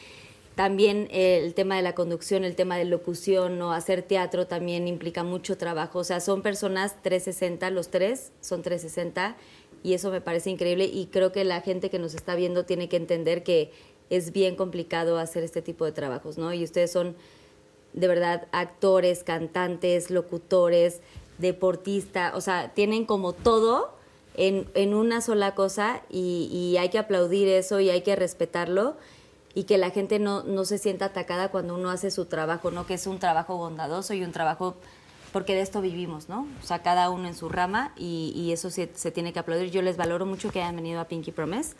También eh, el tema de la conducción, el tema de locución o hacer teatro también implica mucho trabajo. O sea, son personas 360, los tres son 360 y eso me parece increíble y creo que la gente que nos está viendo tiene que entender que es bien complicado hacer este tipo de trabajos, ¿no? Y ustedes son de verdad actores, cantantes, locutores, deportistas, o sea, tienen como todo en, en una sola cosa y, y hay que aplaudir eso y hay que respetarlo y que la gente no, no se sienta atacada cuando uno hace su trabajo, ¿no? Que es un trabajo bondadoso y un trabajo, porque de esto vivimos, ¿no? O sea, cada uno en su rama y, y eso se, se tiene que aplaudir. Yo les valoro mucho que hayan venido a Pinky Promise,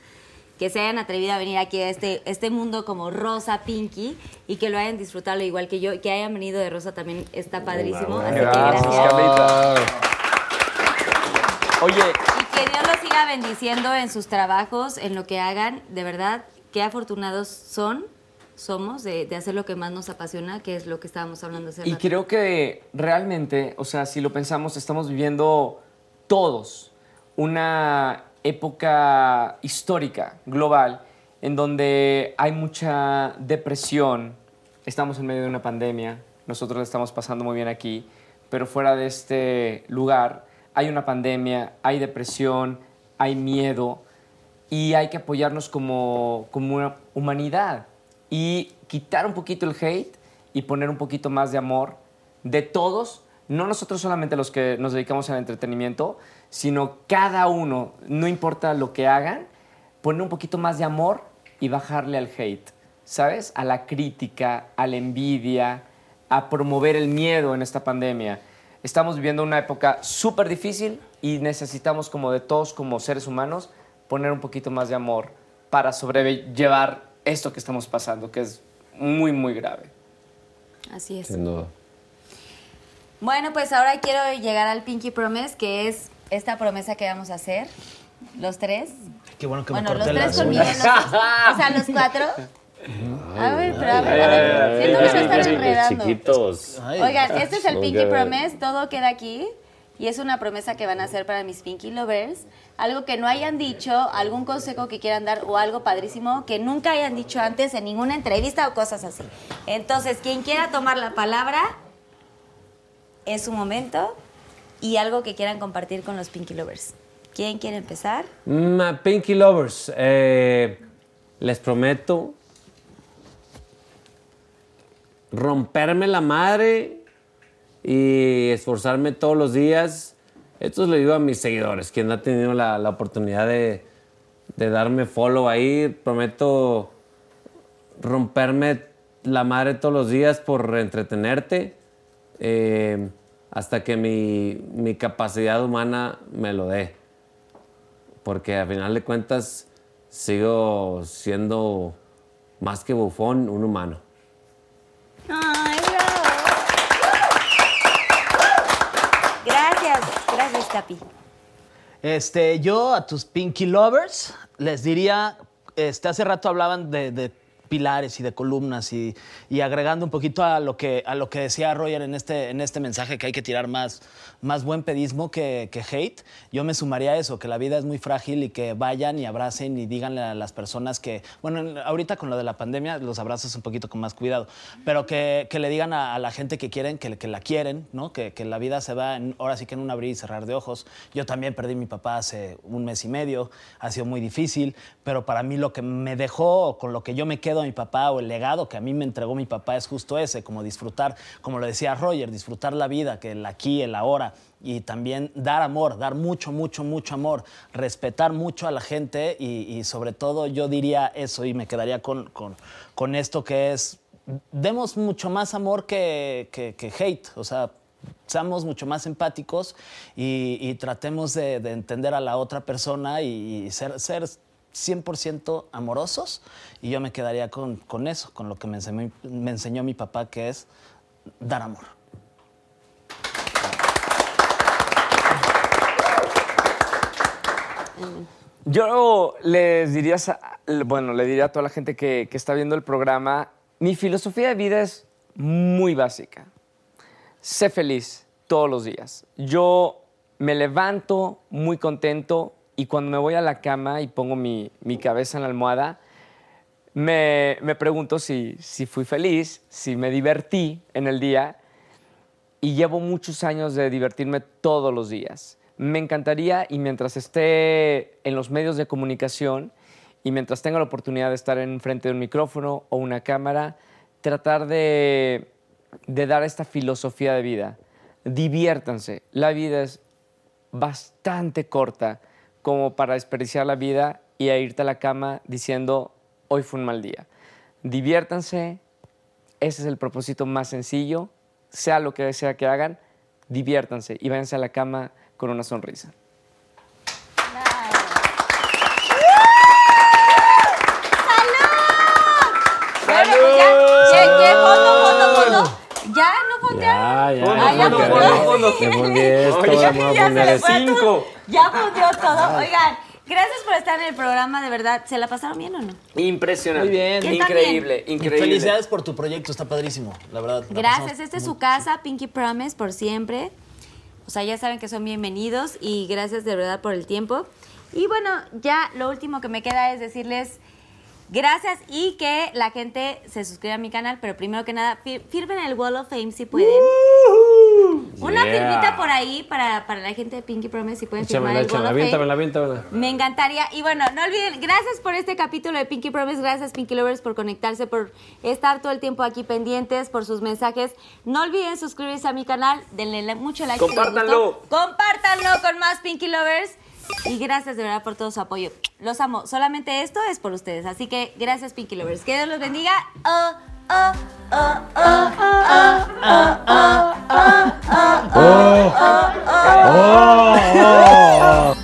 que se hayan atrevido a venir aquí a este, este mundo como rosa, Pinky, y que lo hayan disfrutado igual que yo, que hayan venido de rosa también está padrísimo. Así que Gracias. Oye, Y que Dios los siga bendiciendo en sus trabajos, en lo que hagan. De verdad, qué afortunados son, somos, de, de hacer lo que más nos apasiona, que es lo que estábamos hablando hace Y rato. creo que realmente, o sea, si lo pensamos, estamos viviendo todos una época histórica, global, en donde hay mucha depresión, estamos en medio de una pandemia, nosotros la estamos pasando muy bien aquí, pero fuera de este lugar hay una pandemia, hay depresión, hay miedo y hay que apoyarnos como, como humanidad y quitar un poquito el hate y poner un poquito más de amor de todos, no nosotros solamente los que nos dedicamos al entretenimiento, sino cada uno, no importa lo que hagan, poner un poquito más de amor y bajarle al hate, ¿sabes? A la crítica, a la envidia, a promover el miedo en esta pandemia. Estamos viviendo una época súper difícil y necesitamos como de todos como seres humanos poner un poquito más de amor para sobrellevar esto que estamos pasando, que es muy, muy grave. Así es. Sin duda. Bueno, pues ahora quiero llegar al Pinky Promise, que es esta promesa que vamos a hacer, los tres. Qué bueno que bueno, me los corté tres las conmigo, uñas. los- [LAUGHS] o sea, los cuatro. A ver, pero a ver, a ver. Siento que no están enredando. Chiquitos. Oigan, este es el Pinky Promise, todo queda aquí. Y es una promesa que van a hacer para mis Pinky Lovers. Algo que no hayan dicho, algún consejo que quieran dar o algo padrísimo que nunca hayan dicho antes en ninguna entrevista o cosas así. Entonces, quien quiera tomar la palabra, es su momento. Y algo que quieran compartir con los Pinky Lovers. ¿Quién quiere empezar? Mm, Pinky Lovers, eh, les prometo romperme la madre y esforzarme todos los días. Esto le digo a mis seguidores, quien ha tenido la, la oportunidad de, darme follow ahí. Prometo romperme la madre todos los días por entretenerte eh, hasta que mi, mi capacidad humana me lo dé porque a final de cuentas sigo siendo más que bufón, un humano. ¡Ay, bravo! Gracias, gracias, Capi. Este, yo a tus Pinky Lovers les diría, este, hace rato hablaban de, de pilares y de columnas y, y agregando un poquito a lo que, a lo que decía Roger en este, en este mensaje que hay que tirar más, más buen pedismo que, que hate, yo me sumaría a eso, que la vida es muy frágil y que vayan y abracen y díganle a las personas que, bueno, en- ahorita con lo de la pandemia los abrazas un poquito con más cuidado, pero que, que le digan a, a la gente que quieren, que, que la quieren, ¿no? Que, que la vida se va en- ahora sí que en un abrir y cerrar de ojos. Yo también perdí a mi papá hace un mes y medio, ha sido muy difícil, pero para mí lo que me dejó, con lo que yo me quedo a mi papá o el legado que a mí me entregó mi papá es justo ese, como disfrutar, como lo decía Roger, disfrutar la vida, que el aquí, el ahora, y también dar amor, dar mucho, mucho, mucho amor, respetar mucho a la gente y, y sobre todo yo diría eso y me quedaría con, con, con esto que es, demos mucho más amor que, que, que hate, o sea, seamos mucho más empáticos y, y tratemos de, de entender a la otra persona y, y ser, ser 100% amorosos. Y yo me quedaría con, con eso, con lo que me enseñó, mi papá, que es dar amor. Yo les diría, bueno, le diría a toda la gente que, que está viendo el programa, mi filosofía de vida es muy básica. Sé feliz todos los días. Yo me levanto muy contento y cuando me voy a la cama y pongo mi, mi cabeza en la almohada, me, me pregunto si, si fui feliz, si me divertí en el día y llevo muchos años de divertirme todos los días. Me encantaría y mientras esté en los medios de comunicación y mientras tenga la oportunidad de estar en frente de un micrófono o una cámara, tratar de, de dar esta filosofía de vida. Diviértanse. La vida es bastante corta como para desperdiciar la vida y a irte a la cama diciendo, hoy fue un mal día. Diviértanse, ese es el propósito más sencillo, sea lo que sea que hagan, diviértanse y váyanse a la cama con una sonrisa. Ya, ya, fondo, fondo, fondo. Ya. Ya, ya. Ah, ya a ya fundió todo. Oigan, gracias por estar en el programa, de verdad. ¿Se la pasaron bien o no? Impresionante. Muy bien. Increíble, también. increíble. Felicidades por tu proyecto, está padrísimo, la verdad. la Gracias, esta es su casa, Pinky Promise, por siempre. O sea, ya saben que son bienvenidos y gracias de verdad por el tiempo. Y bueno, ya lo último que me queda es decirles gracias y que la gente se suscriba a mi canal, pero primero que nada, fir- firmen el Wall of Fame si pueden. Una Yeah. firmita por ahí para, para la gente de Pinky Promise si pueden firmar Échamela, el Wall échamela, of Fame. aviéntamela. Me encantaría. Y bueno, no olviden, gracias por este capítulo de Pinky Promise, gracias Pinky Lovers por conectarse, por estar todo el tiempo aquí pendientes, por sus mensajes. No olviden suscribirse a mi canal, denle mucho like. Compártanlo. Compártanlo con más Pinky Lovers. Y gracias de verdad por todo su apoyo. Los amo. Solamente esto es por ustedes. Así que gracias Pinky Lovers. Que Dios los bendiga. Oh, oh, oh, oh, oh, oh, oh, oh, oh, oh, oh, oh, oh. Oh, oh, oh.